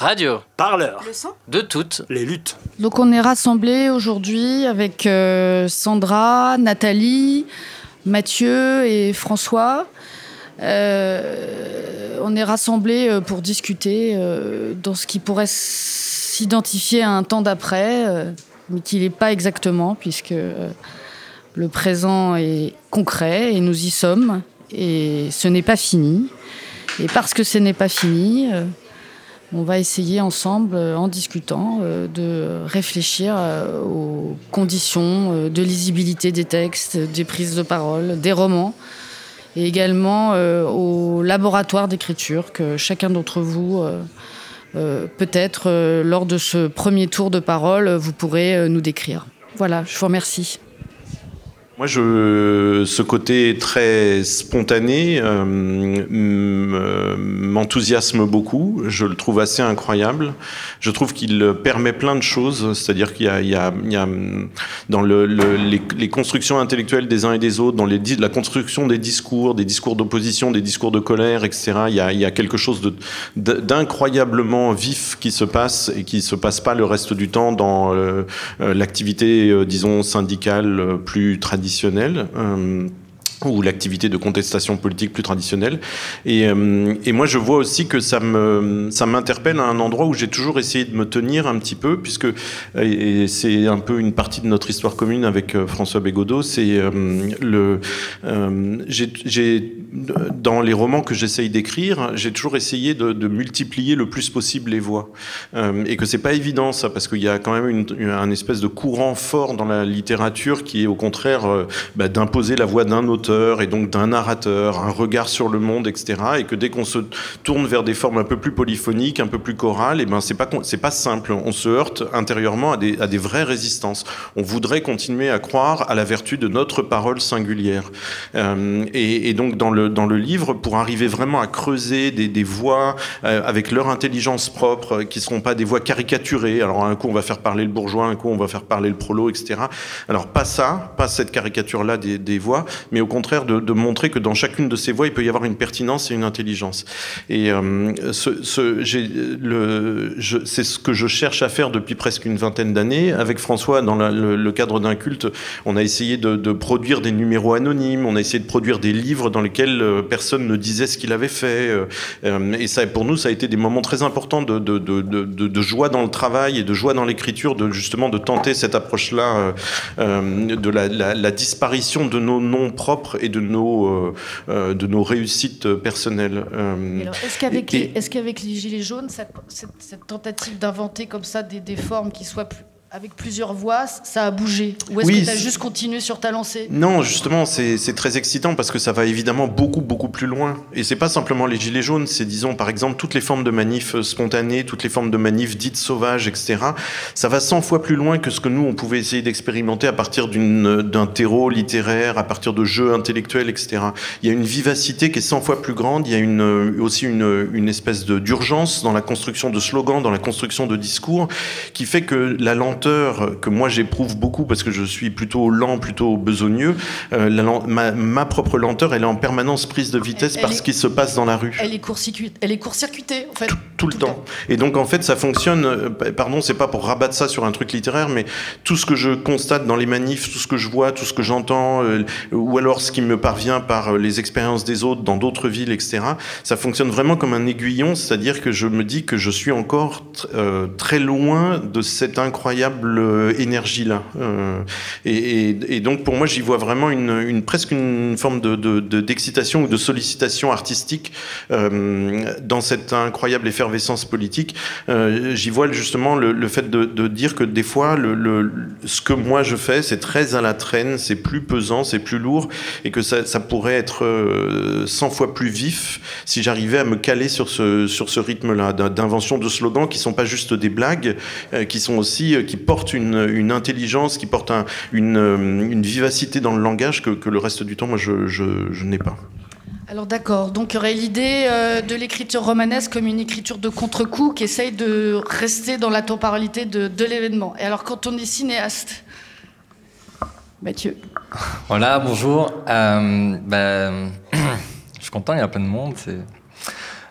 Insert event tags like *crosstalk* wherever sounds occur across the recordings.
Radio. Parleur. Le son De toutes. Les luttes. Donc on est rassemblés aujourd'hui avec euh, Sandra, Nathalie, Mathieu et François. Euh, on est rassemblés euh, pour discuter euh, dans ce qui pourrait s'identifier à un temps d'après, euh, mais qui n'est pas exactement, puisque euh, le présent est concret et nous y sommes, et ce n'est pas fini. Et parce que ce n'est pas fini, euh, on va essayer ensemble, euh, en discutant, euh, de réfléchir euh, aux conditions de lisibilité des textes, des prises de parole, des romans, et également au laboratoire d'écriture que chacun d'entre vous, peut-être lors de ce premier tour de parole, vous pourrez nous décrire. Voilà, je vous remercie. Moi, ce côté très spontané euh, m'enthousiasme beaucoup. Je le trouve assez incroyable. Je trouve qu'il permet plein de choses. C'est-à-dire qu'il y a, dans le, le- les, constructions intellectuelles des uns et des autres, dans la construction des discours, des discours d'opposition, des discours de colère, etc. Il y a, il y a quelque chose d'incroyablement vif qui se passe et qui se passe pas le reste du temps dans euh, euh, l'activité, disons, syndicale plus traditionnelle. Euh, ou l'activité de contestation politique plus traditionnelle. Et, euh, et moi, je vois aussi que ça me ça m'interpelle à un endroit où j'ai toujours essayé de me tenir un petit peu, puisque c'est un peu une partie de notre histoire commune avec euh, François Bégodeau. C'est le j'ai j'ai dans les romans que j'essaye d'écrire, j'ai toujours essayé de, multiplier le plus possible les voix, Euh, et que c'est pas évident ça, parce qu'il y a quand même une, un espèce de courant fort dans la littérature qui est au contraire euh, bah, d'imposer la voix d'un auteur et donc d'un narrateur, un regard sur le monde, etc. Et que dès qu'on se tourne vers des formes un peu plus polyphoniques, un peu plus chorales, et ben c'est pas pas simple. On se heurte intérieurement à des, à des vraies résistances. On voudrait continuer à croire à la vertu de notre parole singulière. Euh, et donc dans le dans le livre, pour arriver vraiment à creuser des, des voix euh, avec leur intelligence propre, euh, qui seront pas des voix caricaturées. Alors un coup on va faire parler le bourgeois, un coup on va faire parler le prolo, etc. Alors pas ça, pas cette caricature-là des, des voix, mais au contraire de, montrer que dans chacune de ces voix, il peut y avoir une pertinence et une intelligence. Et euh, c'est ce que je cherche à faire depuis presque une vingtaine d'années. Avec François, dans le, cadre d'un culte, on a essayé de produire des numéros anonymes, on a essayé de produire des livres dans lesquels euh, personne ne disait ce qu'il avait fait. euh, euh, et ça, pour nous, ça a été des moments très importants de, de, de, de, de- de joie dans le travail et de joie dans l'écriture, de justement de tenter cette approche-là de la, la, la disparition de nos noms propres et de nos, de nos réussites personnelles. Est-ce qu'avec les, Gilets jaunes, cette, cette- cette tentative d'inventer comme ça des, des formes qui soient plus- avec plusieurs voix, ça a bougé Ou est-ce Oui, que tu as juste continué sur ta lancée? Non, justement, c'est très excitant parce que ça va évidemment beaucoup, beaucoup plus loin. Et c'est pas simplement les gilets jaunes, c'est disons par exemple toutes les formes de manifs spontanées, toutes les formes de manifs dites sauvages, etc. Ça va 100 fois plus loin que ce que nous, on pouvait essayer d'expérimenter à partir d'une- d'un terreau littéraire, à partir de jeux intellectuels, etc. Il y a une vivacité qui est 100 fois plus grande, il y a une, aussi une, une espèce d'urgence dans la construction de slogans, dans la construction de discours, qui fait que la lenteur que moi j'éprouve beaucoup parce que je suis plutôt lent, plutôt besogneux, euh, la ma, ma propre lenteur, elle est en permanence prise de vitesse Elle- par elle ce est- qui se passe dans la rue. Elle est court-circuitée, elle est court-circuitée en fait. Tout le temps. Et donc en fait, ça fonctionne. euh, Pardon, c'est pas pour rabattre ça sur un truc littéraire, mais tout ce que je constate dans les manifs, tout ce que je vois, tout ce que j'entends, euh, ou alors ce qui me parvient par les expériences des autres dans d'autres villes, etc. Ça fonctionne vraiment comme un aiguillon, c'est-à-dire que je me dis que je suis encore tr- euh, très loin de cette incroyable euh, énergie-là. Euh, et, donc pour moi, j'y vois vraiment une, presque une forme de de- de- d'excitation ou de sollicitation artistique euh, dans cette incroyable effervescence politique. J'y vois justement le, fait de, dire que des fois, le, ce que moi je fais, c'est très à la traîne, c'est plus pesant, c'est plus lourd, et que ça, pourrait être euh, 100 fois plus vif si j'arrivais à me caler sur ce, sur ce rythme-là, d'in- d'invention de slogans qui sont pas juste des blagues, qui sont aussi, qui portent une, une intelligence, qui un- une, euh, une vivacité dans le langage que, que le reste du temps, moi, je, je, je n'ai pas. Alors d'accord, donc il y aurait l'idée euh, de l'écriture romanesque comme une écriture de contre-coup qui essaye de rester dans la temporalité de, de l'événement. Et alors quand on est cinéaste, Mathieu, Voilà, bonjour. Euh, bah, *clears throat* je suis content, il y a plein de monde. c'est-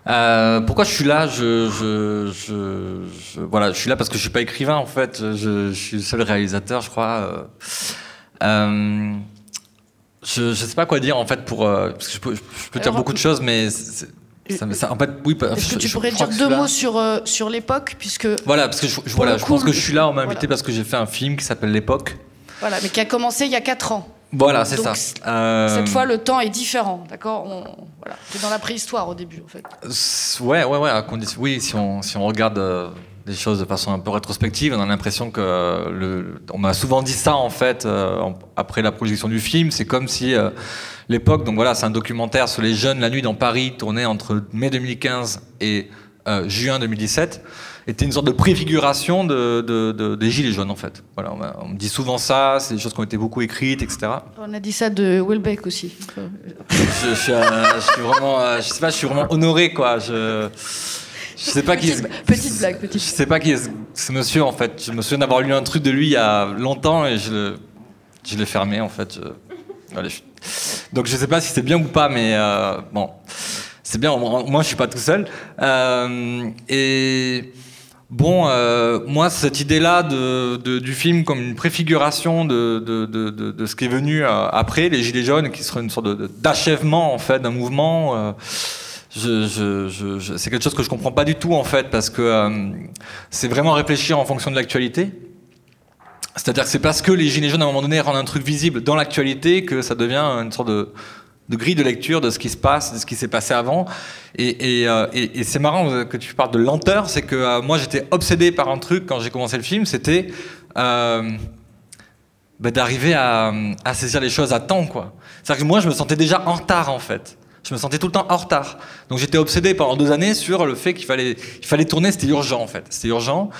Euh, pourquoi je suis là je, je, je, voilà, je suis là parce que je suis pas écrivain en fait. Je, suis le seul réalisateur, je crois. Euh, je ne sais pas quoi dire en fait pour parce que je peux, je peux dire beaucoup de choses, mais ça, ça, en fait, oui. Est-ce que tu pourrais dire deux mots sur sur l'époque, puisque voilà, parce que je, voilà, je pense que je suis là, on m'a invité parce que j'ai fait un film qui s'appelle l'époque. Voilà, mais qui a commencé il y a quatre ans. Voilà, c'est ça. Euh... Cette fois, le temps est différent, d'accord voilà. C'est dans la préhistoire au début, en fait. Ouais, ouais, ouais. Oui, si on, si on regarde euh, les choses de façon un peu rétrospective, on a l'impression que le, on m'a souvent dit ça en fait euh, après la projection du film. C'est comme si euh, l'époque, donc voilà, c'est un documentaire sur les jeunes la nuit dans Paris, tourné entre mai 2015 et juin 2017 était une sorte de préfiguration de, des Gilets jaunes, en fait. Voilà, on, me dit souvent ça, c'est des choses qui ont été beaucoup écrites, etc. On a dit ça de Welbeck aussi. je, suis, euh, je, suis, vraiment, euh, je sais pas, je suis vraiment honoré, quoi. Je, je sais pas petite, qui. Petite blague, petite. Je sais pas qui est ce monsieur, en fait. Je me souviens d'avoir lu un truc de lui il y a longtemps et je, je l'ai fermé, en fait. Donc je sais pas si c'est bien ou pas, mais euh, bon, c'est bien. Moi, je suis pas tout seul. et Bon, euh, moi, cette idée-là de, du film comme une préfiguration de, de, ce qui est venu euh, après, les Gilets jaunes, qui serait une sorte d'achèvement en fait d'un mouvement, euh, je, c'est quelque chose que je comprends pas du tout en fait, parce que c'est vraiment réfléchir en fonction de l'actualité. C'est-à-dire que c'est parce que les Gilets jaunes à un moment donné rendent un truc visible dans l'actualité que ça devient une sorte de de grille de lecture de ce qui se passe, de ce qui s'est passé avant. Et, et, euh, et, c'est marrant que tu parles de lenteur, c'est que euh, moi j'étais obsédé par un truc quand j'ai commencé le film, c'était euh, bah, d'arriver à, à, saisir les choses à temps, quoi. C'est-à-dire que moi je me sentais déjà en retard en fait. Je me sentais tout le temps en retard. Donc j'étais obsédé pendant deux années sur le fait qu'il fallait, il fallait tourner, c'était urgent en fait. C'était urgent.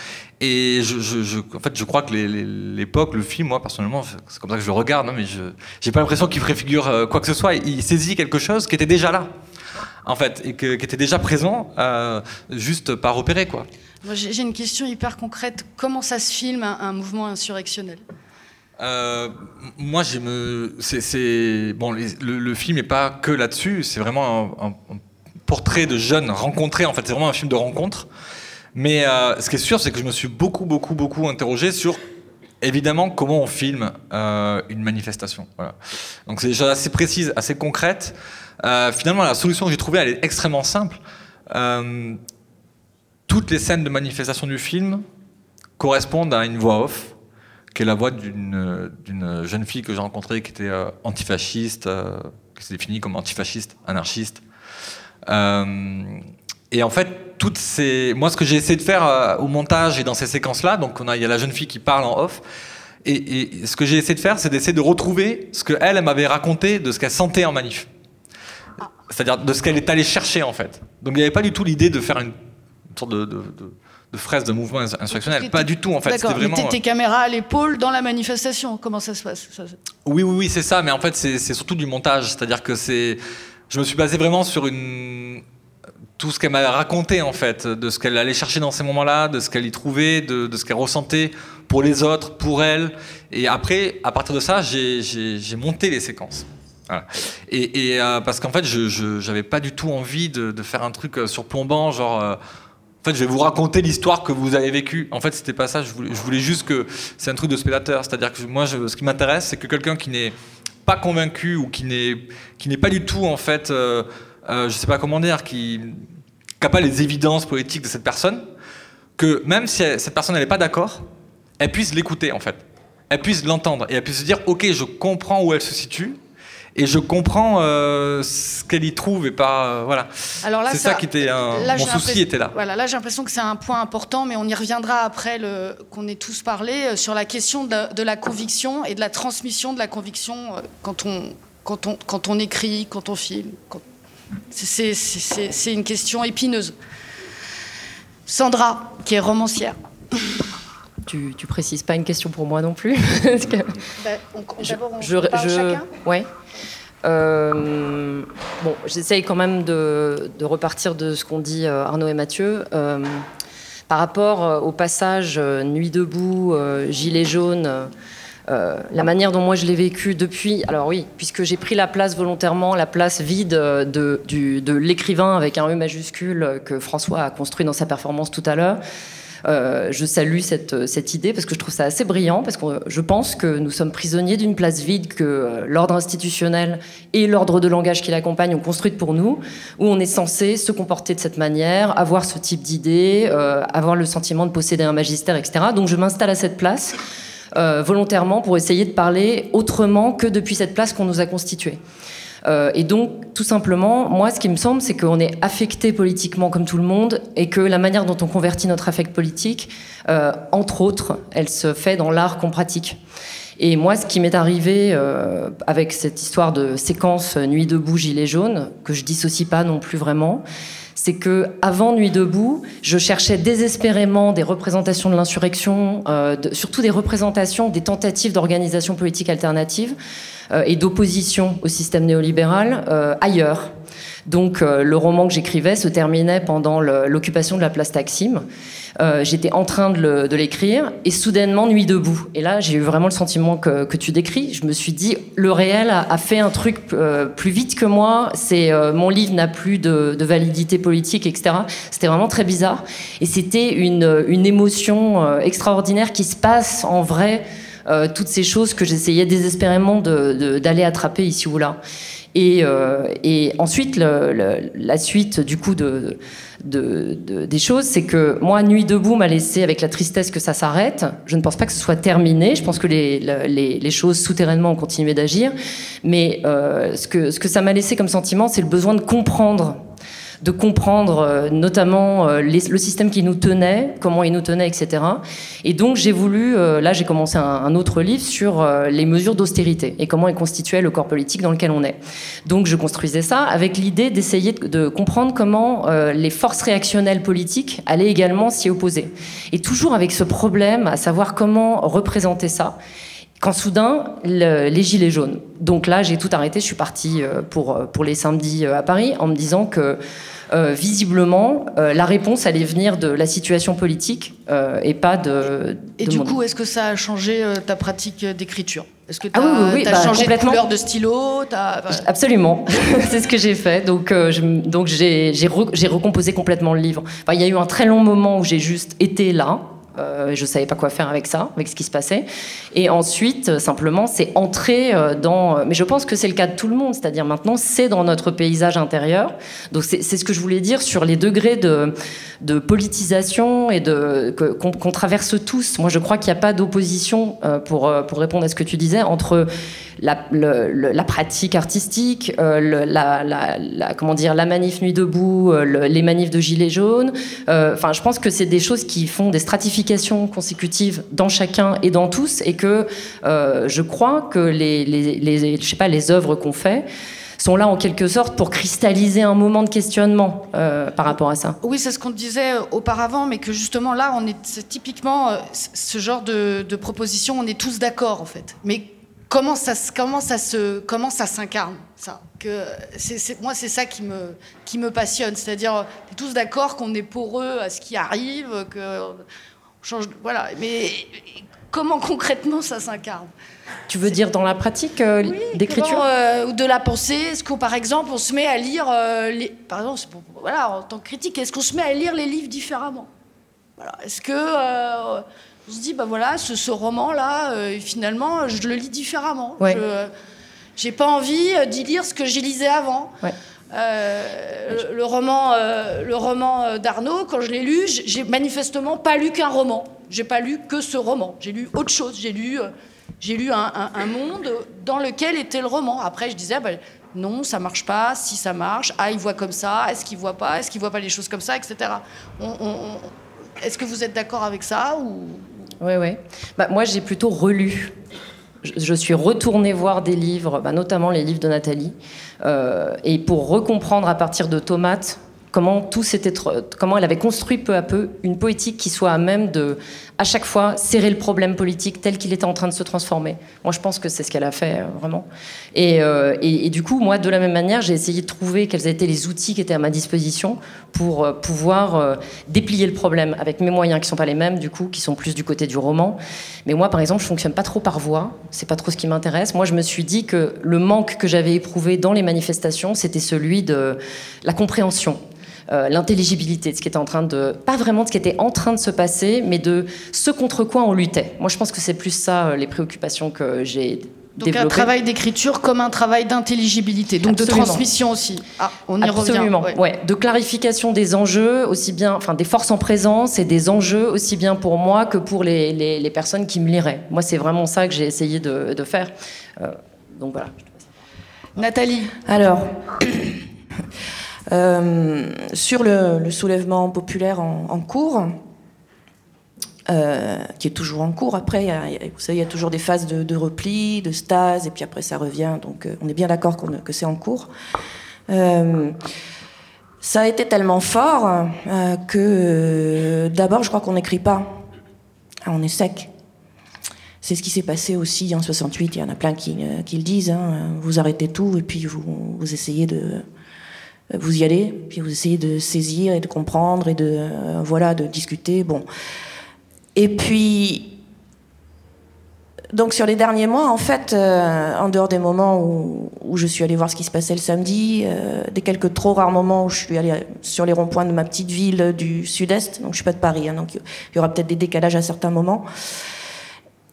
Et je, en fait, je crois que l'époque, le film, moi personnellement, c'est comme ça que je le regarde, hein, mais je j'ai pas l'impression qu'il préfigure euh, quoi que ce soit. Il saisit quelque chose qui était déjà là, en fait, et qui était déjà présent, euh, juste par repérer, quoi. J'ai une question hyper concrète. Comment ça se filme un, mouvement insurrectionnel? Euh, moi, c'est, bon, le, film n'est pas que là-dessus. C'est vraiment un, portrait de jeunes rencontrés. En fait, c'est vraiment un film de rencontre. Mais euh, ce qui est sûr, c'est que je me suis beaucoup, beaucoup, beaucoup interrogé sur évidemment comment on filme euh, une manifestation. Donc c'est choses assez précises, assez concrètes. Euh, finalement, la solution que j'ai trouvée, elle est extrêmement simple. Toutes les scènes de manifestation du film correspondent à une voix off, qui est la voix d'une jeune fille que j'ai rencontrée qui était euh, antifasciste, euh, qui s'est définie comme antifasciste, anarchiste. et en fait, toutes ces... Moi, ce que j'ai essayé de faire euh, au montage et dans ces séquences-là, donc il y a la jeune fille qui parle en off, et, ce que j'ai essayé de faire, c'est d'essayer de retrouver ce qu'elle, elle, m'avait raconté de ce qu'elle sentait en manif. C'est-à-dire de ce qu'elle est allée chercher, en fait. Donc il n'y avait pas du tout l'idée de faire une, sorte de fraise de mouvement insurrectionnel. Pas du tout, en fait. C'était vraiment... tes caméras à l'épaule dans la manifestation. Comment ça se passe Oui, oui, oui, c'est ça. Mais en fait, c'est surtout du montage. C'est-à-dire que c'est... Je me suis basé vraiment sur une tout ce qu'elle m'a raconté en fait, de ce qu'elle allait chercher dans ces moments-là, de ce qu'elle y trouvait, de, ce qu'elle ressentait pour les autres, pour elle. Et après, à partir de ça, j'ai monté les séquences. Et, euh, parce qu'en fait, je n'avais pas du tout envie de, faire un truc euh, surplombant, genre. Euh, en fait, je vais vous raconter l'histoire que vous avez vécue. En fait, c'était pas ça. Je voulais, je juste que c'est un truc de spectateur. C'est-à-dire que moi, ce qui m'intéresse, c'est que quelqu'un qui n'est pas convaincu ou qui n'est qui n'est pas du tout en fait euh, je ne sais pas comment dire, qui n'a pas les évidences politiques de cette personne, que même si cette personne n'est pas d'accord, elle puisse l'écouter en fait. Elle puisse l'entendre et elle puisse se dire ok je comprends où elle se situe et je comprends euh, ce qu'elle y trouve et pas euh, voilà. Alors là, c'est ça, qui était un, mon souci était là. Voilà, là j'ai l'impression que c'est un point important, mais on y reviendra après le qu'on ait tous parlé sur la question de, de, la conviction et de la transmission de la conviction quand on quand on quand on écrit, quand on filme. Quand c'est une question épineuse. Sandra, qui est romancière. Tu, tu précises pas une question pour moi non plus *laughs* bah, D'abord, on, je, chacun Ouais. Euh, bon, j'essaye quand même de, repartir de ce qu'ont dit euh, Arnaud et Mathieu. Euh, par rapport au passage Nuit debout, Gilet jaune, la manière dont moi je l'ai vécu depuis, alors oui, puisque j'ai pris la place volontairement, la place vide de, de l'écrivain avec un E majuscule que François a construit dans sa performance tout à l'heure, euh, je salue cette, cette, idée parce que je trouve ça assez brillant, parce que je pense que nous sommes prisonniers d'une place vide que euh, l'ordre institutionnel et l'ordre de langage qui l'accompagne ont construite pour nous, où on est censé se comporter de cette manière, avoir ce type d'idées, euh, avoir le sentiment de posséder un magistère, etc. Donc je m'installe à cette place. volontairement pour essayer de parler autrement que depuis cette place qu'on nous a constituée. Euh, et donc, tout simplement, moi, ce qui me semble, c'est qu'on est affecté politiquement comme tout le monde et que la manière dont on convertit notre affect politique, euh, entre autres, elle se fait dans l'art qu'on pratique. Et moi, ce qui m'est arrivé euh, avec cette histoire de séquence Nuit debout, Gilet jaune, que je dissocie pas non plus vraiment, c'est que avant Nuit debout, je cherchais désespérément des représentations de l'insurrection, euh, surtout des représentations des tentatives d'organisation politique alternative. Euh, et d'opposition au système néolibéral euh, ailleurs. Donc euh, le roman que j'écrivais se terminait pendant l'occupation de la place Taksim. J'étais en train de l'écrire et soudainement Nuit debout. Et là j'ai eu vraiment le sentiment que, tu décris. Je me suis dit le réel a, fait un truc plus vite que moi. C'est mon livre n'a plus de, validité politique, etc. C'était vraiment très bizarre et c'était une, émotion extraordinaire qui se passe en vrai euh, toutes ces choses que j'essayais désespérément d'aller attraper ici ou là. Et, euh, ensuite, la suite du coup de, des choses, c'est que moi, Nuit debout m'a laissé avec la tristesse que ça s'arrête. Je ne pense pas que ce soit terminé. Je pense que les, les, choses souterrainement ont continué d'agir. Mais euh, ce, que, ce que ça m'a laissé comme sentiment, c'est le besoin de comprendre de comprendre euh, notamment euh, le système qui nous tenait, comment il nous tenait, etc. Et donc j'ai voulu, euh, là j'ai commencé un, autre livre sur les mesures d'austérité et comment est constitué le corps politique dans lequel on est. Donc je construisais ça avec l'idée d'essayer de, comprendre comment les forces réactionnelles politiques allaient également s'y opposer. Et toujours avec ce problème à savoir comment représenter ça quand soudain, les gilets jaunes. Donc là, j'ai tout arrêté, je suis partie pour, pour les samedis à Paris en me disant que euh, visiblement, euh, la réponse allait venir de la situation politique euh, et pas de. Et du coup, est-ce que ça a changé ta pratique d'écriture? Est-ce que tu as, ah oui, bah, changé de couleur de stylo? Absolument, *laughs* c'est ce que j'ai fait. Donc, donc j'ai recomposé complètement le livre. il y a eu un très long moment où j'ai juste été là, euh, je ne savais pas quoi faire avec ça, avec ce qui se passait. Et ensuite, euh, simplement, c'est entrer euh, dans. Mais je pense que c'est le cas de tout le monde, c'est-à-dire maintenant, c'est dans notre paysage intérieur. Donc c'est ce que je voulais dire sur les degrés de, politisation et de qu'on traverse tous. Moi, je crois qu'il n'y a pas d'opposition pour pour répondre à ce que tu disais entre la, pratique artistique, la, la, comment dire, la manif nuit debout, les manifs de gilets jaunes. Enfin, je pense que c'est des choses qui font des stratifications consécutive dans chacun et dans tous, et que euh, je crois que les, je sais pas, les œuvres qu'on fait sont là en quelque sorte pour cristalliser un moment de questionnement euh, par rapport à ça. Oui, c'est ce qu'on disait euh, auparavant, mais que justement là, on est, typiquement ce genre de, proposition, on est tous d'accord en fait. Mais comment ça, comment ça se, comment ça s'incarne ça? Que moi, c'est ça qui me, qui me passionne, c'est-à-dire, tous d'accord qu'on est poreux à ce qui arrive, que change, voilà. Mais comment concrètement ça s'incarne? Tu veux dire dans la pratique euh, d'écriture? euh, ou de la pensée? Est-ce qu'on, par exemple, on se met à lire, euh, les, pardon, voilà, en tant que critique, est-ce qu'on se met à lire les livres différemment? Voilà. Est-ce que on se dit, bah voilà, ce, roman-là, finalement, je le lis différemment. Je j'ai pas envie d'y lire ce que j'y lisais avant. Ouais. Euh, le, roman, euh, roman euh, d'Arnaud, quand je l'ai lu, j'ai manifestement pas lu qu'un roman. J'ai pas lu que ce roman. J'ai lu autre chose. J'ai lu, lu un, monde dans lequel était le roman. Après, je disais, bah, non, ça marche pas. Si ça marche, ah, il voit comme ça. Est-ce qu'il voit pas? Est-ce qu'il voit pas les choses comme ça, etc. Est-ce que vous êtes d'accord avec ça ou... Oui, oui. Bah, moi, j'ai plutôt relu je suis retournée voir des livres, bah, notamment les livres de Nathalie, euh, et pour recomprendre à partir de Tomates comment tout comment elle avait construit peu à peu une poétique qui soit à même de, à chaque fois, serrer le problème politique tel qu'il était en train de se transformer. Moi, je pense que c'est ce qu'elle a fait euh, vraiment. Euh, et, du coup, moi, de la même manière, j'ai essayé de trouver quels étaient les outils qui étaient à ma disposition pour euh, pouvoir déplier le problème avec mes moyens qui sont pas les mêmes, du coup, qui sont plus du côté du roman. Mais moi, par exemple, je fonctionne pas trop par voix. C'est pas trop ce qui m'intéresse. Moi, je me suis dit que le manque que j'avais éprouvé dans les manifestations, c'était celui de la compréhension euh, l'intelligibilité de ce qui était en train de, pas vraiment de ce qui était en train de se passer, mais de ce contre quoi on luttait. Moi, je pense que c'est plus ça euh, les préoccupations que j'ai donc un travail d'écriture comme un travail d'intelligibilité, donc de transmission aussi. Ah, on y Absolument, revient. Ouais. De clarification des enjeux, aussi bien, enfin des forces en présence et des enjeux aussi bien pour moi que pour les, les, personnes qui me liraient. Moi, c'est vraiment ça que j'ai essayé de, de faire. Euh, donc voilà. Nathalie. Alors. Euh, sur le, soulèvement populaire en, cours, euh, qui est toujours en cours. Après, vous savez, il y a toujours des phases de, repli, de stase, et puis après ça revient. Donc, euh, on est bien d'accord que c'est en cours. ça a été tellement fort que d'abord, je crois qu'on n'écrit pas. Ah, on est sec. C'est ce qui s'est passé aussi en 68. Il y en a plein qui, le disent. Hein. Vous arrêtez tout et puis vous essayez de, vous y allez, puis vous essayez de saisir et de comprendre et de euh, voilà de discuter. Bon, et puis donc sur les derniers mois, en fait, euh, en dehors des moments où, je suis allée voir ce qui se passait le samedi, euh, des quelques trop rares moments où je suis allée sur les ronds-points de ma petite ville du sud-est, donc je suis pas de Paris, hein, donc il y aura peut-être des décalages à certains moments.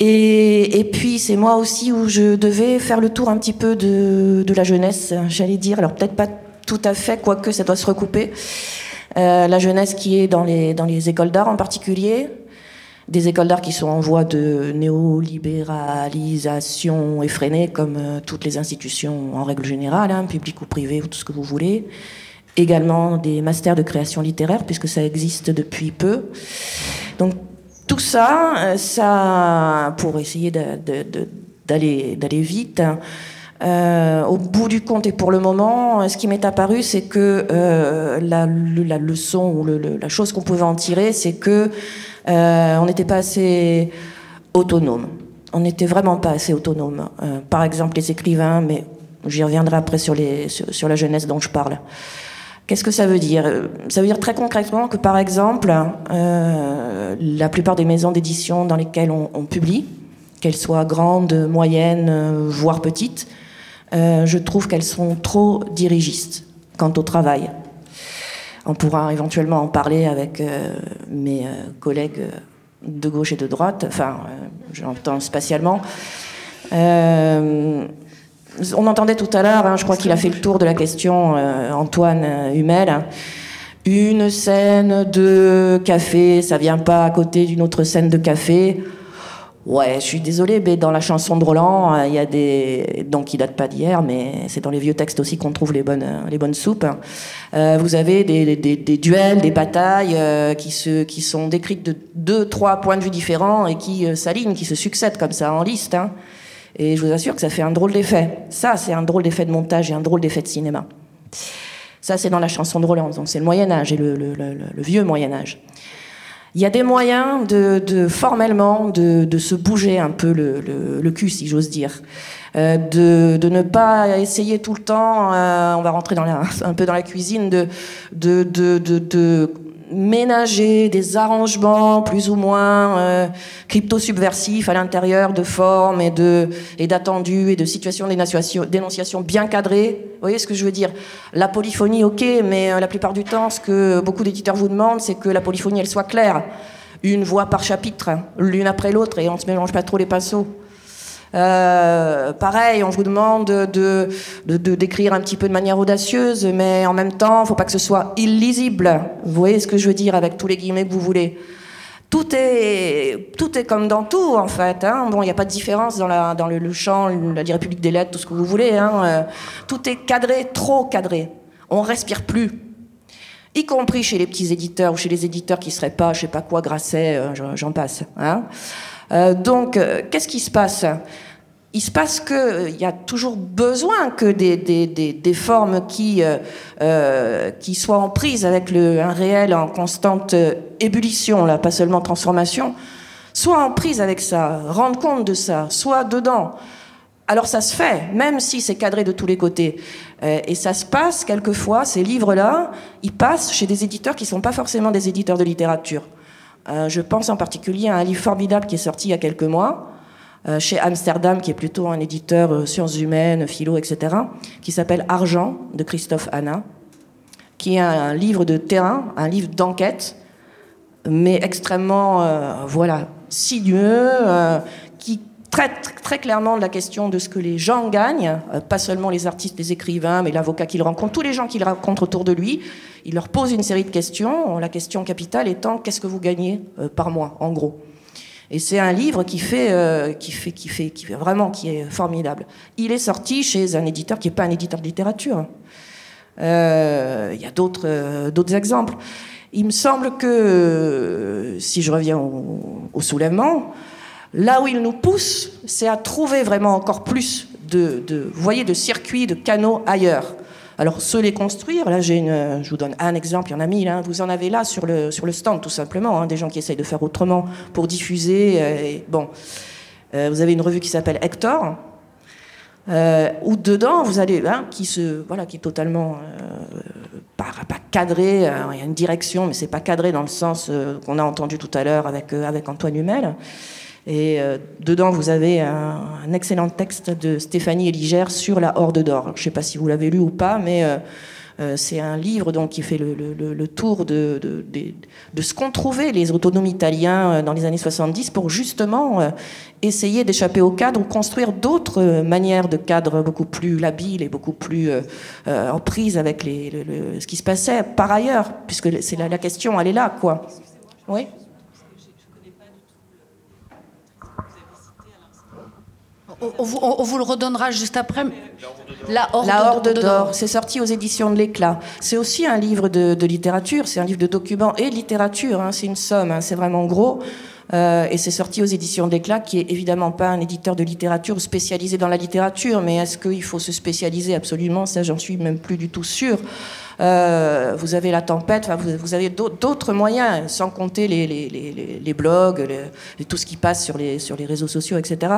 Et, et puis c'est moi aussi où je devais faire le tour un petit peu de, de la jeunesse, j'allais dire. Alors peut-être pas tout à fait, quoique ça doit se recouper. Euh, la jeunesse qui est dans les, dans les écoles d'art en particulier, des écoles d'art qui sont en voie de néolibéralisation effrénée, comme euh, toutes les institutions en règle générale, hein, public ou privé, ou tout ce que vous voulez. Également des masters de création littéraire, puisque ça existe depuis peu. Donc tout ça, euh, ça pour essayer d'aller d'aller vite. Euh, au bout du compte et pour le moment, ce qui m'est apparu, c'est que euh, la, leçon ou la chose qu'on pouvait en tirer, c'est que euh, on n'était pas assez autonome. On n'était vraiment pas assez autonome. Euh, par exemple, les écrivains, mais j'y reviendrai après sur, les, sur, la jeunesse dont je parle. Qu'est-ce que ça veut dire? Ça veut dire très concrètement que, par exemple, euh, la plupart des maisons d'édition dans lesquelles on, on publie, qu'elles soient grandes, moyennes, voire petites, euh, je trouve qu'elles sont trop dirigistes quant au travail. On pourra éventuellement en parler avec euh, mes euh, collègues de gauche et de droite, enfin, j'entends spatialement. on entendait tout à l'heure, hein, je crois qu'il a fait le tour de la question, Antoine Humel. Une scène de café, ça vient pas à côté d'une autre scène de café. Ouais, je suis désolée, mais dans la chanson de Roland, euh, il y a des. Donc, qui date pas d'hier, mais c'est dans les vieux textes aussi qu'on trouve les bonnes, euh, les bonnes soupes. Euh, vous avez des, des, des, duels, des batailles euh, qui, se, qui sont décrites de deux, trois points de vue différents et qui s'alignent, qui se succèdent comme ça en liste. Hein. Et je vous assure que ça fait un drôle d'effet. Ça, c'est un drôle d'effet de montage et un drôle d'effet de cinéma. Ça, c'est dans la chanson de Roland. Donc, c'est le Moyen-Âge et le, le, le, le vieux Moyen-Âge. Il y a des moyens de, formellement de, se bouger un peu le, cul, si j'ose dire. Euh, de, ne pas essayer tout le temps, euh, on va rentrer dans *laughs* un peu dans la cuisine, de, de, de ménager des arrangements plus ou moins euh, crypto-subversifs à l'intérieur de formes et de et d'attendus et de situations d'énonciation bien cadrées. Vous voyez ce que je veux dire? La polyphonie, ok, mais euh, la plupart du temps, ce que beaucoup d'éditeurs vous demandent, c'est que la polyphonie, elle soit claire. Une voix par chapitre, l'une après l'autre, et on se mélange pas trop les pinceaux. Euh, pareil, on vous demande de, d'écrire un petit peu de manière audacieuse, mais en même temps, il ne faut pas que ce soit illisible. Vous voyez ce que je veux dire avec tous les guillemets que vous voulez. Tout est, tout est comme dans tout, en fait. Hein. Bon, il n'y a pas de différence dans, la, dans le, champ, la République des lettres, tout ce que vous voulez. Hein. Euh, tout est cadré, trop cadré. On respire plus y compris chez les petits éditeurs ou chez les éditeurs qui seraient pas, je sais pas quoi, Grasset, euh, j'en passe. Hein. Donc, qu'est-ce qui se passe? Il se passe qu'il euh, y a toujours besoin que des, formes qui, euh, euh, qui soient en prise avec un réel en constante ébullition, là, pas seulement transformation, soient en prise avec ça, rendent compte de ça, soient dedans. Alors ça se fait, même si c'est cadré de tous les côtés. Et ça se passe quelquefois, ces livres-là, ils passent chez des éditeurs qui ne sont pas forcément des éditeurs de littérature. Je pense en particulier à un livre formidable qui est sorti il y a quelques mois, chez Amsterdam, qui est plutôt un éditeur euh, sciences humaines, philo, etc., qui s'appelle Argent, de Christophe Hanna, qui est un, livre de terrain, un livre d'enquête, mais extrêmement, euh, voilà, sinueux, euh, qui traite très clairement de la question de ce que les gens gagnent, euh, pas seulement les artistes, les écrivains, mais l'avocat qu'il rencontre, tous les gens qu'il rencontre autour de lui. Il leur pose une série de questions, la question capitale étant qu'est-ce que vous gagnez euh, par mois, en gros? Et c'est un livre qui fait, euh, qui fait, qui fait, qui fait vraiment, qui est formidable. Il est sorti chez un éditeur qui n'est pas un éditeur de littérature. Euh, Il y a d'autres, euh, d'autres exemples. Il me semble que, si je reviens au, au soulèvement, là où il nous pousse, c'est à trouver vraiment encore plus de, de, vous voyez, de circuits, de canaux ailleurs. Alors, ceux les construire, là, j'ai une, je vous donne un exemple, il y en a mille, hein, vous en avez là sur le, sur le stand, tout simplement, hein, des gens qui essayent de faire autrement pour diffuser. euh, bon, Euh, vous avez une revue qui s'appelle Hector, euh, où dedans, vous allez, hein, qui, se, voilà, qui est totalement euh, pas, pas cadré, il y a une direction, mais c'est pas cadré dans le sens qu'on a entendu tout à l'heure avec, avec Antoine Humel. Et euh, dedans, vous avez un, un excellent texte de Stéphanie Eligère sur la Horde d'Or. Je ne sais pas si vous l'avez lu ou pas, mais euh, euh, c'est un livre donc, qui fait le, le- le- tour de, de, de- de ce qu'ont trouvé les autonomes italiens euh, dans les années 70 pour justement euh, essayer d'échapper au cadre ou construire d'autres manières de cadre beaucoup plus labiles et beaucoup plus en prise avec les, le- le- ce qui se passait par ailleurs, puisque c'est la, la question, elle est là, quoi. Oui On, on vous, on- on vous le redonnera juste après. La Horde, La Horde d'Or. c'est sorti aux éditions de l'Éclat. C'est aussi un livre de, de littérature, c'est un livre de documents et de littérature, hein, c'est une somme, hein, c'est vraiment gros. Euh, et c'est sorti aux éditions de l'Éclat, qui est évidemment pas un éditeur de littérature spécialisé dans la littérature, mais est-ce qu'il faut se spécialiser absolument? Ça, j'en suis même plus du tout sûre. Euh, vous avez la tempête, vous, vous avez d'autres moyens, sans compter les, blogs, tout ce qui passe sur les, réseaux sociaux, etc.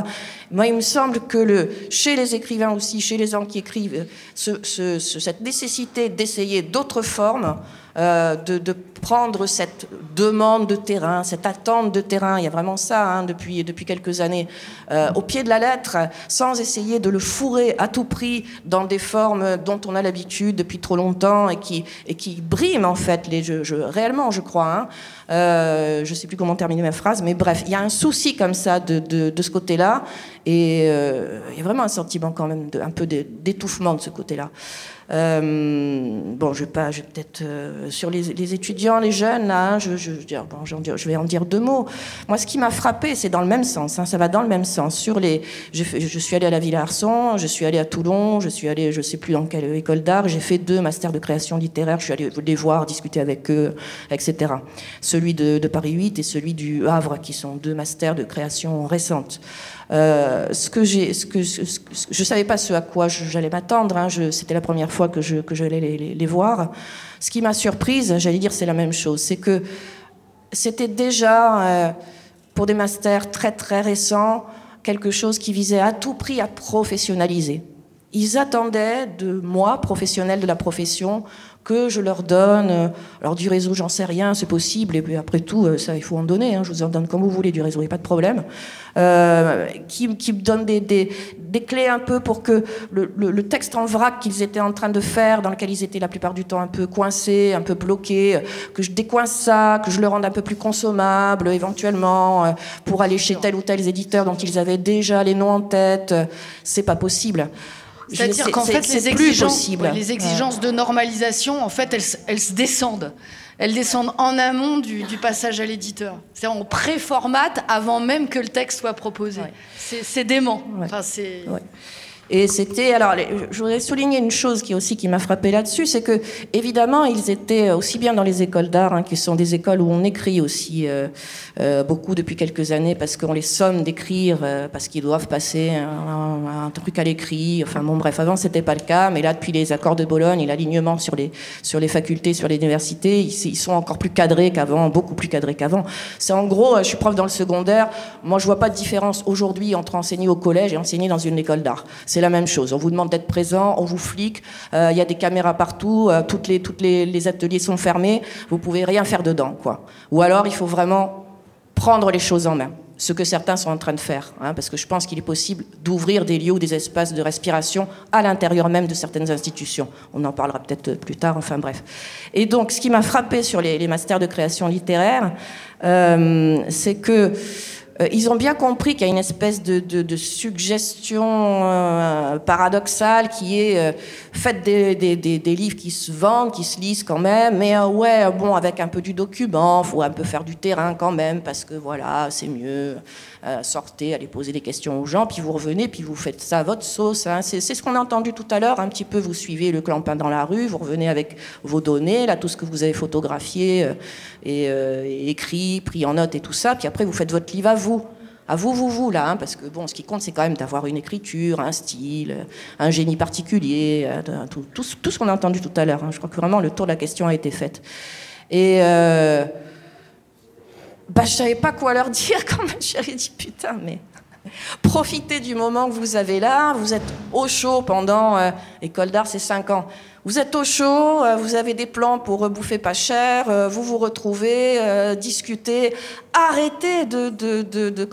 Moi, il me semble que chez les écrivains aussi, chez les gens qui écrivent, ce- ce- ce- cette nécessité d'essayer d'autres formes, euh, de, prendre cette demande de terrain, cette attente de terrain, il y a vraiment ça hein, depuis, depuis quelques années, euh, au pied de la lettre, sans essayer de le fourrer à tout prix dans des formes dont on a l'habitude depuis trop longtemps et qui, et qui briment en fait les réellement, je crois. Hein. Euh, je ne sais plus comment terminer ma phrase, mais bref, il y a un souci comme ça de, de, de ce côté-là, et euh, il y a vraiment un sentiment quand même de, peu d'étouffement de ce côté-là. Euh, bon, je vais pas, je vais peut-être sur les, les étudiants, les jeunes, là, hein, je, je, je, bon, je vais en dire deux mots. Moi, ce qui m'a frappé, c'est dans le même sens. hein, ça va dans le même sens. Sur les, je suis allée à la Villa Arson, je suis allée à Toulon, je suis allée, je sais plus dans quelle école d'art. J'ai fait deux masters de création littéraire. Je suis allée les voir, discuter avec eux, etc. Celui de, Paris 8 et celui du Havre, qui sont deux masters de création récentes. Euh, ce que je savais pas ce à quoi j'allais m'attendre. Hein, c'était la première fois que je j'allais les voir. Ce qui m'a surprise, j'allais dire, c'est la même chose, c'est que c'était déjà euh, pour des masters très très récents quelque chose qui visait à tout prix à professionnaliser. Ils attendaient de moi, professionnel de la profession, que je leur donne, euh, alors du réseau, j'en sais rien, c'est possible, et puis après tout, euh, ça, il faut en donner, hein, je vous en donne comme vous voulez du réseau, il n'y a pas de problème, euh, qui, qui me donnent des, des, des clés un peu pour que le, le- le texte en vrac qu'ils étaient en train de faire, dans lequel ils étaient la plupart du temps un peu coincés, un peu bloqués, euh, que je décoince ça, que je le rende un peu plus consommable éventuellement, pour aller chez tel ou tel éditeur dont ils avaient déjà les noms en tête, c'est pas possible. C'est-à-dire c'est- qu'en fait, les exigences, possible. ouais, les exigences de normalisation, en fait, elles, se- elles se descendent. Elles descendent en amont du, du passage à l'éditeur. C'est-à-dire on préformate avant même que le texte soit proposé. Ouais. C'est dément. Enfin. Et c'était alors, je voudrais souligner une chose qui aussi qui m'a frappé là-dessus, c'est que évidemment ils étaient aussi bien dans les écoles d'art, hein, qui sont des écoles où on écrit aussi euh, euh, beaucoup depuis quelques années parce qu'on les somme d'écrire euh, parce qu'ils doivent passer un, truc à l'écrit. Enfin bon bref, avant c'était pas le cas, mais là depuis les accords de Bologne et l'alignement sur les sur les facultés, sur les universités, ils, sont encore plus cadrés qu'avant, beaucoup plus cadrés qu'avant. C'est en gros, je suis prof dans le secondaire, moi je vois pas de différence aujourd'hui entre enseigner au collège et enseigner dans une école d'art la même chose. On vous demande d'être présent, on vous flique, euh, il y a des caméras partout, euh, toutes les, ateliers sont fermés, vous pouvez rien faire dedans, quoi. Ou alors il faut vraiment prendre les choses en main, ce que certains sont en train de faire, hein, parce que je pense qu'il est possible d'ouvrir des lieux ou des espaces de respiration à l'intérieur même de certaines institutions. On en parlera peut-être plus tard, enfin bref. Et donc, ce qui m'a frappé sur les, masters de création littéraire, euh, c'est que ils ont bien compris qu'il y a une espèce de, suggestion euh, paradoxale qui est euh, faite des, livres qui se vendent, qui se lisent quand même, mais euh, ouais, bon, avec un peu du document, faut un peu faire du terrain quand même, parce que voilà, c'est mieux. Euh, sortez, allez poser des questions aux gens, puis vous revenez, puis vous faites ça à votre sauce. Hein. C'est ce qu'on a entendu tout à l'heure, un petit peu, vous suivez le clampin dans la rue, vous revenez avec vos données, là, tout ce que vous avez photographié euh, euh, et écrit, pris en note et tout ça, puis après vous faites votre livre à vous à vous, vous, vous, là, hein, parce que bon, ce qui compte, c'est quand même d'avoir une écriture, un style, un génie particulier, euh, tout ce qu'on a entendu tout à l'heure. Hein. Je crois que vraiment le tour de la question a été fait. Et euh, bah, je savais pas quoi leur *laughs* dire quand ma chérie dit putain, mais profitez du moment que vous avez là. Vous êtes au chaud pendant euh, école d'art, c'est 5 ans. Vous êtes au chaud, euh, vous avez des plans pour bouffer pas cher, euh, vous vous retrouvez, euh, discutez, arrêtez de, de, de, de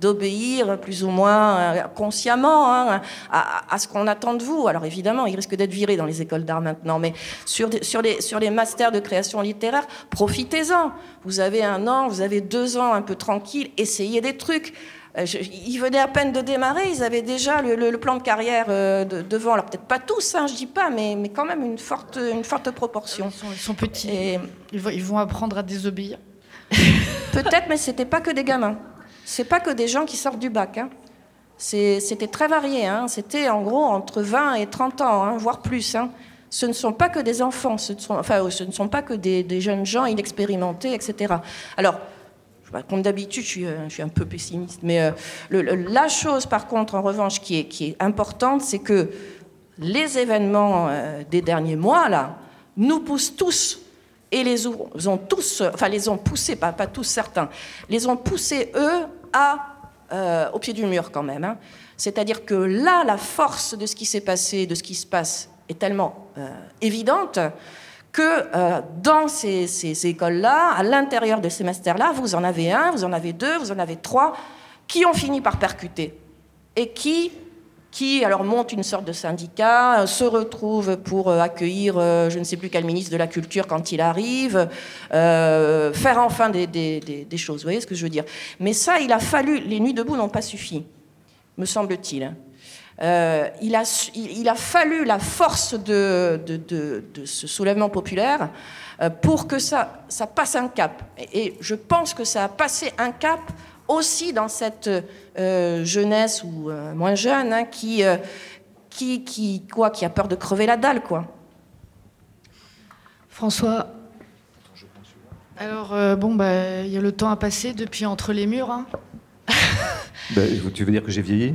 d'obéir plus ou moins euh, consciemment hein, à, à, ce qu'on attend de vous. Alors évidemment, il risque d'être viré dans les écoles d'art maintenant, mais sur, sur, les, sur les masters de création littéraire, profitez-en. Vous avez un an, vous avez deux ans un peu tranquille, essayez des trucs. Euh, Je, ils venaient à peine de démarrer, ils avaient déjà le, le, le plan de carrière euh, de, devant. Alors peut-être pas tous, hein, je dis pas, mais, mais, quand même une forte, une forte proportion. Ils sont, ils sont petits. Et ils, vont, ils vont apprendre à désobéir. peut-être, mais c'était pas que des gamins. C'est pas que des gens qui sortent du bac. Hein. C'était très varié. Hein. C'était en gros entre 20 et 30 ans, hein, voire plus. Ce ne sont pas que des enfants, ce ne sont, enfin, ce ne sont pas que des, des jeunes gens inexpérimentés, etc. Alors, comme d'habitude, je, je suis, un peu pessimiste. Mais euh, la chose, par contre, en revanche, qui est, importante, c'est que les événements euh, des derniers mois, là, nous poussent tous, et les ont, tous, enfin, les ont poussés, pas, tous certains, les ont poussés, eux, à, euh, au pied du mur, quand même. Hein. C'est-à-dire que là, la force de ce qui s'est passé, de ce qui se passe, est tellement euh, évidente que euh, dans ces, écoles-là, à l'intérieur de ces masters-là, vous en avez un, vous en avez deux, vous en avez trois, qui ont fini par percuter et qui, qui alors montent une sorte de syndicat, euh, se retrouvent pour euh, accueillir je ne sais plus quel ministre de la Culture quand il arrive, faire enfin des, des, choses. Vous voyez ce que je veux dire? Mais ça, il a fallu, les nuits debout n'ont pas suffi, me semble-t-il. Euh, il, a, il, a, fallu la force de, de, de, de ce soulèvement populaire euh, pour que ça, ça passe un cap. Et, et, je pense que ça a passé un cap aussi dans cette euh, jeunesse ou euh, moins jeune hein, qui, euh, qui, qui, quoi, qui a peur de crever la dalle. Quoi. François alors, euh, bon, bah, il y a le temps à passer depuis entre les murs. Hein. bah, tu veux dire que j'ai vieilli?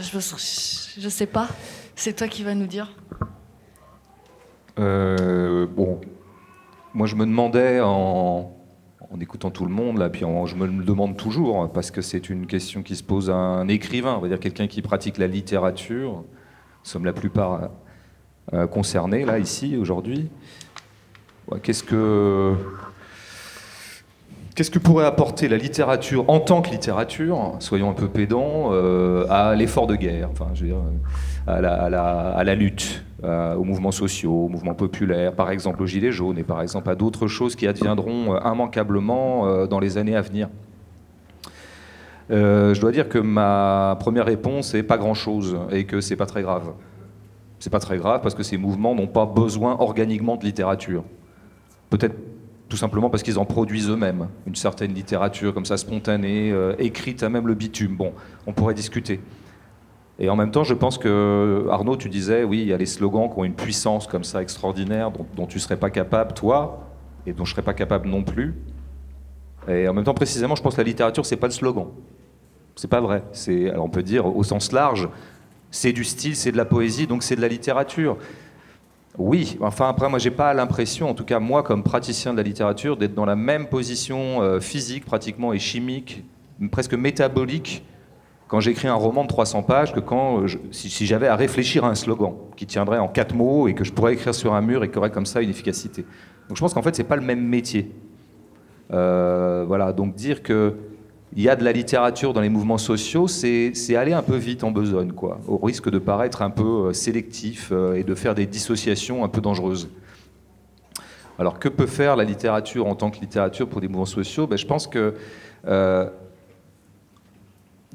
Je, je sais pas. C'est toi qui vas nous dire. Euh, bon, moi je me demandais en, en, écoutant tout le monde, là, puis en, je me le demande toujours, parce que c'est une question qui se pose à un écrivain, on va dire quelqu'un qui pratique la littérature. Nous sommes la plupart euh, concernés, là, ici, aujourd'hui. Qu'est-ce que. Qu'est-ce que pourrait apporter la littérature en tant que littérature, soyons un peu pédants, euh, à l'effort de guerre, enfin, à, la, lutte, à, aux mouvements sociaux, aux mouvements populaires, par exemple aux Gilets jaunes et par exemple à d'autres choses qui adviendront euh, immanquablement euh, dans les années à venir euh, Je dois dire que ma première réponse est pas grand-chose et que c'est pas très grave. C'est pas très grave parce que ces mouvements n'ont pas besoin organiquement de littérature. Peut-être tout simplement parce qu'ils en produisent eux-mêmes une certaine littérature comme ça spontanée, euh, écrite à même le bitume. Bon, on pourrait discuter. Et en même temps, je pense que, Arnaud, tu disais, oui, il y a les slogans qui ont une puissance comme ça extraordinaire, dont, tu ne serais pas capable, toi, et dont je ne serais pas capable non plus. Et en même temps, précisément, je pense que la littérature, c'est pas le slogan. C'est pas vrai. Alors on peut dire, au sens large, c'est du style, c'est de la poésie, donc c'est de la littérature. Oui, enfin après, moi, j'ai pas l'impression, en tout cas moi, comme praticien de la littérature, d'être dans la même position euh, physique, pratiquement, et chimique, presque métabolique, quand j'écris un roman de 300 pages, que quand euh, si j'avais à réfléchir à un slogan qui tiendrait en quatre mots et que je pourrais écrire sur un mur et qui aurait comme ça une efficacité. Donc je pense qu'en fait, c'est pas le même métier. Euh, voilà, donc dire que il y a de la littérature dans les mouvements sociaux, c'est aller un peu vite en besogne, au risque de paraître un peu euh, sélectif euh, et de faire des dissociations un peu dangereuses. Alors que peut faire la littérature en tant que littérature pour des mouvements sociaux? Ben, Je pense que euh,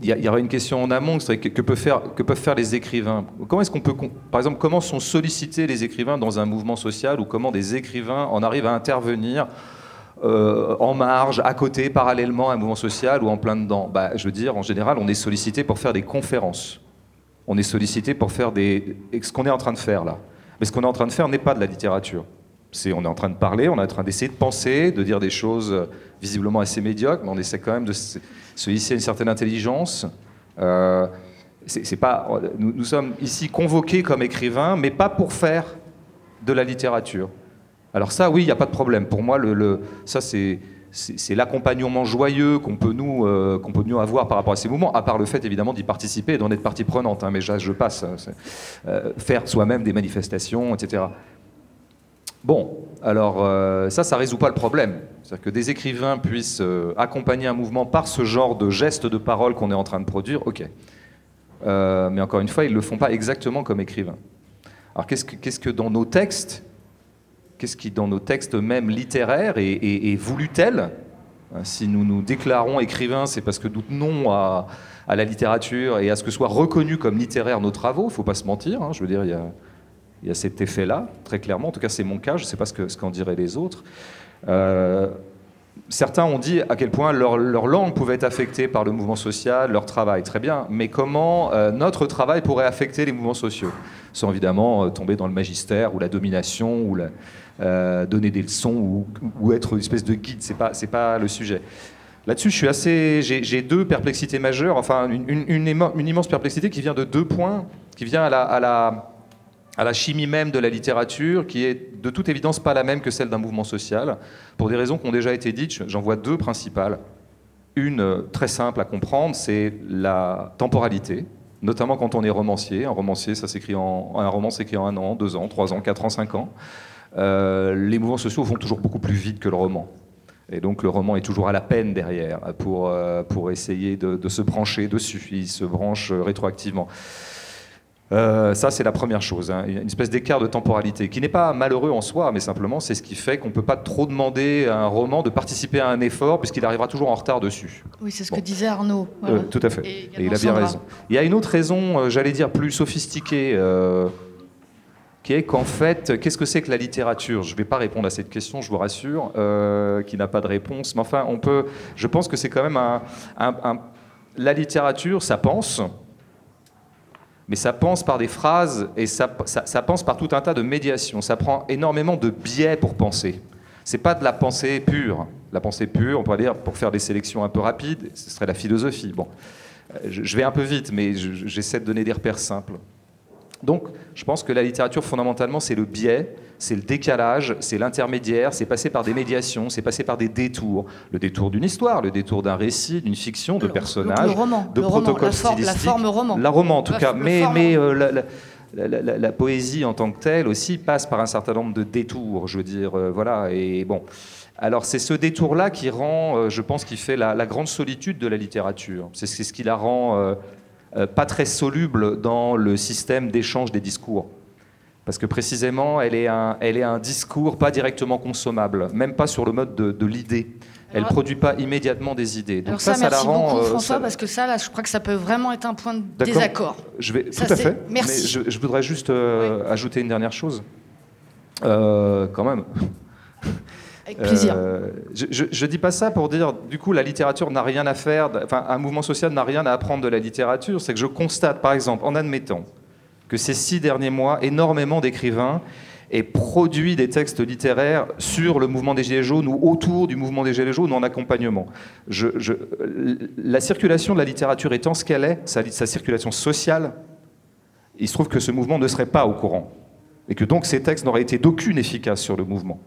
il y, y une question en amont, que, peut faire- que peuvent faire les écrivains? Comment est-ce qu'on peut, par exemple, comment sont sollicités les écrivains dans un mouvement social ou comment des écrivains en arrivent à intervenir euh, en marge, à côté, parallèlement à un mouvement social ou en plein dedans bah, Je veux dire, en général, on est sollicité pour faire des conférences. On est sollicité pour faire des... Ce qu'on est en train de faire là. Mais ce qu'on est en train de faire n'est pas de la littérature. C'est, on est en train de parler, on est en train d'essayer de penser, de dire des choses euh, visiblement assez médiocres, mais on essaie quand même de se, se hisser une certaine intelligence. Euh, c'est, pas, nous sommes ici convoqués comme écrivains, mais pas pour faire de la littérature. Alors ça, oui, il n'y a pas de problème. Pour moi, ça, c'est, l'accompagnement joyeux qu'on peut, nous, euh, qu'on peut nous avoir par rapport à ces mouvements, à part le fait, évidemment, d'y participer et d'en être partie prenante. hein, mais je, passe. c'est- euh, faire soi-même des manifestations, etc. Bon, alors euh, ça, ça résout pas le problème. C'est-à-dire que des écrivains puissent euh, accompagner un mouvement par ce genre de gestes de parole qu'on est en train de produire, ok. Euh, mais encore une fois, ils ne le font pas exactement comme écrivains. Alors qu'est-ce que, qu'est-ce que dans nos textes, qu'est-ce qui dans nos textes même littéraires est, est- est voulu tel Hein, Si nous nous déclarons écrivains, c'est parce que nous tenons à, la littérature et à ce que soient reconnus comme littéraires nos travaux, il ne faut pas se mentir, hein, je veux dire, il y a, cet effet-là, très clairement. En tout cas, c'est mon cas. Je ne sais pas ce qu'en ce qu'en diraient les autres. Euh, certains ont dit à quel point leur, langue pouvait être affectée par le mouvement social, leur travail. Très bien. Mais comment euh, notre travail pourrait affecter les mouvements sociaux? Sans évidemment euh, tomber dans le magistère ou la domination ou euh, donner des leçons ou, être une espèce de guide. Ce n'est pas, c'est pas le sujet. Là-dessus. J'ai deux perplexités majeures. Enfin, une, immense perplexité qui vient de deux points, qui vient à la chimie même de la littérature, qui est de toute évidence pas la même que celle d'un mouvement social, pour des raisons qui ont déjà été dites. J'en vois deux principales. Une euh, très simple à comprendre, c'est la temporalité, notamment quand on est romancier. Un romancier, ça s'écrit en un roman s'écrit en un an, deux ans, trois ans, quatre ans, cinq ans. Euh, les mouvements sociaux vont toujours beaucoup plus vite que le roman. Et donc le roman est toujours à la peine derrière pour, euh, pour essayer de, de se brancher dessus. Il se branche rétroactivement. Euh, ça, c'est la première chose. hein. Une espèce d'écart de temporalité qui n'est pas malheureux en soi, mais simplement c'est ce qui fait qu'on ne peut pas trop demander à un roman de participer à un effort puisqu'il arrivera toujours en retard dessus. Oui, c'est ce Bon. que disait Arnaud. Euh, Voilà. tout à fait. Et il a bien Sandra. raison. Il y a une autre raison, euh, j'allais dire plus sophistiquée, euh, qui est qu'en fait, qu'est-ce que c'est que la littérature? Je ne vais pas répondre à cette question, je vous rassure, qui n'a pas de réponse. Mais enfin, on peut. Je pense que c'est quand même un, un- un- La littérature, ça pense. Mais ça pense par des phrases et ça, ça, pense par tout un tas de médiations. Ça prend énormément de biais pour penser. C'est pas de la pensée pure. La pensée pure, on pourrait dire, pour faire des sélections un peu rapides, ce serait la philosophie. Bon, Euh, je, vais un peu vite, mais je- je- j'essaie de donner des repères simples. Donc, je pense que la littérature, fondamentalement, c'est le biais, c'est le décalage, c'est l'intermédiaire, c'est passer par des médiations, c'est passer par des détours. Le détour d'une histoire, le détour d'un récit, d'une fiction, de Le- personnages, le roman, de le roman, protocoles la forme- la stylistiques. forme roman. La roman, en tout La- cas. Mais, forme mais euh, la, la- la- la- la poésie en tant que telle aussi passe par un certain nombre de détours, je veux dire. euh, voilà. Et bon. Alors, c'est ce détour-là qui rend, euh, je pense, qui fait la, la grande solitude de la littérature. C'est ce qui la rend euh, pas très soluble dans le système d'échange des discours. Parce que précisément, elle est, un, elle est un discours pas directement consommable, même pas sur le mode de, de l'idée. Elle Alors- produit pas immédiatement des idées. Donc Alors ça, la merci rend, beaucoup euh, François, ça- parce que ça, là, je crois que ça peut vraiment être un point de désaccord. Je vais, Ça, tout à fait. merci. Mais je, je voudrais juste euh, ajouter une dernière chose. Euh, quand même. *laughs* Plaisir. Euh, je, je, dis pas ça pour dire, du coup, la littérature n'a rien à faire, enfin, un mouvement social n'a rien à apprendre de la littérature. C'est que je constate, par exemple, en admettant que ces six derniers mois, énormément d'écrivains aient produit des textes littéraires sur le mouvement des Gilets jaunes ou autour du mouvement des Gilets jaunes en accompagnement. La circulation de la littérature étant ce qu'elle est, sa, sa circulation sociale, il se trouve que ce mouvement ne serait pas au courant. Et que donc ces textes n'auraient été d'aucune efficace sur le mouvement.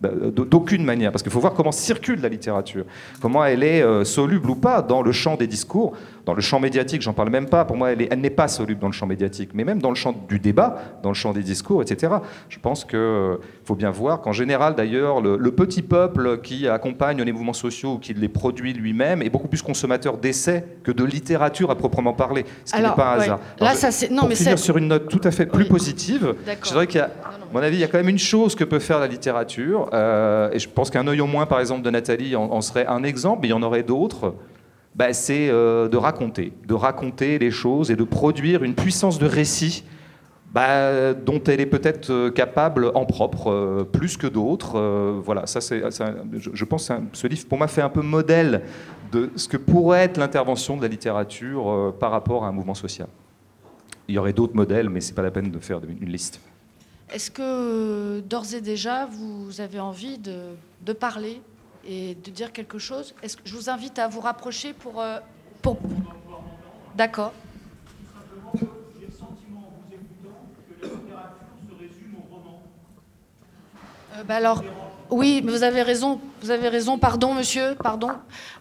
Bah, d'aucune manière, parce qu'il faut voir comment circule la littérature, comment elle est euh, soluble ou pas dans le champ des discours, dans le champ médiatique, j'en parle même pas, pour moi elle n'est pas soluble dans le champ médiatique, mais même dans le champ du débat, dans le champ des discours, etc. Je pense qu'il euh, faut bien voir qu'en général d'ailleurs, le, petit peuple qui accompagne les mouvements sociaux ou qui les produit lui-même est beaucoup plus consommateur d'essais que de littérature à proprement parler, ce qui n'est pas un hasard. Là, ça, non, pour mais finir sur une note tout à fait plus positive, je dirais qu'il y a mon avis, il y a quand même une chose que peut faire la littérature, euh, et je pense qu'un œil au moins, par exemple, de Nathalie en, serait un exemple, mais il y en aurait d'autres. Bah, c'est euh, de raconter, de raconter les choses et de produire une puissance de récit bah, dont elle est peut-être euh, capable en propre, plus que d'autres. voilà, ça, c'est, je, pense que ce livre, pour moi, fait un peu modèle de ce que pourrait être l'intervention de la littérature par rapport à un mouvement social. Il y aurait d'autres modèles, mais ce n'est pas la peine de faire une liste. Est-ce que d'ores et déjà, vous avez envie de, parler et de dire quelque chose? Est-ce que je vous invite à vous rapprocher pour... Euh, pour... D'accord. Euh, bah alors, oui, vous avez raison. Vous avez raison. Pardon, monsieur. Pardon.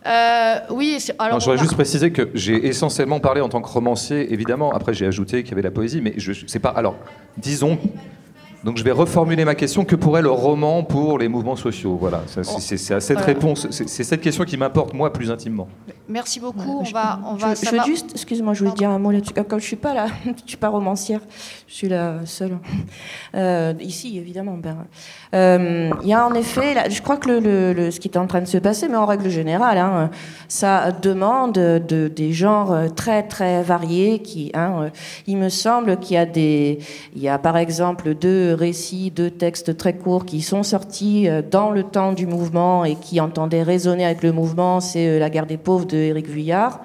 Euh, oui. Alors, je voudrais juste préciser que j'ai essentiellement parlé en tant que romancier, évidemment. Après, j'ai ajouté qu'il y avait la poésie, mais je sais pas. Alors, disons donc je vais reformuler ma question. Que pourrait le roman pour les mouvements sociaux? Voilà, c'est à cette réponse, c'est cette question qui m'importe moi plus intimement. Merci beaucoup. on va, on va, je, veux juste, excuse-moi, je voulais dire un mot là-dessus. Comme je suis pas là, *laughs* je suis pas romancière, je suis la seule. Euh, ici, évidemment. Ben, euh, il y a en effet, je crois que le, ce qui est en train de se passer, mais en règle générale, hein, ça demande de, des genres très très variés. Qui, hein, il me semble qu'il y a des, il y a par exemple deux récits, deux textes très courts qui sont sortis euh, dans le temps du mouvement et qui entendaient résonner avec le mouvement. C'est La guerre des pauvres de Éric Vuillard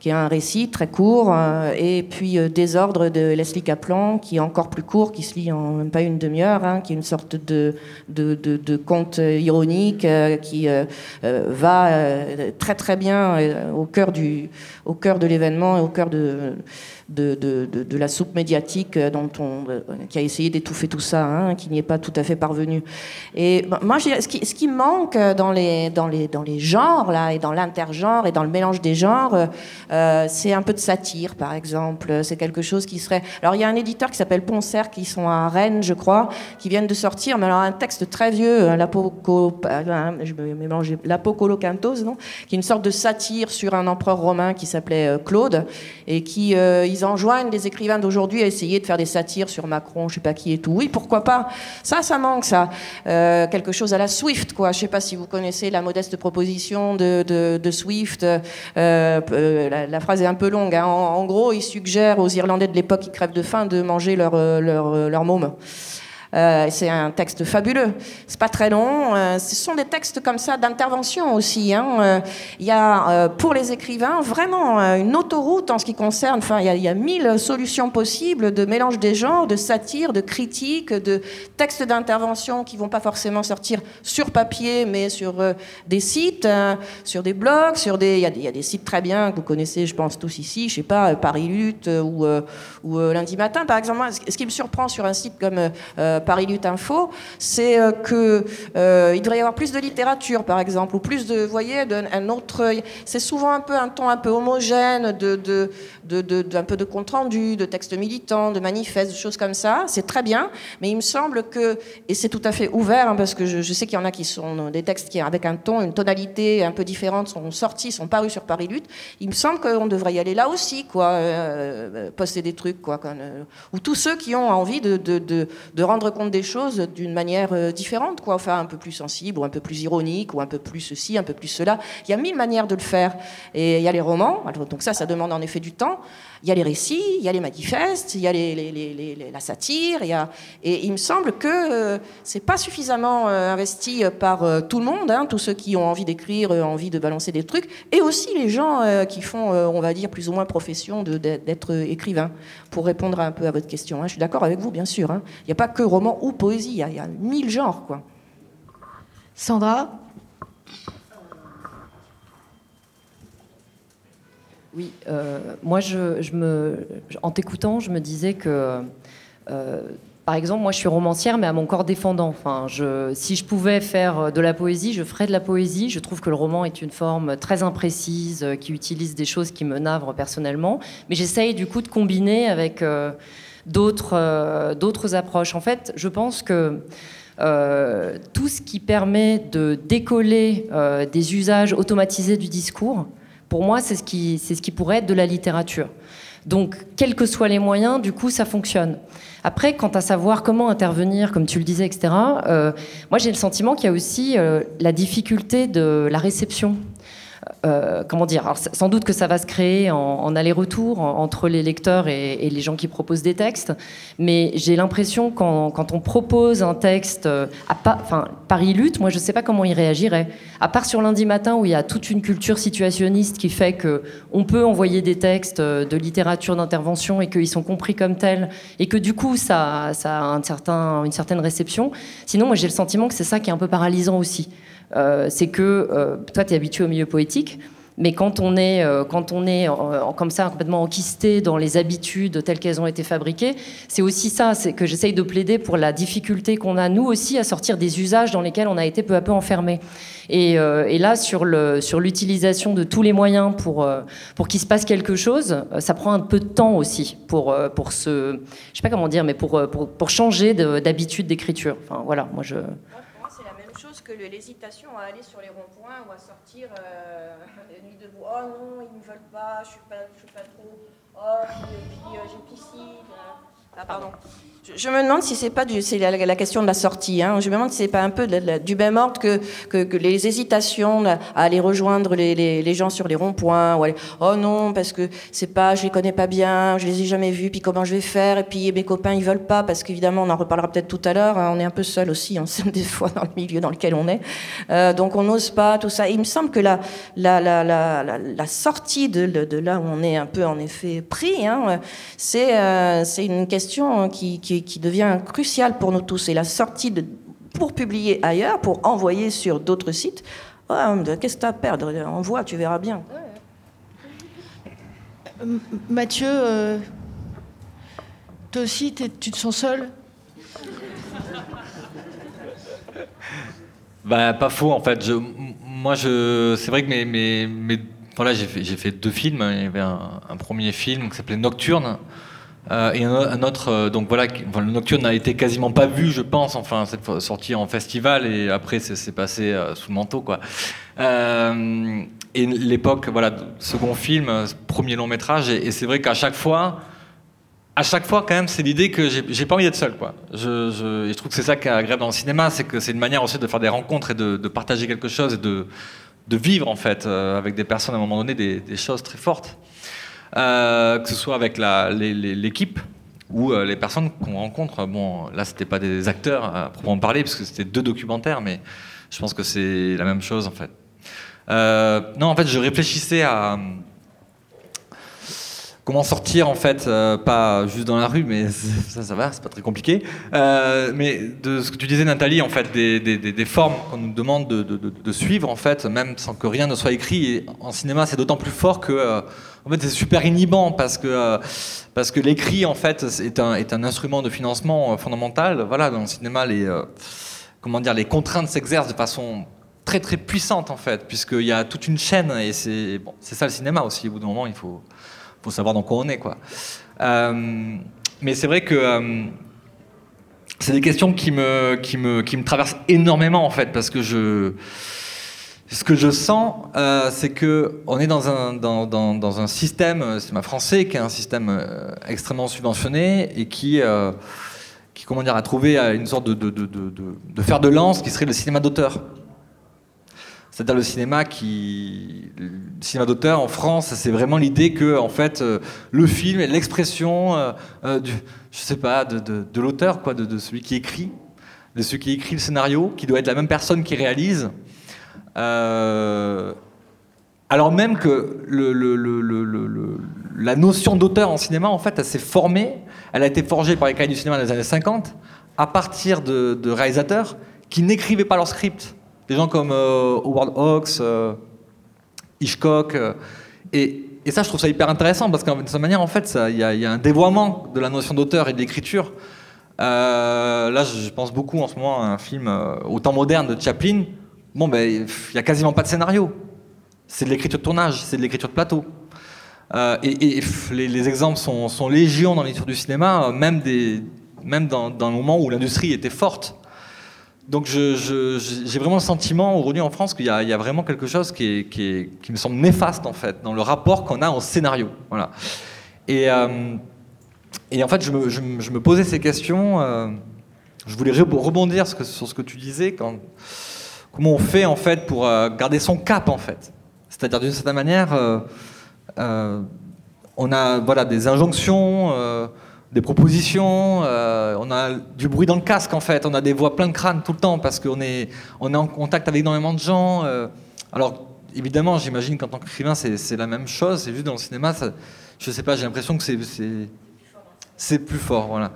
qui est un récit très court, euh, et puis euh, Désordre de Leslie Kaplan, qui est encore plus court, qui se lit en même pas une demi-heure, hein, qui est une sorte de, de, de, conte ironique qui va très très bien au cœur, du, au cœur de l'événement et au cœur de de, la soupe médiatique euh, dont on, euh, qui a essayé d'étouffer tout ça, hein, qui n'y est pas tout à fait parvenu. Et bah, moi, ce qui, ce qui manque dans les, dans, les, dans les genres, là, et dans l'intergenre, et dans le mélange des genres, euh, c'est un peu de satire, par exemple. C'est quelque chose qui serait... Alors, il y a un éditeur qui s'appelle Poncer, qui sont à Rennes, je crois, qui viennent de sortir, mais alors un texte très vieux, mélange, l'Apocolocantos, non Qui est une sorte de satire sur un empereur romain qui s'appelait Claude, et qui enjoignent les écrivains d'aujourd'hui à essayer de faire des satires sur Macron, je sais pas qui et tout. Oui, pourquoi pas Ça, ça manque, ça. Euh, quelque chose à la Swift, quoi. Je sais pas si vous connaissez la modeste proposition de, de, Swift. Euh, euh, la, phrase est un peu longue. Hein. En, gros, il suggère aux Irlandais de l'époque qui crèvent de faim de manger leur, leur, leur môme. Euh, c'est un texte fabuleux. C'est pas très long. Euh, ce sont des textes comme ça d'intervention aussi. Hein. Euh, il y a pour les écrivains vraiment une autoroute en ce qui concerne. Enfin, il y, a, mille solutions possibles de mélange des genres, de satire, de critique, de textes d'intervention qui vont pas forcément sortir sur papier, mais sur des sites, sur des blogs, sur des. Il y, a des sites très bien que vous connaissez, je pense tous ici. Je sais pas, Paris Lutte ou, ou Lundi Matin, par exemple. Ce qui me surprend sur un site comme Paris Lutte Info, c'est euh, que euh, il devrait y avoir plus de littérature, par exemple, ou plus de, vous voyez, un autre. C'est souvent un peu un ton un peu homogène, de, de, de, d'un peu de compte rendu, de textes militants, de manifestes, de choses comme ça. C'est très bien, mais il me semble que et c'est tout à fait ouvert hein, parce que je, sais qu'il y en a qui sont des textes qui avec un ton, une tonalité un peu différente sont sortis, sont parus sur Paris Lutte. Il me semble qu'on devrait y aller là aussi, quoi, poster des trucs, quoi, ou tous ceux qui ont envie de, de, de rendre compte des choses d'une manière euh, différente, quoi, enfin un peu plus sensible, ou un peu plus ironique, ou un peu plus ceci, un peu plus cela. Il y a mille manières de le faire. Et il y a les romans, donc ça, ça demande en effet du temps. Il y a les récits, il y a les manifestes, il y a la satire, il y et il me semble que euh, c'est pas suffisamment euh, investi par tout le monde, hein, tous ceux qui ont envie d'écrire, envie de balancer des trucs, et aussi les gens qui font, on va dire, plus ou moins profession d'être écrivain, pour répondre un peu à votre question. Hein. Je suis d'accord avec vous, bien sûr. Hein. Il n'y a pas que roman ou poésie, il y, a, mille genres. Quoi. Sandra? Oui, euh, moi, je, me, en t'écoutant, je me disais que, euh, par exemple, moi, je suis romancière, mais à mon corps défendant. Si je pouvais faire de la poésie, je ferais de la poésie. Je trouve que le roman est une forme très imprécise, euh, qui utilise des choses qui me navrent personnellement. Mais j'essaye du coup de combiner avec d'autres approches. En fait, je pense que tout ce qui permet de décoller des usages automatisés du discours, pour moi, c'est ce, qui, ce qui pourrait être de la littérature. Donc, quels que soient les moyens, du coup, ça fonctionne. Après, quant à savoir comment intervenir, comme tu le disais, etc., euh, moi j'ai le sentiment qu'il y a aussi euh, la difficulté de la réception. Euh, comment dire Sans doute que ça va se créer en, aller-retour entre les lecteurs et, les gens qui proposent des textes, mais j'ai l'impression quand, quand, on propose un texte euh, à enfin, Paris Lutte, moi je ne sais pas comment il réagirait. À part sur lundi matin où il y a toute une culture situationniste qui fait que on peut envoyer des textes euh, de littérature d'intervention et qu'ils sont compris comme tels et que du coup ça, ça a un certain, une certaine réception. Sinon, moi j'ai le sentiment que c'est ça qui est un peu paralysant aussi. Euh, c'est que euh, toi, tu es habitué au milieu poétique. Mais quand on est, euh, quand on est comme ça complètement enquisté dans les habitudes telles qu'elles ont été fabriquées, c'est aussi ça, c'est que j'essaye de plaider pour la difficulté qu'on a nous aussi à sortir des usages dans lesquels on a été peu à peu enfermé. Et, là, sur l'utilisation de tous les moyens pour, pour qu'il se passe quelque chose, ça prend un peu de temps aussi pour, pour se, je sais pas comment dire, mais pour, pour, pour changer d'habitude d'écriture. Enfin voilà, moi je que l'hésitation à aller sur les ronds-points ou à sortir euh, nuit debout. Oh non, ils ne veulent pas, je ne suis, pas, suis pas trop. Oh, et puis j'ai piscine. Ah, pardon. Je, me demande si c'est pas la, question de la sortie. Hein. Je me demande si c'est pas un peu du même ordre que, les hésitations à aller rejoindre les, gens sur les ronds-points. Ou oh non, parce que c'est pas, je les connais pas bien, je les ai jamais vus, puis comment je vais faire Et puis mes copains ils veulent pas parce qu'évidemment on en reparlera peut-être tout à l'heure. Hein. on est un peu seul aussi, hein, *laughs* des fois dans le milieu dans lequel on est. Euh, donc on n'ose pas tout ça. il me semble que la sortie de, là où on est un peu en effet pris, euh, c'est une question qui, qui qui, devient crucial pour nous tous. Et la sortie de, pour publier ailleurs, pour envoyer sur d'autres sites, qu'est-ce que tu as à perdre? Envoie, tu verras bien. Euh, Mathieu, euh, toi aussi, tu te sens seul? Bah, Pas faux, en fait. Je, moi, je, c'est vrai que mes, mes, voilà, j'ai fait, fait, deux films. Il y avait un, un premier film qui s'appelait Nocturne. Euh, et un, autre, euh, donc voilà, le Nocturne n'a été quasiment pas vu, je pense, enfin, cette sortie en festival, et après, c'est passé euh, sous le manteau, quoi. et l'époque, voilà, second film, premier long métrage, et, c'est vrai qu'à chaque fois, à chaque fois, quand même, c'est l'idée que j'ai pas envie d'être seul, quoi. Je, je, je trouve que c'est ça qui est agréable dans le cinéma, c'est que c'est une manière aussi de faire des rencontres et de, partager quelque chose et de, vivre, en fait, avec des personnes à un moment donné, des choses très fortes. Euh, que ce soit avec l'équipe ou euh, les personnes qu'on rencontre. Bon, là, c'était pas des acteurs à proprement parler, parce que c'était deux documentaires, mais je pense que c'est la même chose en fait. Euh, non, en fait, je réfléchissais à comment sortir en fait, pas juste dans la rue, mais *laughs* ça, ça va, c'est pas très compliqué. mais de ce que tu disais, Nathalie, en fait, des, formes qu'on nous demande de, suivre, en fait, même sans que rien ne soit écrit. En cinéma, c'est d'autant plus fort que en fait, c'est super inhibant parce que, euh, parce que l'écrit, en fait, est un, est un instrument de financement euh, fondamental. Voilà, dans le cinéma, les, euh, comment dire, les contraintes s'exercent de façon très très puissante, en fait, puisqu'il y a toute une chaîne, et c'est bon, ça le cinéma aussi. Au bout d'un moment, il faut, faut savoir dans quoi on est. Quoi. mais c'est vrai que c'est des questions qui me, qui, me, qui me traversent énormément, en fait, parce que je ce que je sens, euh, c'est que on est dans un, système, euh, c'est ma français, qui est un système euh, extrêmement subventionné et qui, comment dire, a trouvé une sorte de, de, de, fer de lance qui serait le cinéma d'auteur. C'est-à-dire le cinéma qui, le cinéma d'auteur en France, c'est vraiment l'idée que en fait le film est l'expression, du, je sais pas, de, l'auteur quoi, de celui qui écrit, de celui qui écrit le scénario, qui doit être la même personne qui réalise. Euh, alors même que la notion d'auteur en cinéma, en fait, elle s'est formée, elle a été forgée par les cahiers du cinéma dans les années 50, à partir de, réalisateurs qui n'écrivaient pas leur script. Des gens comme euh, Howard Hawks, euh, Hitchcock. et, ça, je trouve ça hyper intéressant, parce qu'en de cette manière, en fait, il y, a un dévoiement de la notion d'auteur et de l'écriture. Là, je pense beaucoup en ce moment à un film au temps moderne de Chaplin. Bon, ben, il n'y a quasiment pas de scénario c'est de l'écriture de tournage, c'est de l'écriture de plateau. Euh, et, les, les, exemples sont, sont légion dans l'écriture du cinéma, même, des, même dans, dans le moment où l'industrie était forte. Donc j'ai vraiment le sentiment aujourd'hui en France qu'il y, a vraiment quelque chose qui, me semble néfaste en fait, dans le rapport qu'on a au scénario. Voilà. Et, euh, en fait, je me, posais ces questions. Euh, je voulais rebondir sur ce que tu disais, quand, comment on fait en fait pour euh, garder son cap en fait. C'est-à-dire d'une certaine manière, euh, euh, on a voilà, des injonctions, des propositions, on a du bruit dans le casque en fait, on a des voix plein de crâne tout le temps parce qu'on est, on est en contact avec énormément de gens. alors évidemment, j'imagine qu'en tant qu'écrivain, c'est la même chose, c'est juste dans le cinéma, ça, je sais pas, j'ai l'impression que c'est plus fort. Voilà.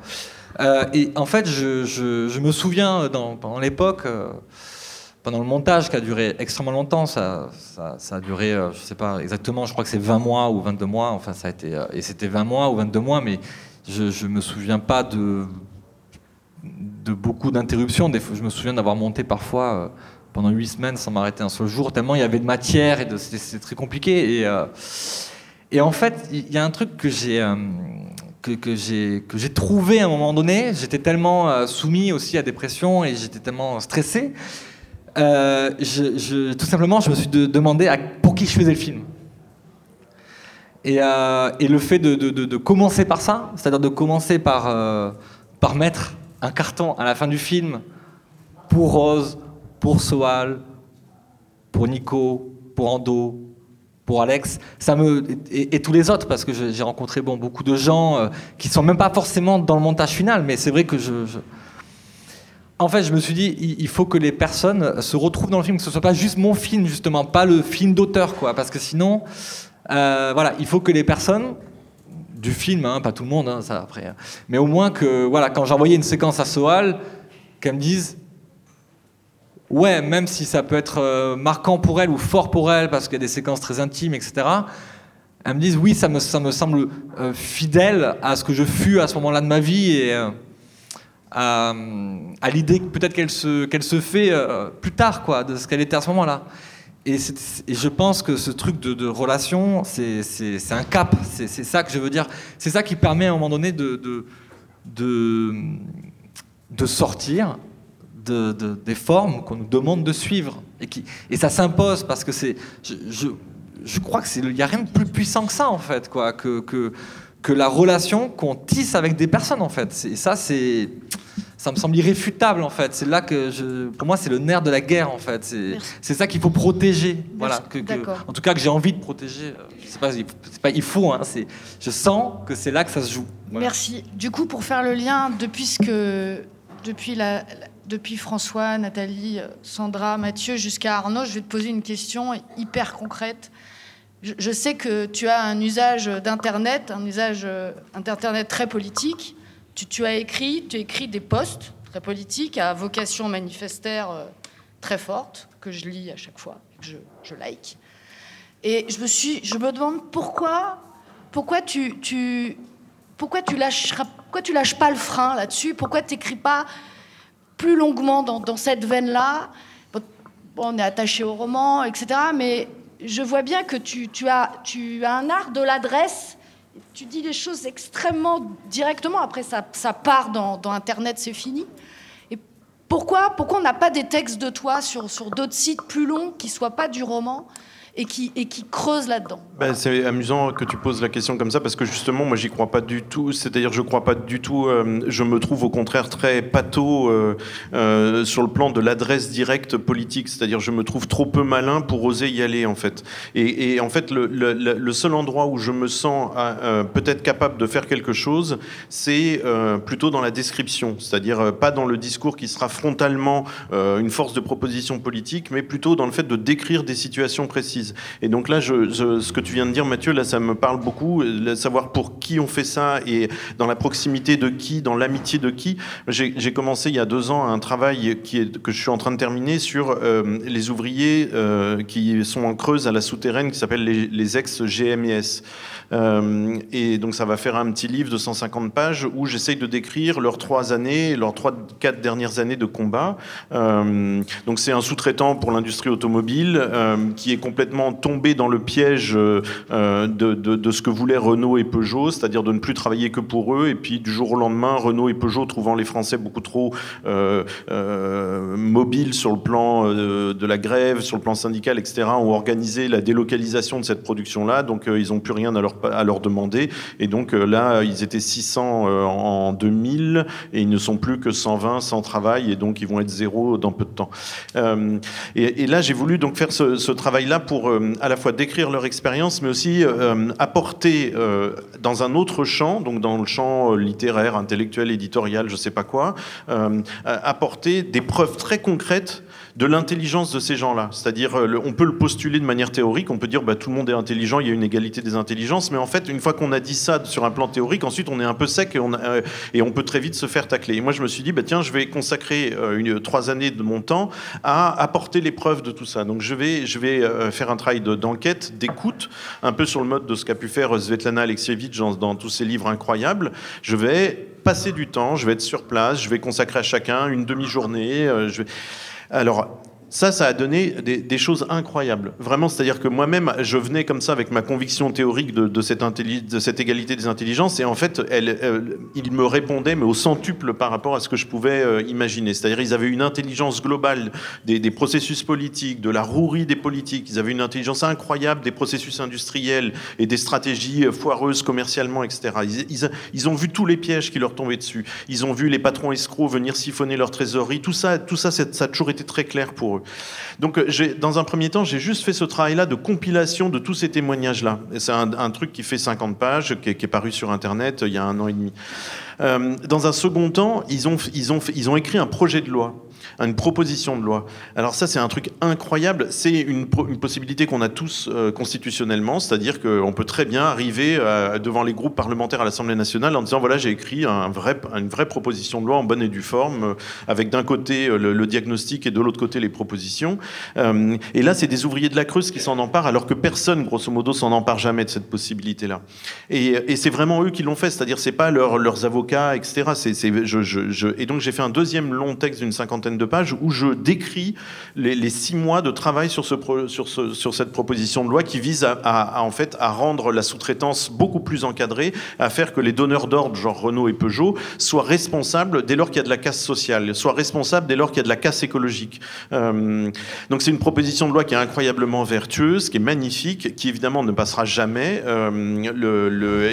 et en fait, je, je, je me souviens dans, pendant l'époque pendant le montage qui a duré extrêmement longtemps, ça, a duré, euh, je sais pas exactement, je crois que c'est 20 mois ou 22 mois, enfin ça a été, euh, et c'était 20 mois ou 22 mois, mais je, je me souviens pas de, beaucoup d'interruptions. Je me souviens d'avoir monté parfois euh, pendant 8 semaines sans m'arrêter un seul jour, tellement il y avait de matière et c'était très compliqué. Et, en fait, il y a un truc que j'ai trouvé à un moment donné. J'étais tellement soumis aussi à des pressions et j'étais tellement stressé euh, tout simplement, je me suis de, demandé pour qui je faisais le film. Et, euh, le fait de, commencer par ça, c'est-à-dire de commencer par, euh, par mettre un carton à la fin du film pour Rose, pour Soal, pour Nico, pour Ando, pour Alex, et, tous les autres parce que j'ai rencontré beaucoup de gens qui sont même pas forcément dans le montage final, mais c'est vrai que je en fait, je me suis dit, il faut que les personnes se retrouvent dans le film, que ce soit pas juste mon film, justement, pas le film d'auteur, quoi, parce que sinon, euh, voilà, il faut que les personnes du film, hein, pas tout le monde, hein, ça après, hein, mais au moins que, voilà, quand j'envoyais une séquence à Soal, qu'elle me dise, ouais, même si ça peut être euh, marquant pour elle ou fort pour elle, parce qu'il y a des séquences très intimes, etc. Elles me disent, oui, ça me, semble euh, fidèle à ce que je fus à ce moment-là de ma vie et à, à l'idée peut-être qu'elle se, qu'elle se fait euh, plus tard, quoi, de ce qu'elle était à ce moment-là. Et, je pense que ce truc de, relation, c'est un cap, c'est ça que je veux dire. C'est ça qui permet à un moment donné de, de, de, sortir de, des formes qu'on nous demande de suivre. Et, qui, et ça s'impose parce que c'est. Je, je, je, crois qu'il n'y a rien de plus puissant que ça, en fait, quoi, que, que la relation qu'on tisse avec des personnes, en fait. Et ça, c'est ça me semble irréfutable en fait. C'est là que je, pour moi c'est le nerf de la guerre en fait. C'est ça qu'il faut protéger. Merci. Voilà. Que, que, en tout cas que j'ai envie de protéger. C'est pas, pas il faut. Hein, je sens que c'est là que ça se joue. Voilà. Merci. Du coup pour faire le lien depuis ce que depuis la, depuis François, Nathalie, Sandra, Mathieu jusqu'à Arnaud, je vais te poser une question hyper concrète. Je, sais que tu as un usage d'internet, un usage d'internet très politique. Tu, as écrit, tu as écrit des posts très politiques à vocation manifestaire euh, très forte que je lis à chaque fois, que je, like. Et je me suis, je me demande pourquoi, pourquoi tu, pourquoi tu lâches, pourquoi tu lâches pas le frein là-dessus, pourquoi tu n'écris pas plus longuement dans, cette veine-là? On est attaché au roman, etc. Mais je vois bien que tu, as, un art de l'adresse tu dis les choses extrêmement directement. Après, ça, part dans, dans Internet, c'est fini. Et pourquoi, pourquoi on n'a pas des textes de toi sur, sur d'autres sites plus longs qui ne soient pas du roman? Et qui, creuse là-dedans. Ben, c'est amusant que tu poses la question comme ça parce que justement, moi, j'y crois pas du tout. C'est-à-dire, je crois pas du tout. Euh, je me trouve au contraire très pâteau euh, euh, sur le plan de l'adresse directe politique. C'est-à-dire, je me trouve trop peu malin pour oser y aller, en fait. Et, en fait, le, seul endroit où je me sens peut-être capable de faire quelque chose, c'est plutôt dans la description. C'est-à-dire, pas dans le discours qui sera frontalement une force de proposition politique, mais plutôt dans le fait de décrire des situations précises. Et donc là, ce que tu viens de dire, Mathieu, là, ça me parle beaucoup. Savoir pour qui on fait ça et dans la proximité de qui, dans l'amitié de qui. J'ai commencé il y a deux ans un travail que je suis en train de terminer sur euh, les ouvriers euh, qui sont en Creuse à la souterraine, qui s'appelle les, les ex-GMIS. Euh, et donc ça va faire un petit livre de 150 pages où j'essaye de décrire leurs trois années, leurs trois, quatre dernières années de combat. Euh, donc c'est un sous-traitant pour l'industrie automobile euh, qui est complètement tombé dans le piège de, de, ce que voulaient Renault et Peugeot, c'est-à-dire de ne plus travailler que pour eux. Et puis du jour au lendemain, Renault et Peugeot, trouvant les Français beaucoup trop mobiles sur le plan de la grève, sur le plan syndical, etc., ont organisé la délocalisation de cette production-là. Donc ils n'ont plus rien à leur à leur demander. Et donc euh, là, ils étaient 600 euh, en 2000 et ils ne sont plus que 120 sans travail et donc ils vont être zéro dans peu de temps. Euh, et, là, j'ai voulu donc faire ce, travail-là pour à la fois décrire leur expérience, mais aussi apporter dans un autre champ, donc dans le champ littéraire, intellectuel, éditorial, je sais pas quoi, apporter des preuves très concrètes de l'intelligence de ces gens-là. C'est-à-dire, euh, on peut le postuler de manière théorique, on peut dire bah, tout le monde est intelligent, il y a une égalité des intelligences, mais en fait, une fois qu'on a dit ça sur un plan théorique, ensuite on est un peu sec et on, euh, peut très vite se faire tacler. Et moi, je me suis dit, bah, tiens, je vais consacrer euh, trois années de mon temps à apporter les preuves de tout ça. Donc, je vais, je vais faire un travail d'enquête, d'écoute, un peu sur le mode de ce qu'a pu faire Svetlana Alexievitch dans, dans tous ses livres incroyables. Je vais passer du temps, je vais être sur place, je vais consacrer à chacun une demi-journée. je vais... Alors, ça, ça a donné des, choses incroyables. Vraiment, c'est-à-dire que moi-même, je venais comme ça avec ma conviction théorique de, cette, égalité des intelligences, et en fait, elle, ils me répondaient, mais au centuple par rapport à ce que je pouvais euh, imaginer. C'est-à-dire, ils avaient une intelligence globale des, processus politiques, de la rouerie des politiques. Ils avaient une intelligence incroyable des processus industriels et des stratégies foireuses commercialement, etc. Ils, ils, ont vu tous les pièges qui leur tombaient dessus. Ils ont vu les patrons escrocs venir siphonner leur trésorerie. Tout ça, tout ça, ça a toujours été très clair pour eux. Donc, euh, dans un premier temps, j'ai juste fait ce travail-là de compilation de tous ces témoignages-là. C'est un, truc qui fait 50 pages, qui est, paru sur Internet euh, il y a un an et demi. Euh, dans un second temps, ils ont, écrit un projet de loi une proposition de loi. Alors ça, c'est un truc incroyable. C'est une, possibilité qu'on a tous euh, constitutionnellement, c'est-à-dire qu'on peut très bien arriver euh, devant les groupes parlementaires à l'Assemblée nationale en disant voilà, j'ai écrit une vraie proposition de loi en bonne et due forme, euh, avec d'un côté le, diagnostic et de l'autre côté les propositions. et là, c'est des ouvriers de la Creuse qui s'en emparent, alors que personne, grosso modo, s'en empare jamais de cette possibilité-là. Et, c'est vraiment eux qui l'ont fait, c'est-à-dire c'est pas leurs avocats, etc. et donc j'ai fait un deuxième long texte d'une cinquantaine de où je décris les, six mois de travail sur, ce, sur, sur cette proposition de loi qui vise à, rendre la sous-traitance beaucoup plus encadrée, à faire que les donneurs d'ordre, genre Renault et Peugeot, soient responsables dès lors qu'il y a de la casse sociale, soient responsables dès lors qu'il y a de la casse écologique. Euh, donc c'est une proposition de loi qui est incroyablement vertueuse, qui est magnifique, qui évidemment ne passera jamais. Euh,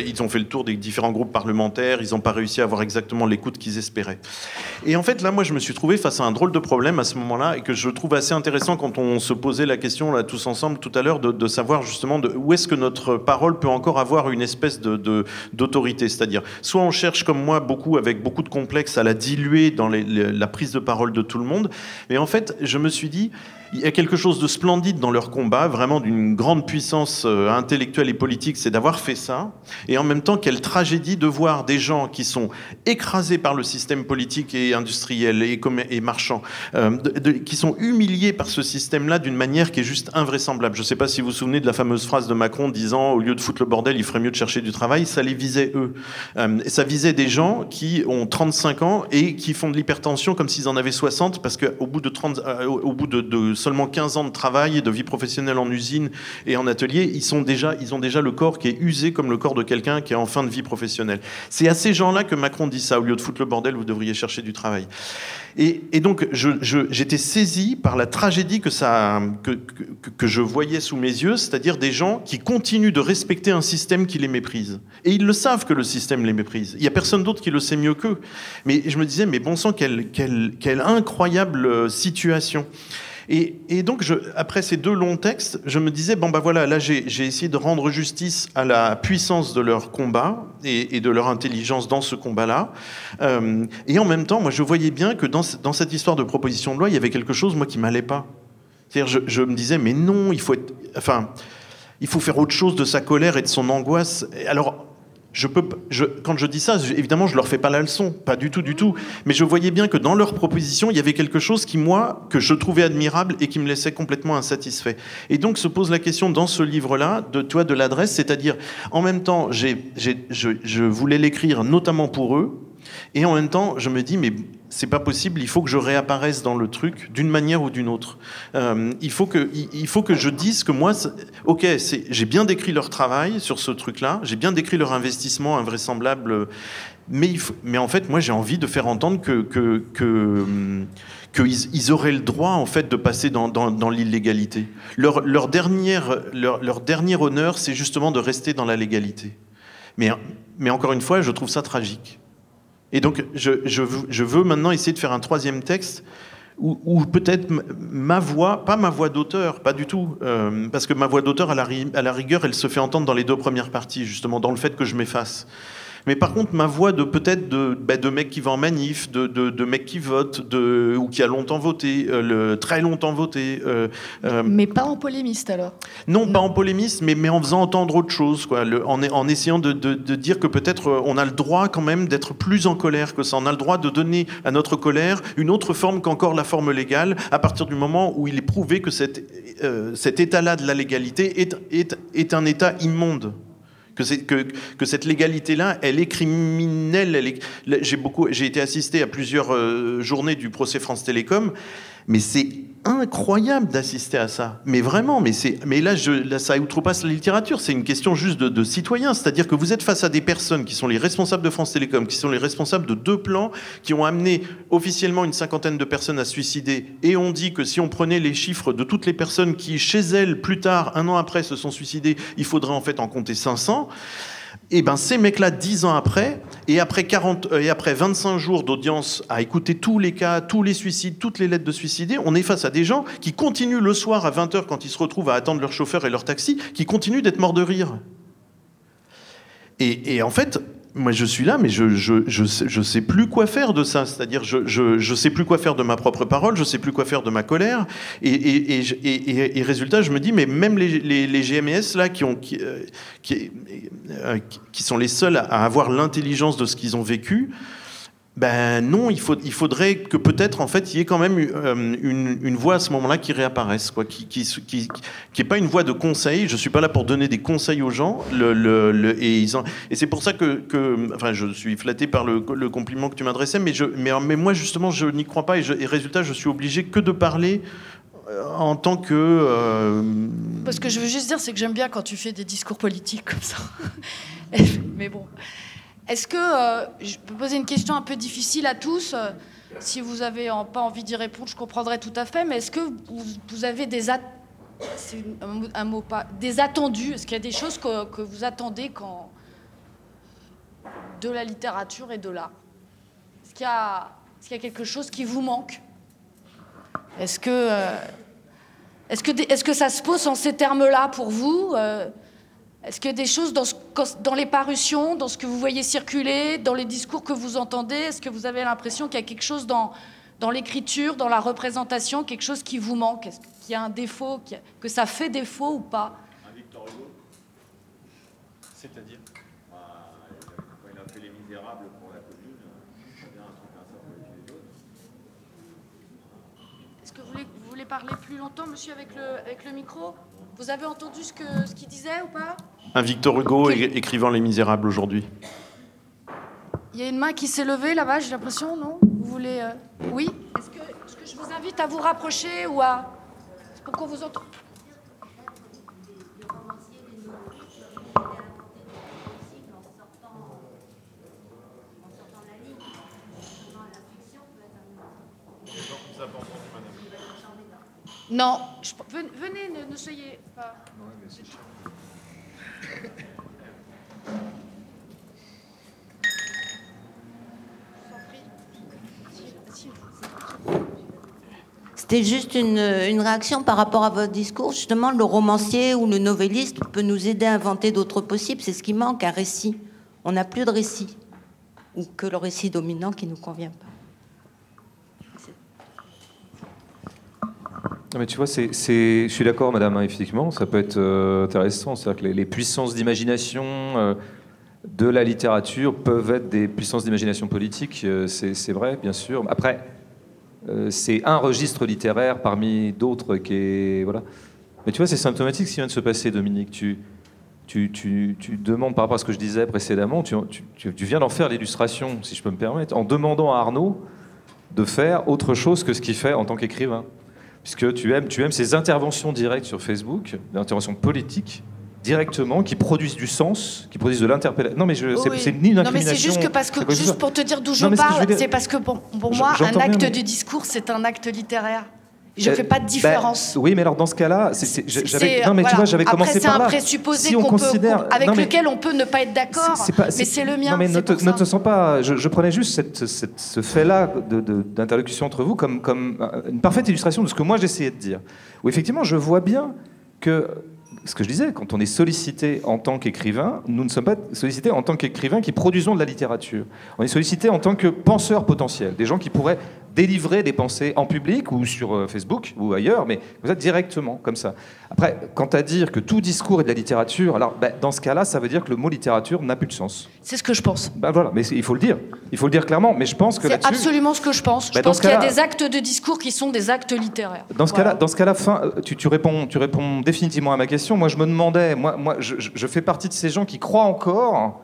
ils ont fait le tour des différents groupes parlementaires, ils n'ont pas réussi à avoir exactement l'écoute qu'ils espéraient. Et en fait, là, moi, je me suis trouvé face à un drôle de problème à ce moment-là et que je trouve assez intéressant quand on se posait la question là tous ensemble tout à l'heure de, savoir justement où est-ce que notre parole peut encore avoir une espèce de, d'autorité. C'est-à-dire, soit on cherche comme moi beaucoup avec beaucoup de complexes à la diluer dans la prise de parole de tout le monde, mais en fait, je me suis dit, il y a quelque chose de splendide dans leur combat, vraiment d'une grande puissance euh, intellectuelle et politique, c'est d'avoir fait ça. Et en même temps, quelle tragédie de voir des gens qui sont écrasés par le système politique et industriel et, marchand, euh, qui sont humiliés par ce système-là d'une manière qui est juste invraisemblable. Je ne sais pas si vous vous souvenez de la fameuse phrase de Macron disant au lieu de foutre le bordel, il ferait mieux de chercher du travail. Ça les visait eux. Euh, ça visait des gens qui ont 35 ans et qui font de l'hypertension comme s'ils en avaient 60 parce qu'au bout de 30, au bout de seulement 15 ans de travail et de vie professionnelle en usine et en atelier, ils, sont déjà, ils ont déjà le corps qui est usé comme le corps de quelqu'un qui est en fin de vie professionnelle. C'est à ces gens-là que Macron dit ça. Au lieu de foutre le bordel, vous devriez chercher du travail. Et, donc, j'étais saisi par la tragédie que, je voyais sous mes yeux, c'est-à-dire des gens qui continuent de respecter un système qui les méprise. Et ils le savent que le système les méprise. Il n'y a personne d'autre qui le sait mieux qu'eux. Mais je me disais, mais bon sang, quelle incroyable euh, situation. Et, donc, après ces deux longs textes, je me disais, bon, bah voilà, là, j'ai essayé de rendre justice à la puissance de leur combat et, de leur intelligence dans ce combat-là. Euh, et en même temps, moi, je voyais bien que dans, cette histoire de proposition de loi, il y avait quelque chose, moi, qui m'allait pas. C'est-à-dire, je, me disais, mais non, il faut. Enfin, il faut faire autre chose de sa colère et de son angoisse. Alors, je peux, quand je dis ça, évidemment, je leur fais pas la leçon, pas du tout, du tout. Mais je voyais bien que dans leur proposition, il y avait quelque chose qui, moi, que je trouvais admirable et qui me laissait complètement insatisfait. Et donc se pose la question dans ce livre-là de toi de l'adresse, c'est-à-dire, en même temps, je, je voulais l'écrire notamment pour eux, et en même temps, je me dis, mais c'est pas possible, il faut que je réapparaisse dans le truc d'une manière ou d'une autre. Euh, il, faut que, il, faut que je dise que moi, ok, j'ai bien décrit leur travail sur ce truc-là, j'ai bien décrit leur investissement invraisemblable, mais, mais en fait, moi, j'ai envie de faire entendre que, que, que ils auraient le droit en fait de passer dans, dans, dans l'illégalité. Leur, leur, dernière, leur, leur dernier honneur, c'est justement de rester dans la légalité. Mais, mais encore une fois, je trouve ça tragique. Et donc, je, veux maintenant essayer de faire un troisième texte où, peut-être ma voix, pas ma voix d'auteur, pas du tout, euh, parce que ma voix d'auteur, à la rigueur, elle se fait entendre dans les deux premières parties, justement, dans le fait que je m'efface. Mais par contre, ma voix de peut-être de, bah, de mec qui va en manif, de, de, de mec qui vote, de, ou qui a longtemps voté, euh, le, très longtemps voté. Euh, euh, mais pas en polémiste alors? Non, pas en polémiste, mais, mais en faisant entendre autre chose, quoi, le, en, en essayant de, de dire que peut-être on a le droit quand même d'être plus en colère que ça. On a le droit de donner à notre colère une autre forme qu'encore la forme légale, à partir du moment où il est prouvé que cet, cet état-là de la légalité est, est, est un état immonde que, cette légalité-là, elle est criminelle. j'ai été assisté à plusieurs euh, journées du procès France Télécom, mais c'est incroyable d'assister à ça. Mais vraiment, mais, mais là, je, là, ça outrepasse la littérature. C'est une question juste de, de citoyens. C'est-à-dire que vous êtes face à des personnes qui sont les responsables de France Télécom, qui sont les responsables de deux plans, qui ont amené officiellement une cinquantaine de personnes à se suicider. Et on dit que si on prenait les chiffres de toutes les personnes qui, chez elles, plus tard, un an après, se sont suicidées, il faudrait en fait en compter 500 et eh ben ces mecs-là, dix ans après, et après, 40, euh, et après 25 jours d'audience à écouter tous les cas, tous les suicides, toutes les lettres de suicidés, on est face à des gens qui continuent le soir à 20h quand ils se retrouvent à attendre leur chauffeur et leur taxi, qui continuent d'être morts de rire. Et, et en fait, moi je suis là, mais je je, je, je sais plus quoi faire de ça. C'est-à-dire, je, je, je sais plus quoi faire de ma propre parole, je sais plus quoi faire de ma colère. Et, et, et, et résultat, je me dis, mais même les, les, les GMS là, qui, ont, qui, euh, qui, euh, qui sont les seuls à avoir l'intelligence de ce qu'ils ont vécu, ben non, il, faudrait que peut-être en fait il y ait quand même euh, une, voix à ce moment-là qui réapparaisse, quoi, qui qui, pas une voix de conseil. Je suis pas là pour donner des conseils aux gens. Et c'est pour ça que, enfin, je suis flatté par le, compliment que tu m'adressais, mais moi justement je n'y crois pas et résultat je suis obligé que de parler euh, en tant que. Euh... Parce que je veux juste dire, c'est que j'aime bien quand tu fais des discours politiques comme ça. *laughs* mais bon. Est-ce que, euh, je peux poser une question un peu difficile à tous, euh, si vous n'avez pas envie d'y répondre, je comprendrai tout à fait, mais est-ce que vous, avez des, attendus? Est-ce qu'il y a des choses que, vous attendez de la littérature et de l'art? Est-ce qu'il y, a quelque chose qui vous manque? Est-ce que, euh, ça se pose en ces termes-là pour vous est-ce qu'il y a des choses dans, dans, les parutions, dans ce que vous voyez circuler, dans les discours que vous entendez? Est-ce que vous avez l'impression qu'il y a quelque chose dans, dans l'écriture, dans la représentation, quelque chose qui vous manque? Est-ce qu'il y a un défaut, que ça fait défaut ou pas? Un Victor Hugo. C'est-à-dire? Bah, Quand il a fait Les Misérables pour la commune, bien un truc comme ça pour les Gilets Est-ce que vous voulez, vous voulez, parler plus longtemps, monsieur, avec le, avec le micro? Vous avez entendu ce qu'il ce disait ou pas? Un Victor Hugo écrivant Les Misérables aujourd'hui. Il y a une main qui s'est levée là-bas, j'ai l'impression, non? Vous voulez. Euh, oui? Est-ce que, je vous invite à vous rapprocher ou à. Pour qu'on vous entende? Non, venez, ne, ne soyez pas. C'était juste une, une réaction par rapport à votre discours. Justement, le romancier ou le novelliste peut nous aider à inventer d'autres possibles. C'est ce qui manque, un récit. On n'a plus de récit. Ou que le récit dominant qui ne nous convient pas. Tu vois, je suis d'accord, madame, hein, effectivement, ça peut être euh, intéressant. C'est-à-dire que les, puissances d'imagination euh, de la littérature peuvent être des puissances d'imagination politique, euh, c'est, vrai, bien sûr. Après, c'est un registre littéraire parmi d'autres qui est. Voilà. Mais tu vois, c'est symptomatique ce qui vient de se passer, Dominique. Tu, demandes, par rapport à ce que je disais précédemment, tu- tu viens d'en faire l'illustration, si je peux me permettre, en demandant à Arnaud de faire autre chose que ce qu'il fait en tant qu'écrivain puisque tu aimes, tu aimes ces interventions directes sur Facebook, des interventions politiques directement, qui produisent du sens, qui produisent de l'interpellation. Non, mais je, c'est, Oui. ni une Non, mais c'est incrimination. juste que parce que, juste pour te dire d'où je Non, parle, c'est parce que pour, pour moi, un acte mais- du discours, c'est un acte littéraire. Je Euh, ne fais pas de bah, différence. oui, mais alors dans ce cas-là, c'est, c'est- C'est- j'avais, c'est- non, mais voilà. tu vois, j'avais commencé c'est par un là. présupposé Si on peut- considère- qu'on- avec non, mais- lequel on peut ne pas être d'accord. C'est- c'est mais c'est- c'est le mien. Non, mais ne c'est te, ne te sens pas. Je, je prenais juste cette- cette- ce fait-là d'interlocution entre vous comme, comme euh, une parfaite illustration de ce que moi j'essayais de dire. Où effectivement, je vois bien que ce que je disais, quand on est sollicité en tant qu'écrivain, nous ne sommes pas sollicités en tant qu'écrivain qui produisons de la littérature. On est sollicité en tant que penseurs potentiels, des gens qui pourraient délivrer des pensées en public ou sur euh, Facebook ou ailleurs, mais comme ça, directement, comme ça. Après, quant à dire que tout discours est de la littérature, alors ben, dans ce cas-là, ça veut dire que le mot littérature n'a plus de sens. C'est ce que je pense. Ben voilà, mais il faut le dire. Il faut le dire clairement, mais je pense que C'est absolument ce que je pense. Je dans pense qu'il y a des actes de discours qui sont des actes littéraires. Dans ce Voilà. cas-là, dans ce cas-là, fin, euh, tu, tu réponds, tu réponds définitivement à ma question. Moi, je me demandais, moi, moi, je fais partie de ces gens qui croient encore.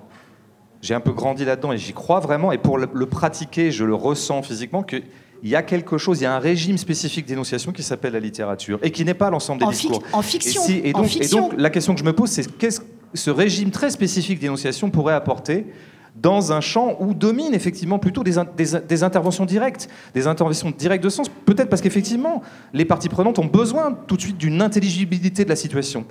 J'ai un peu grandi là-dedans et j'y crois vraiment. Et pour le, le pratiquer, je le ressens physiquement que il y a quelque chose, il y a un régime spécifique d'énonciation qui s'appelle la littérature et qui n'est pas l'ensemble des En, fic- discours. en Et, fiction. si- et en donc, et fiction. donc, la question que je me pose, c'est qu'est-ce que ce régime très spécifique d'énonciation pourrait apporter dans un champ où dominent effectivement plutôt des, in- des- des interventions directes, des interventions directes de sens, peut-être parce qu'effectivement, les parties prenantes ont besoin tout de suite d'une intelligibilité de la situation,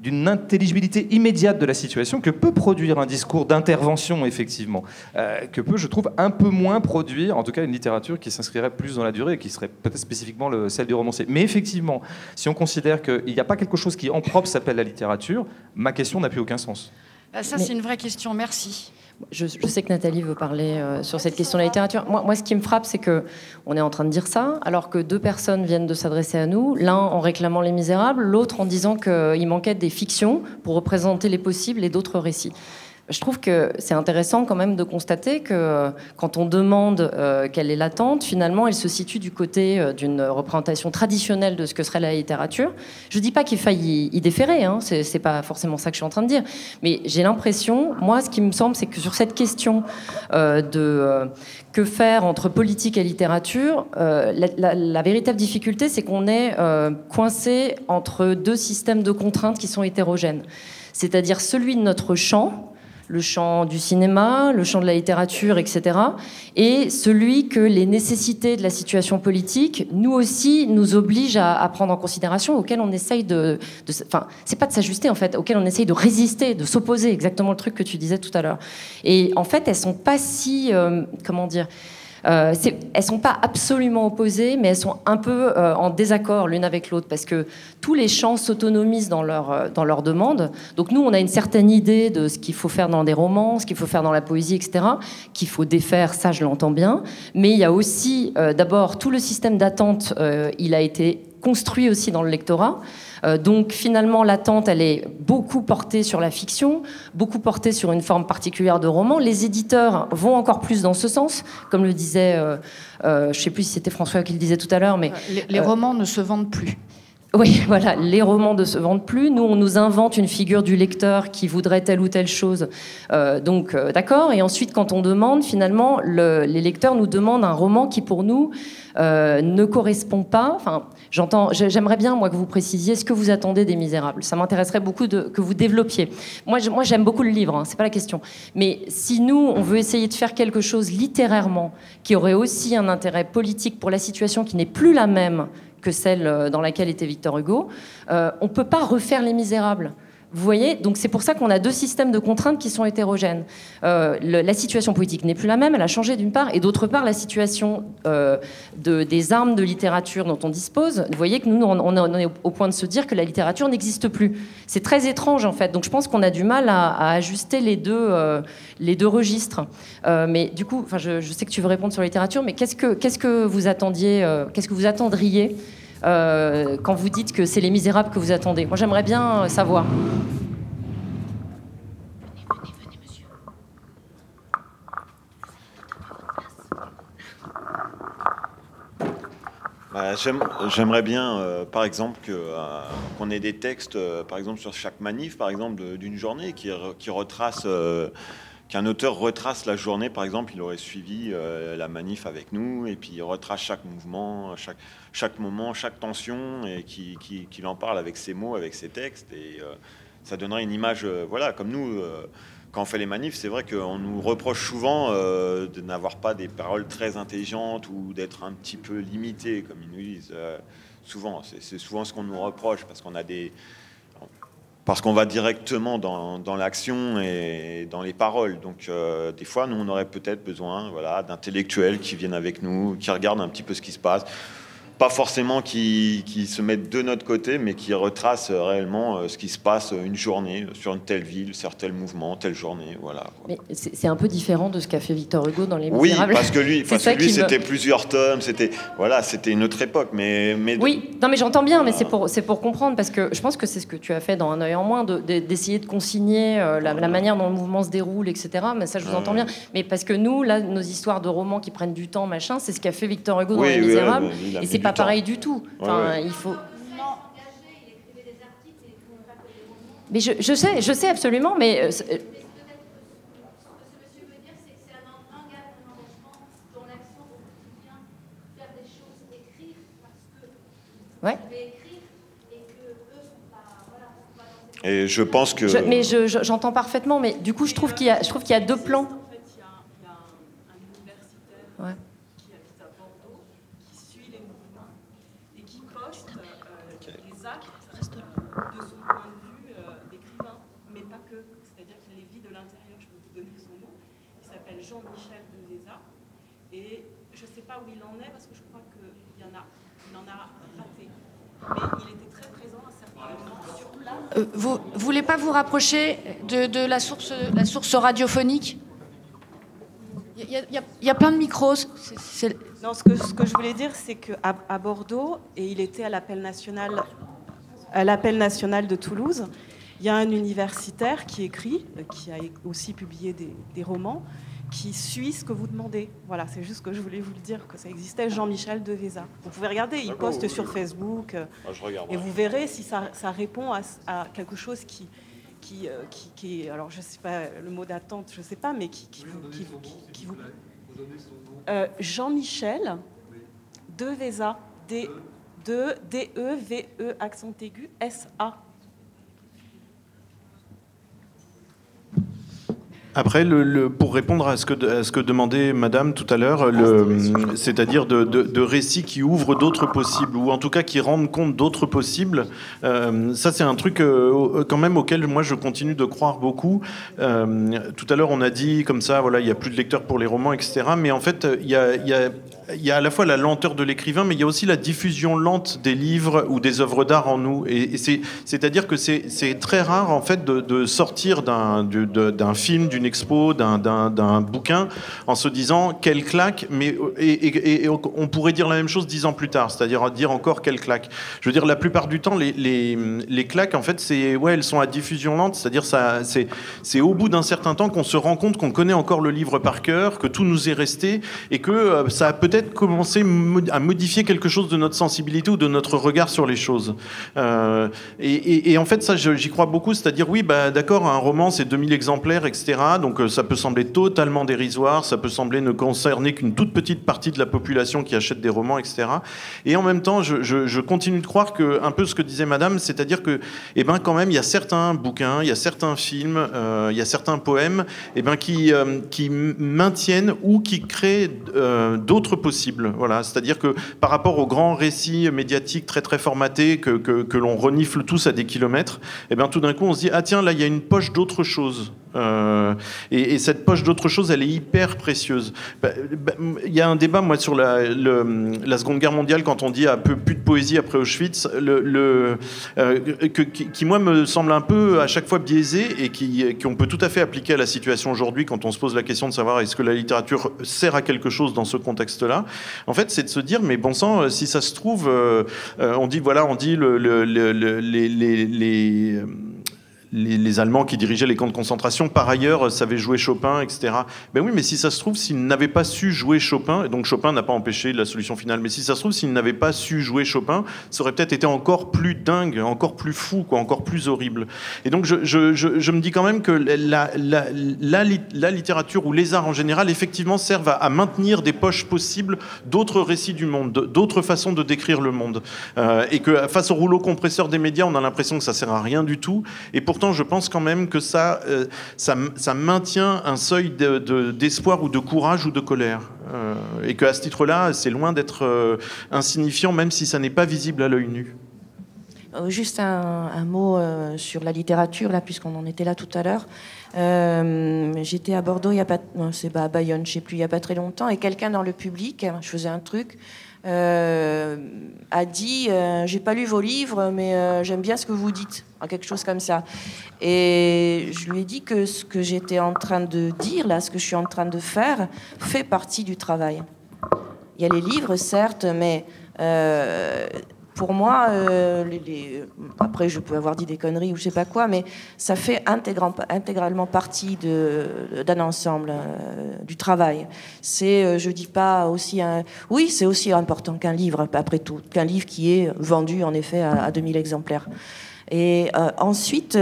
d'une intelligibilité immédiate de la situation que peut produire un discours d'intervention, effectivement, euh, que peut, je trouve, un peu moins produire, en tout cas, une littérature qui s'inscrirait plus dans la durée et qui serait peut-être spécifiquement le- celle du romancier. Mais effectivement, si on considère qu'il n'y a pas quelque chose qui en propre s'appelle la littérature, ma question n'a plus aucun sens. Ah, ça, c'est une vraie question. Merci. Je, sais que Nathalie veut parler euh, sur cette question de la littérature. Moi, moi, ce qui me frappe, c'est que on est en train de dire ça, alors que deux personnes viennent de s'adresser à nous, l'un en réclamant Les Misérables, l'autre en disant qu'il manquait des fictions pour représenter les possibles et d'autres récits. Je trouve que c'est intéressant quand même de constater que euh, quand on demande euh, quelle est l'attente, finalement, elle se situe du côté euh, d'une représentation traditionnelle de ce que serait la littérature. Je ne dis pas qu'il faille y, y déférer, hein, c'est pas forcément ça que je suis en train de dire, mais j'ai l'impression, moi, ce qui me semble, c'est que sur cette question de que faire entre politique et littérature, la, véritable difficulté, c'est qu'on est, coincé entre deux systèmes de contraintes qui sont hétérogènes. C'est-à-dire celui de notre champ, le champ du cinéma, le champ de la littérature, etc., et celui que les nécessités de la situation politique, nous aussi, nous obligent à, prendre en considération, auquel on essaye de... de enfin, c'est pas de s'ajuster, en fait, auquel on essaye de résister, de s'opposer, exactement le truc que tu disais tout à l'heure. Et en fait, elles sont pas si... euh, comment dire euh, elles sont pas absolument opposées, mais elles sont un peu euh, en désaccord l'une avec l'autre parce que tous les champs s'autonomisent dans leur euh, dans leurs demandes. Donc nous, on a une certaine idée de ce qu'il faut faire dans des romans, ce qu'il faut faire dans la poésie, etc. Qu'il faut défaire, ça, je l'entends bien. Mais il y a aussi, euh, d'abord, tout le système d'attente. il a été construit aussi dans le lectorat. Euh, donc finalement, l'attente, elle est beaucoup portée sur la fiction, beaucoup portée sur une forme particulière de roman. Les éditeurs vont encore plus dans ce sens, comme le disait, euh, euh, je ne sais plus si c'était François qui le disait tout à l'heure, mais Les, les romans ne se vendent plus. oui, *laughs* voilà, les romans ne se vendent plus. Nous, on nous invente une figure du lecteur qui voudrait telle ou telle chose. Euh, donc, euh, d'accord. Et ensuite, quand on demande, finalement, les lecteurs nous demandent un roman qui, pour nous, euh, ne correspond pas. Enfin, j'entends. J'aimerais bien, moi, que vous précisiez ce que vous attendez des Misérables. Ça m'intéresserait beaucoup que vous développiez. Moi, moi, j'aime beaucoup le livre. Hein, c'est pas la question. Mais si nous, on veut essayer de faire quelque chose littérairement qui aurait aussi un intérêt politique pour la situation qui n'est plus la même que celle euh, dans laquelle était Victor Hugo. Euh, on ne peut pas refaire Les Misérables. Vous voyez Donc c'est pour ça qu'on a deux systèmes de contraintes qui sont hétérogènes. Euh, la situation politique n'est plus la même, elle a changé d'une part, et d'autre part, la situation de, des armes de littérature dont on dispose, vous voyez que nous, on, est au point de se dire que la littérature n'existe plus. C'est très étrange en fait, donc je pense qu'on a du mal à, ajuster les deux, deux registres. mais du coup, je, je, sais que tu veux répondre sur la littérature, mais que vous attendiez, qu'est-ce que vous attendriez euh, quand vous dites que c'est les misérables que vous attendez Moi, j'aimerais bien euh, savoir. Bah, j'aimerais bien, euh, par exemple, qu'on ait des textes, par exemple, sur chaque manif, par exemple, d'une journée qui, retrace qu'un auteur retrace la journée, par exemple, il aurait suivi la manif avec nous, et puis il retrace chaque mouvement, chaque, chaque moment, chaque tension, et qu'il qui, en parle avec ses mots, avec ses textes. Et euh, ça donnerait une image, euh, voilà, comme nous, euh, quand on fait les manifs, c'est vrai qu'on nous reproche souvent de n'avoir pas des paroles très intelligentes ou d'être un petit peu limité, comme ils nous disent. souvent, c'est souvent ce qu'on nous reproche, parce qu'on a des parce qu'on va directement dans, dans l'action et dans les paroles. Donc, des fois, nous, on aurait peut-être besoin voilà, d'intellectuels qui viennent avec nous, qui regardent un petit peu ce qui se passe pas forcément qui, se mettent de notre côté, mais qui retracent réellement euh, ce qui se passe une journée sur une telle ville, sur tel mouvement, telle journée, voilà. Mais c'est un peu différent de ce qu'a fait Victor Hugo dans Les Misérables. Oui, parce que lui, *laughs* c'était plusieurs tomes, c'était voilà, c'était une autre époque, mais, mais oui, non, mais j'entends bien, mais c'est pour c'est pour comprendre parce que je pense que c'est ce que tu as fait dans Un œil en moins, d'essayer de, consigner euh, la, manière dont le mouvement se déroule, etc. Mais ça, je vous entends bien. Mais parce que nous, là, nos histoires de romans qui prennent du temps, machin, c'est ce qu'a fait Victor Hugo dans Les Misérables, et c'est pas pareil du tout. Enfin, il faut. Mais je, je, sais, je sais absolument, mais. Euh, ouais. Et je pense que. mais j'entends parfaitement, mais du coup, je trouve qu'il y, y, a deux plans. Ouais. où il en est, parce que je crois qu'il en a, il en a raté. Mais il était très présent à certains moments sur place. Euh, vous ne voulez pas vous rapprocher de, de, la, source, la source radiophonique il y, a, il y, a, plein de micros. Non, ce que, ce que, je voulais dire, c'est qu'à à Bordeaux, et il était à l'appel national, à l'appel national de Toulouse, il y a un universitaire qui écrit, qui a aussi publié des, des romans, qui suit ce que vous demandez. Voilà, c'est juste que je voulais vous le dire, que ça existait, Jean-Michel Deveza. Vous pouvez regarder, il poste sur Facebook, euh, ah, et vous verrez si ça, répond à, quelque chose qui, qui, euh, qui, qui, alors je ne sais pas, le mot d'attente, je ne sais pas, mais qui, qui, vous... Qui, vous euh, Jean-Michel Deveza, D, D-E-V-E, accent aigu, S-A. Après, le, pour répondre à ce, que, demandait Madame tout à l'heure, c'est-à-dire de, récits qui ouvrent d'autres possibles, ou en tout cas qui rendent compte d'autres possibles, euh, ça c'est un truc euh, quand même auquel moi je continue de croire beaucoup. Euh, tout à l'heure on a dit comme ça, voilà, il n'y a plus de lecteurs pour les romans, etc. Mais en fait, il y a il y a à la fois la lenteur de l'écrivain, mais il y a aussi la diffusion lente des livres ou des œuvres d'art en nous. Et, c'est, c'est-à-dire que c'est, très rare en fait de, de sortir d'un, film, d'une expo, d'un, bouquin en se disant quelle claque, mais et, et, on pourrait dire la même chose dix ans plus tard, c'est-à-dire dire encore quelle claque. Je veux dire, la plupart du temps, les, les, les claques, en fait, c'est ouais, elles sont à diffusion lente, c'est-à-dire c'est au bout d'un certain temps qu'on se rend compte qu'on connaît encore le livre par cœur, que tout nous est resté et que euh, ça a peut-être peut-être commencer à modifier quelque chose de notre sensibilité ou de notre regard sur les choses. Euh, et, en fait, ça, j'y crois beaucoup, c'est-à-dire, oui, bah, d'accord, un roman, c'est 2000 exemplaires, etc. Donc ça peut sembler totalement dérisoire, ça peut sembler ne concerner qu'une toute petite partie de la population qui achète des romans, etc. Et en même temps, je, continue de croire que, un peu ce que disait Madame, c'est-à-dire que, eh ben, quand même, il y a certains bouquins, il y a certains films, euh, il y a certains poèmes, eh ben, qui, euh, qui maintiennent ou qui créent euh, d'autres Voilà, c'est-à-dire que par rapport aux grands récits médiatiques très très formatés que, l'on renifle tous à des kilomètres, eh ben, tout d'un coup, on se dit ah tiens là, il y a une poche d'autre chose. Euh, et, cette poche d'autre chose, elle est hyper précieuse. Bah, bah, il y a un débat, moi, sur la, Seconde Guerre mondiale, quand on dit un peu plus de poésie après Auschwitz, euh, qui, moi, me semble un peu à chaque fois biaisé et qui qu'on peut tout à fait appliquer à la situation aujourd'hui quand on se pose la question de savoir est-ce que la littérature sert à quelque chose dans ce contexte-là? En fait, c'est de se dire, mais bon sang, si ça se trouve, euh, on dit, voilà, on dit le, les, les les, Allemands qui dirigeaient les camps de concentration, par ailleurs, savaient jouer Chopin, etc. Ben oui, mais si ça se trouve, s'ils n'avaient pas su jouer Chopin, et donc Chopin n'a pas empêché la solution finale, mais si ça se trouve, s'ils n'avaient pas su jouer Chopin, ça aurait peut-être été encore plus dingue, encore plus fou, quoi, encore plus horrible. Et donc je, me dis quand même que la, littérature ou les arts en général, effectivement, servent à, maintenir des poches possibles d'autres récits du monde, d'autres façons de décrire le monde. Euh, et que face au rouleau compresseur des médias, on a l'impression que ça sert à rien du tout. Et pourtant, je pense quand même que ça, euh, maintient un seuil d'espoir ou de courage ou de colère. Euh, et qu'à ce titre-là, c'est loin d'être euh, insignifiant, même si ça n'est pas visible à l'œil nu. Juste un, mot sur la littérature, puisqu'on en était là tout à l'heure. J'étais à Bordeaux, c'est à Bayonne, je sais plus, il y a pas très longtemps, et quelqu'un dans le public, je faisais un truc, euh, a dit euh, J'ai pas lu vos livres, mais euh, j'aime bien ce que vous dites, quelque chose comme ça. Et je lui ai dit que ce que j'étais en train de dire, là, ce que je suis en train de faire, fait partie du travail. Il y a les livres, certes, mais pour moi, euh, les, après je peux avoir dit des conneries ou je sais pas quoi, mais ça fait intégralement partie d'un ensemble, euh, du travail. C'est, euh, je dis pas aussi un, oui, c'est aussi important qu'un livre, après tout, qu'un livre qui est vendu en effet à, 2000 exemplaires. Et ensuite,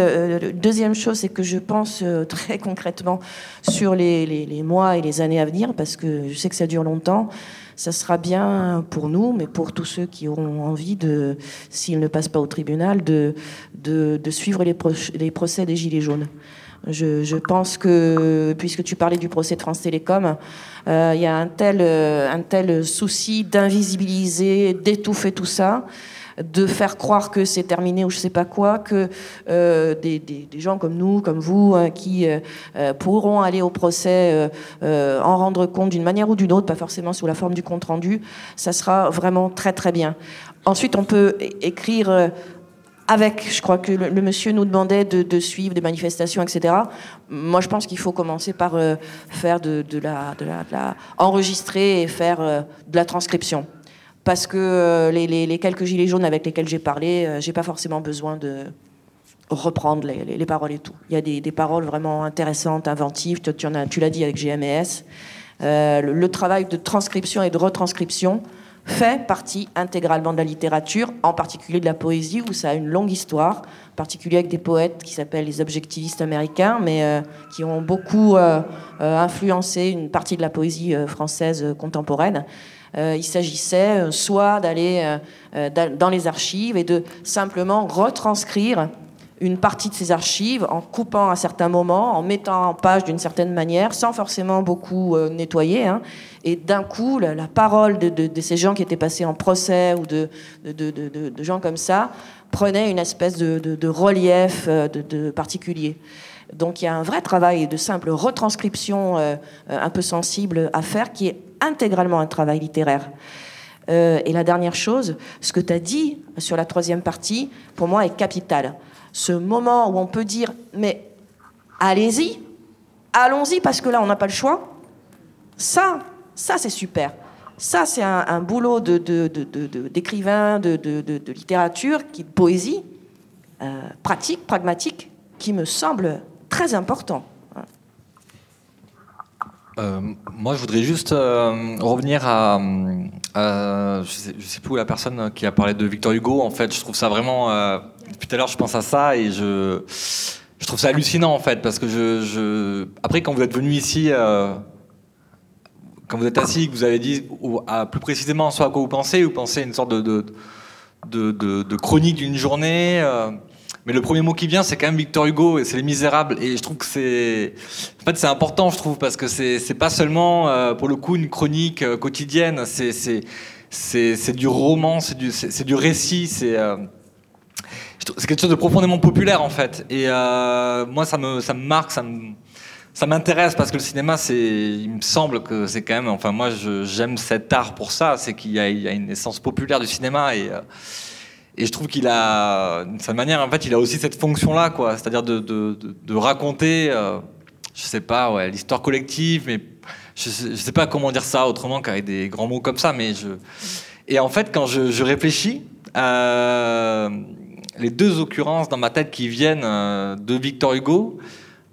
deuxième chose, c'est que je pense *laughs* très concrètement sur les, les, mois et les années à venir, parce que je sais que ça dure longtemps ça sera bien pour nous, mais pour tous ceux qui auront envie de, s'ils ne passent pas au tribunal, de, de, suivre les, procès des Gilets jaunes. Je, pense que, puisque tu parlais du procès de France Télécom, euh, il y a un tel, un tel souci d'invisibiliser, d'étouffer tout ça de faire croire que c'est terminé ou je sais pas quoi, que euh, des, des, gens comme nous, comme vous, hein, qui euh, euh, pourront aller au procès, en rendre compte d'une manière ou d'une autre, pas forcément sous la forme du compte rendu, ça sera vraiment très très bien. Ensuite, on peut écrire avec, je crois que le, monsieur nous demandait de, suivre des manifestations, etc. Moi, je pense qu'il faut commencer par faire de, la, de, la, enregistrer et faire de la transcription parce que euh, les, quelques gilets jaunes avec lesquels j'ai parlé, euh, j'ai pas forcément besoin de reprendre les, paroles et tout. Il y a des, paroles vraiment intéressantes, inventives. Tu, tu l'as dit avec GMS. Euh, le, travail de transcription et de retranscription fait partie intégralement de la littérature, en particulier de la poésie, où ça a une longue histoire, en particulier avec des poètes qui s'appellent les objectivistes américains, mais qui ont beaucoup influencé une partie de la poésie française contemporaine. Euh, il s'agissait euh, soit d'aller euh, dans les archives et de simplement retranscrire une partie de ces archives en coupant à certains moments, en mettant en page d'une certaine manière, sans forcément beaucoup nettoyer. Hein. Et d'un coup, la, parole de, ces gens qui étaient passés en procès ou de, gens comme ça prenait une espèce de, relief de, particulier. Donc il y a un vrai travail de simple retranscription un peu sensible à faire qui est intégralement un travail littéraire. Euh, et la dernière chose, ce que tu as dit sur la troisième partie, pour moi, est capital. Ce moment où on peut dire, mais allez-y, allons-y, parce que là, on n'a pas le choix. Ça, ça, c'est super. Ça, c'est un, boulot d'écrivain, de, de, littérature, de poésie, euh, pratique, pragmatique, qui me semble très important. Euh, moi, je voudrais juste euh, revenir à, je, sais, je sais plus où la personne qui a parlé de Victor Hugo. En fait, je trouve ça vraiment. Depuis tout à l'heure, je pense à ça et je, trouve ça hallucinant en fait parce que je, après quand vous êtes venu ici, euh, quand vous êtes assis, que vous avez dit plus précisément soit à quoi vous pensez, vous pensez à une sorte de chronique d'une journée. euh, mais le premier mot qui vient, c'est quand même Victor Hugo et c'est Les Misérables. Et je trouve que c'est, en fait, c'est important, je trouve, parce que c'est, pas seulement, euh, pour le coup, une chronique quotidienne. C'est, du roman, c'est du, récit, c'est, c'est quelque chose de profondément populaire, en fait. Et euh, moi, ça me, ça me marque, ça me, ça m'intéresse parce que le cinéma, c'est, il me semble que c'est quand même, enfin, moi, j'aime cet art pour ça, c'est qu'il y a, une essence populaire du cinéma et euh, et je trouve qu'il a, d'une certaine manière, en fait, il a aussi cette fonction-là, quoi. C'est-à-dire de, de, de, raconter, euh, je sais pas, ouais, l'histoire collective, mais je sais, sais pas comment dire ça autrement qu'avec des grands mots comme ça, mais je. Et en fait, quand je, je réfléchis, euh, les deux occurrences dans ma tête qui viennent euh, de Victor Hugo,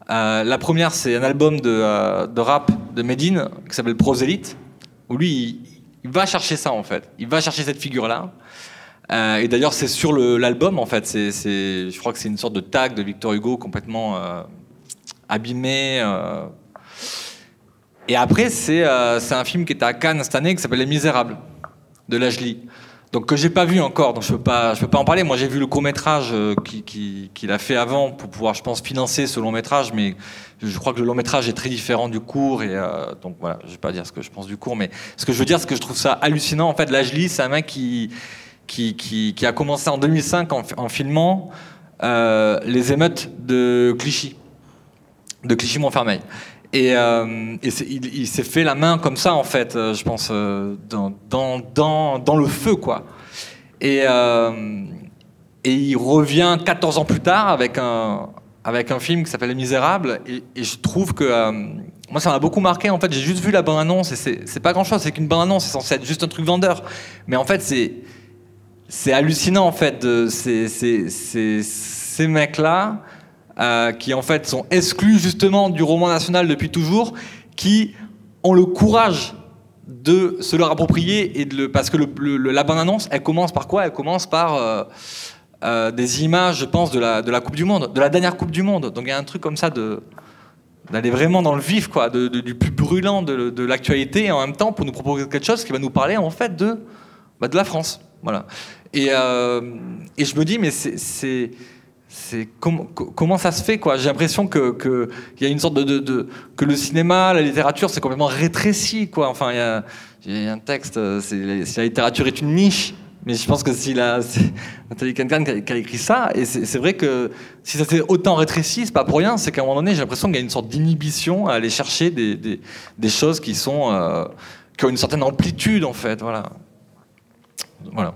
euh, la première, c'est un album de, euh, rap de Medine qui s'appelle Prosélyte, où lui, il, va chercher ça, en fait. Il va chercher cette figure-là. Et d'ailleurs, c'est sur l'album, en fait. C'est, je crois que c'est une sorte de tag de Victor Hugo complètement abîmé. Et après, c'est c'est un film qui était à Cannes cette année qui s'appelle Les Misérables de Lajli. Donc que j'ai pas vu encore, donc je peux pas, je peux pas en parler. Moi, j'ai vu le court métrage qu'il qui, qu'il a fait avant pour pouvoir, je pense, financer ce long métrage, mais je crois que le long métrage est très différent du court, et euh, donc voilà, je vais pas dire ce que je pense du court, mais ce que je veux dire, c'est que je trouve ça hallucinant. En fait, Lajli, c'est un mec qui, qui, qui, qui a commencé en 2005 en, en filmant euh, les émeutes de Clichy, de Clichy-Montfermeil. Et, euh, il, s'est fait la main comme ça, en fait, euh, je pense, euh, dans, le feu, quoi. Et, il revient 14 ans plus tard avec un, film qui s'appelle Les Misérables. Et, je trouve que. moi, ça m'a beaucoup marqué. En fait, j'ai juste vu la bande-annonce et c'est pas grand-chose. C'est qu'une bande-annonce, c'est censé être juste un truc vendeur. Mais en fait, c'est. Hallucinant, en fait, de ces mecs-là euh, qui, en fait, sont exclus justement du roman national depuis toujours, qui ont le courage de se leur approprier et de le parce que la bande annonce elle commence par quoi? Elle commence par euh, euh, des images je pense de la, de la coupe du monde de la dernière coupe du monde. Donc il y a un truc comme ça d'aller vraiment dans le vif quoi du plus brûlant de, de l'actualité et en même temps pour nous proposer quelque chose qui va nous parler en fait de bah, de la France. Voilà. Et, et je me dis mais c'est c'est c'est com- co- comment ça se fait quoi? J'ai l'impression que qu'il y a une sorte de, que le cinéma, la littérature, c'est complètement rétréci quoi. Enfin, il y a, un texte, euh, si la littérature est une niche. Mais je pense que si la, *laughs* Nathalie Cancan qui a, écrit ça, et c'est vrai que si ça s'est autant rétréci, c'est pas pour rien, c'est qu'à un moment donné, j'ai l'impression qu'il y a une sorte d'inhibition à aller chercher des, des, des choses qui sont euh, qui ont une certaine amplitude en fait, voilà. Voilà.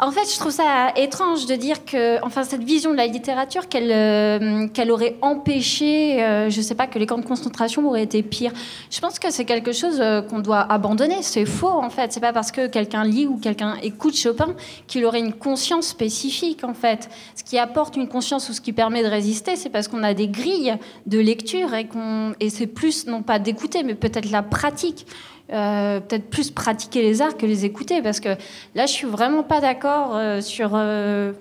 En fait, je trouve ça étrange de dire que, enfin, cette vision de la littérature, qu'elle euh, aurait empêché, euh, je sais pas, que les camps de concentration auraient été pires. Je pense que c'est quelque chose euh, qu'on doit abandonner. C'est faux, en fait. C'est pas parce que quelqu'un lit ou quelqu'un écoute Chopin qu'il aurait une conscience spécifique, en fait. Ce qui apporte une conscience ou ce qui permet de résister, c'est parce qu'on a des grilles de lecture et et c'est plus non pas d'écouter, mais peut-être la pratique. Euh, peut-être plus pratiquer les arts que les écouter parce que là je suis vraiment pas d'accord euh, sur euh,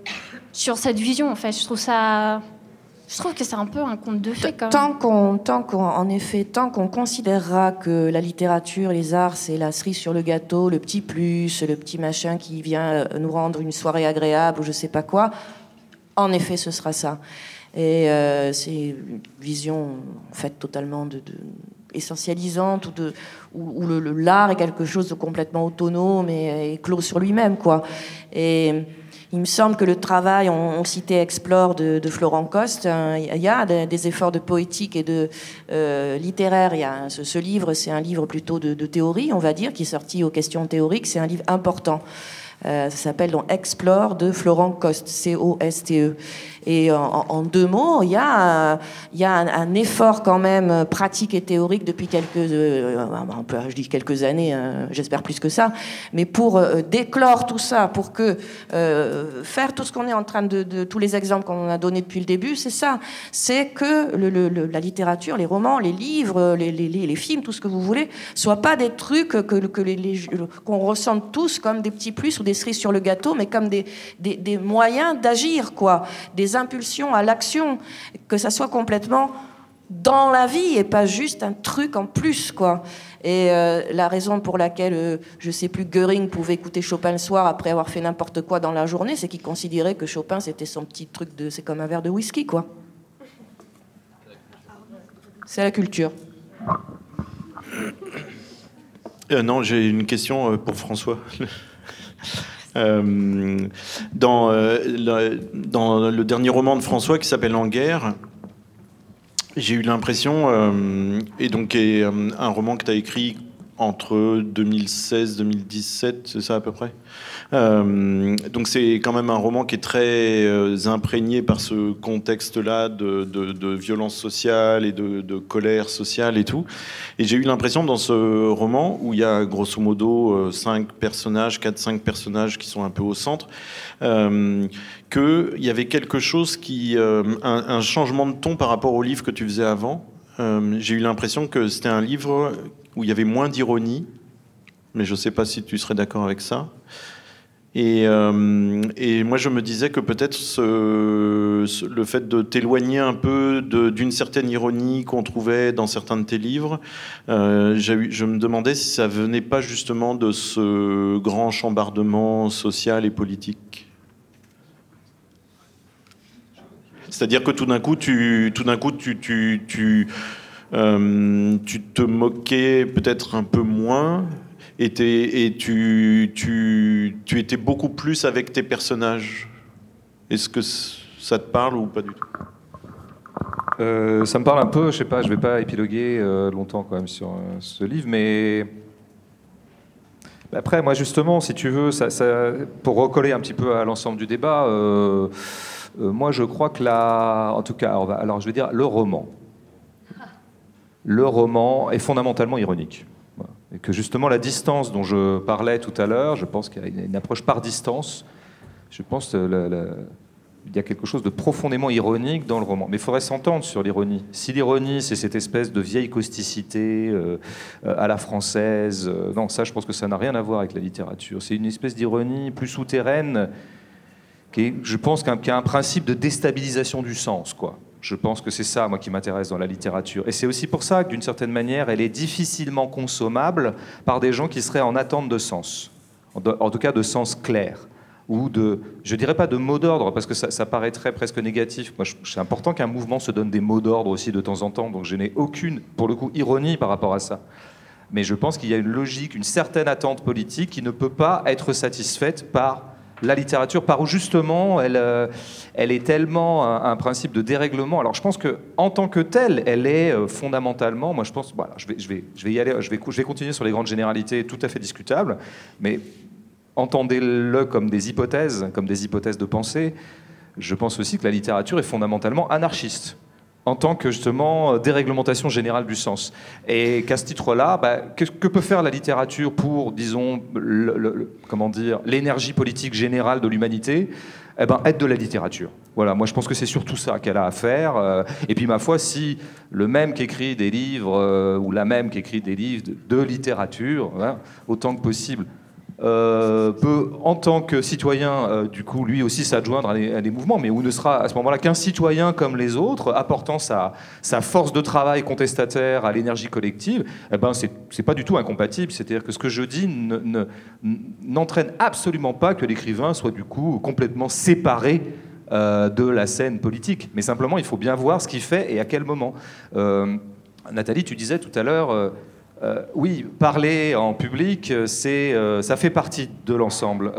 sur cette vision en fait je trouve ça je trouve que c'est un peu un conte de fées quand Tant qu'on, tant qu'on, en effet, tant qu'on considérera que la littérature, les arts, c'est la cerise sur le gâteau, le petit plus, le petit machin qui vient nous rendre une soirée agréable ou je sais pas quoi, en effet, ce sera ça. Et euh, c'est une vision en fait totalement de, de- essentialisante, ou, où, le, l'art est quelque chose de complètement autonome et, clos sur lui-même, quoi. Et il me semble que le travail, on, citait Explore de, Florent Coste, hein, il y a des, efforts de poétique et de euh, littéraire. Y a ce, livre, c'est un livre plutôt de, de, théorie, on va dire, qui est sorti aux questions théoriques. C'est un livre important. Euh, ça s'appelle donc Explore de Florent Coste, C-O-S-T-E. Et en, deux mots, il y a, un, effort quand même pratique et théorique depuis quelques, euh, je dis quelques années, hein, j'espère plus que ça, mais pour euh, déclore tout ça, pour que euh, faire tout ce qu'on est en train de, de tous les exemples qu'on a donnés depuis le début, c'est ça, c'est que la littérature, les romans, les livres, les, films, tout ce que vous voulez, soient pas des trucs que, qu'on ressente tous comme des petits plus ou des cerises sur le gâteau, mais comme des, moyens d'agir, quoi, impulsions à l'action, que ça soit complètement dans la vie et pas juste un truc en plus, quoi. Et euh, la raison pour laquelle, euh, je sais plus, Goering pouvait écouter Chopin le soir après avoir fait n'importe quoi dans la journée, c'est qu'il considérait que Chopin c'était son petit truc de, c'est comme un verre de whisky, quoi. C'est la culture. Euh, non, j'ai une question pour François. Euh, dans, euh, dans le dernier roman de François qui s'appelle En guerre, j'ai eu l'impression, euh, et donc un roman que tu as écrit entre 2016 2017, c'est ça à peu près euh, donc c'est quand même un roman qui est très euh, imprégné par ce contexte-là de, violence sociale et de, colère sociale et tout. Et j'ai eu l'impression dans ce roman, où il y a grosso modo euh, cinq personnages, quatre, cinq personnages qui sont un peu au centre, qu'il y avait quelque chose qui... Un, changement de ton par rapport au livre que tu faisais avant. j'ai eu l'impression que c'était un livre où il y avait moins d'ironie, mais je ne sais pas si tu serais d'accord avec ça. Et, euh, moi, je me disais que peut-être le fait de t'éloigner un peu d'une certaine ironie qu'on trouvait dans certains de tes livres, euh, je me demandais si ça venait pas justement de ce grand chambardement social et politique. C'est-à-dire que tout d'un coup, tu, tout d'un coup, tu, euh, tu te moquais peut-être un peu moins et, tu, étais beaucoup plus avec tes personnages. Est-ce que ça te parle ou pas du tout? Euh, Ça me parle un peu, je sais pas, je vais pas épiloguer euh, longtemps quand même sur ce livre, mais après, moi justement, si tu veux, pour recoller un petit peu à l'ensemble du débat, moi je crois que là, en tout cas, alors je vais dire le roman. Le roman est fondamentalement ironique. Et que justement la distance dont je parlais tout à l'heure, je pense qu'il y a une approche par distance. Je pense qu'il y a quelque chose de profondément ironique dans le roman. Mais il faudrait s'entendre sur l'ironie. Si l'ironie, c'est cette espèce de vieille causticité euh, à la française, euh, non, ça, je pense que ça n'a rien à voir avec la littérature. C'est une espèce d'ironie plus souterraine qui, je pense, qui a un principe de déstabilisation du sens, quoi. Je pense que c'est ça, moi, qui m'intéresse dans la littérature. Et c'est aussi pour ça que, d'une certaine manière, elle est difficilement consommable par des gens qui seraient en attente de sens, en tout cas de sens clair ou de, je dirais pas de mots d'ordre, parce que ça, paraîtrait presque négatif. C'est important qu'un mouvement se donne des mots d'ordre aussi de temps en temps, donc je n'ai aucune, pour le coup, ironie par rapport à ça. Mais je pense qu'il y a une logique, une certaine attente politique qui ne peut pas être satisfaite par la littérature, par où justement elle, euh, est tellement un, principe de dérèglement. Alors je pense que en tant que telle, elle est euh, fondamentalement, je vais, je vais continuer sur les grandes généralités tout à fait discutables, mais entendez-le comme des hypothèses, comme des hypothèses de pensée. Je pense aussi que la littérature est fondamentalement anarchiste en tant que justement déréglementation générale du sens. Et qu'à ce titre-là, bah, que, peut faire la littérature pour, disons, comment dire, l'énergie politique générale de l'humanité? Eh ben, être de la littérature. Voilà, moi je pense que c'est surtout ça qu'elle a à faire. Euh, et puis ma foi, si le même qui écrit des livres, euh, ou la même qui écrit des livres de, littérature, hein, autant que possible, euh, peut, en tant que citoyen, euh, du coup, lui aussi s'adjoindre à, des mouvements, mais où ne sera à ce moment-là qu'un citoyen comme les autres, apportant sa, force de travail contestataire à l'énergie collective, eh ben, c'est pas du tout incompatible. C'est-à-dire que ce que je dis n'entraîne absolument pas que l'écrivain soit du coup complètement séparé euh, de la scène politique. Mais simplement, il faut bien voir ce qu'il fait et à quel moment. Nathalie, tu disais tout à l'heure, euh, oui, parler en public, euh, c'est, euh, ça fait partie de l'ensemble,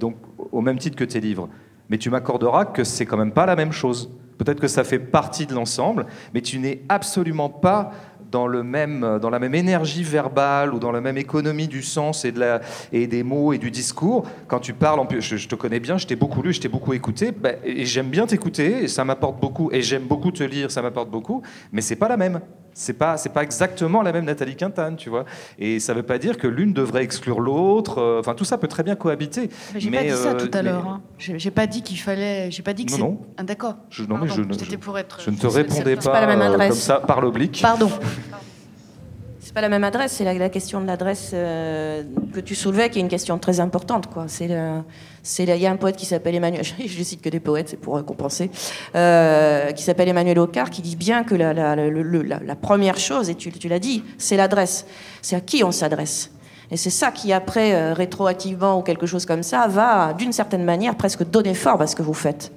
donc au même titre que tes livres. Mais tu m'accorderas que c'est quand même pas la même chose. Peut-être que ça fait partie de l'ensemble, mais tu n'es absolument pas dans, le même, dans la même énergie verbale ou dans la même économie du sens et, de la, et des mots et du discours. Quand tu parles, en, je, je te connais bien, je t'ai beaucoup lu, je t'ai beaucoup écouté, ben, et j'aime bien t'écouter, et ça m'apporte beaucoup, et j'aime beaucoup te lire, ça m'apporte beaucoup, mais c'est pas la même. C'est pas, c'est pas exactement la même Nathalie Quintane, tu vois. Et ça veut pas dire que l'une devrait exclure l'autre. euh, Enfin, tout ça peut très bien cohabiter. Mais J'ai Mais, pas dit ça euh, tout à mais- l'heure. hein. J'ai j'ai pas dit qu'il fallait. J'ai pas dit que Non, c'est. non. Ah, D'accord. Je, non, mais je, je- pour être- je ne te c'est- répondais c'est pas, pas la même euh, adresse. comme ça par l'oblique. Pardon. *laughs* C'est pas la même adresse, c'est la, question de l'adresse euh, que tu soulevais qui est une question très importante. Quoi. C'est il y a un poète qui s'appelle Emmanuel, *laughs* je cite que des poètes, c'est pour euh, compenser, euh, qui s'appelle Emmanuel Ocard, qui dit bien que la, première chose, et tu, l'as dit, c'est l'adresse. C'est à qui on s'adresse. Et c'est ça qui, après, rétroactivement ou quelque chose comme ça, va, d'une certaine manière, presque donner forme à ce que vous faites.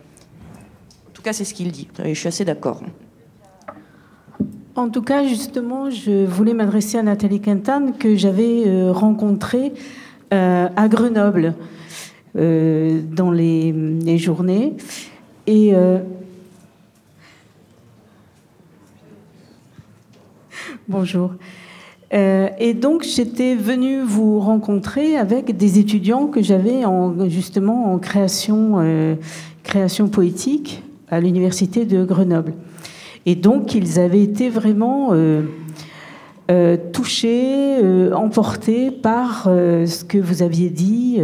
En tout cas, c'est ce qu'il dit. Et je suis assez d'accord. En tout cas, justement, je voulais m'adresser à Nathalie Quintane que j'avais euh, rencontrée euh, à Grenoble euh, dans les, journées. Bonjour. Et donc, j'étais venue vous rencontrer avec des étudiants que j'avais en, justement en création, création poétique à l'université de Grenoble. Et donc, ils avaient été vraiment euh, euh, touchés, euh, emportés par ce que vous aviez dit.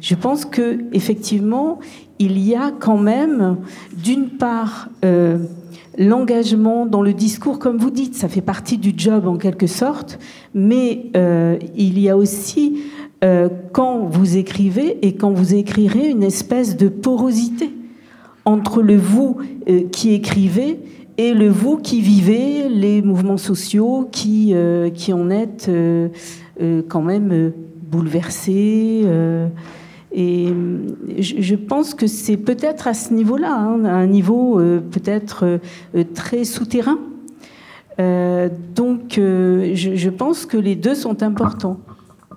Je pense que effectivement, il y a quand même, d'une part, l'engagement dans le discours, comme vous dites, ça fait partie du job en quelque sorte, mais il y a aussi, quand vous écrivez et quand vous écrirez, une espèce de porosité entre le vous qui écrivez et le vous qui vivez les mouvements sociaux qui, euh, qui en êtes euh, euh, quand même bouleversés. et je, pense que c'est peut-être à ce niveau-là, hein, un niveau peut-être très souterrain. Donc je, pense que les deux sont importants.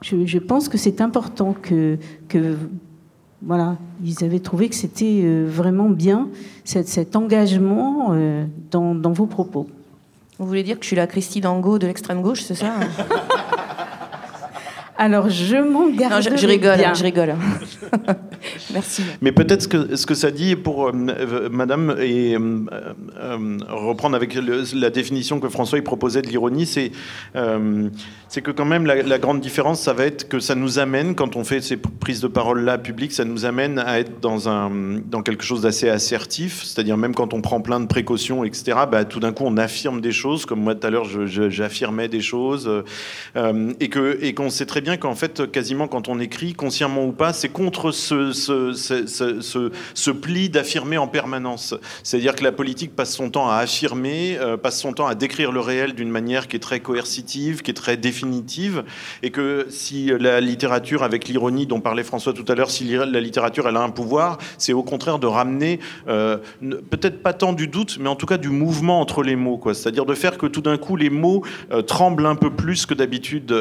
Je, pense que c'est important que voilà, ils avaient trouvé que c'était euh, vraiment bien cet, cet engagement euh, dans, dans vos propos. Vous voulez dire que je suis la Christine Dango de l'extrême gauche, c'est ça *laughs* Alors je m'en garde. Non, je, je rigole, je rigole. *laughs* Merci. Mais peut-être ce que, ce que ça dit pour euh, euh, Madame, et euh, euh, reprendre avec le- la définition que François il proposait de l'ironie, c'est euh, c'est que quand même la, la grande différence, ça va être que ça nous amène, quand on fait ces prises de parole-là publiques, ça nous amène à être dans, un, dans quelque chose d'assez assertif, c'est-à-dire même quand on prend plein de précautions, etc., bah, tout d'un coup on affirme des choses, comme moi tout à l'heure j'affirmais des choses, euh, et que et qu'on sait très bien qu'en fait, quasiment quand on écrit, consciemment ou pas, c'est contre ce, ce, ce, ce- pli d'affirmer en permanence. C'est-à-dire que la politique passe son temps à affirmer, euh, passe son temps à décrire le réel d'une manière qui est très coercitive, qui est très définitive, et que si la littérature, avec l'ironie dont parlait François tout à l'heure, si la littérature elle a un pouvoir, c'est au contraire de ramener euh, peut-être pas tant du doute, mais en tout cas du mouvement entre les mots. C'est-à-dire de faire que tout d'un coup les mots euh, tremblent un peu plus que d'habitude,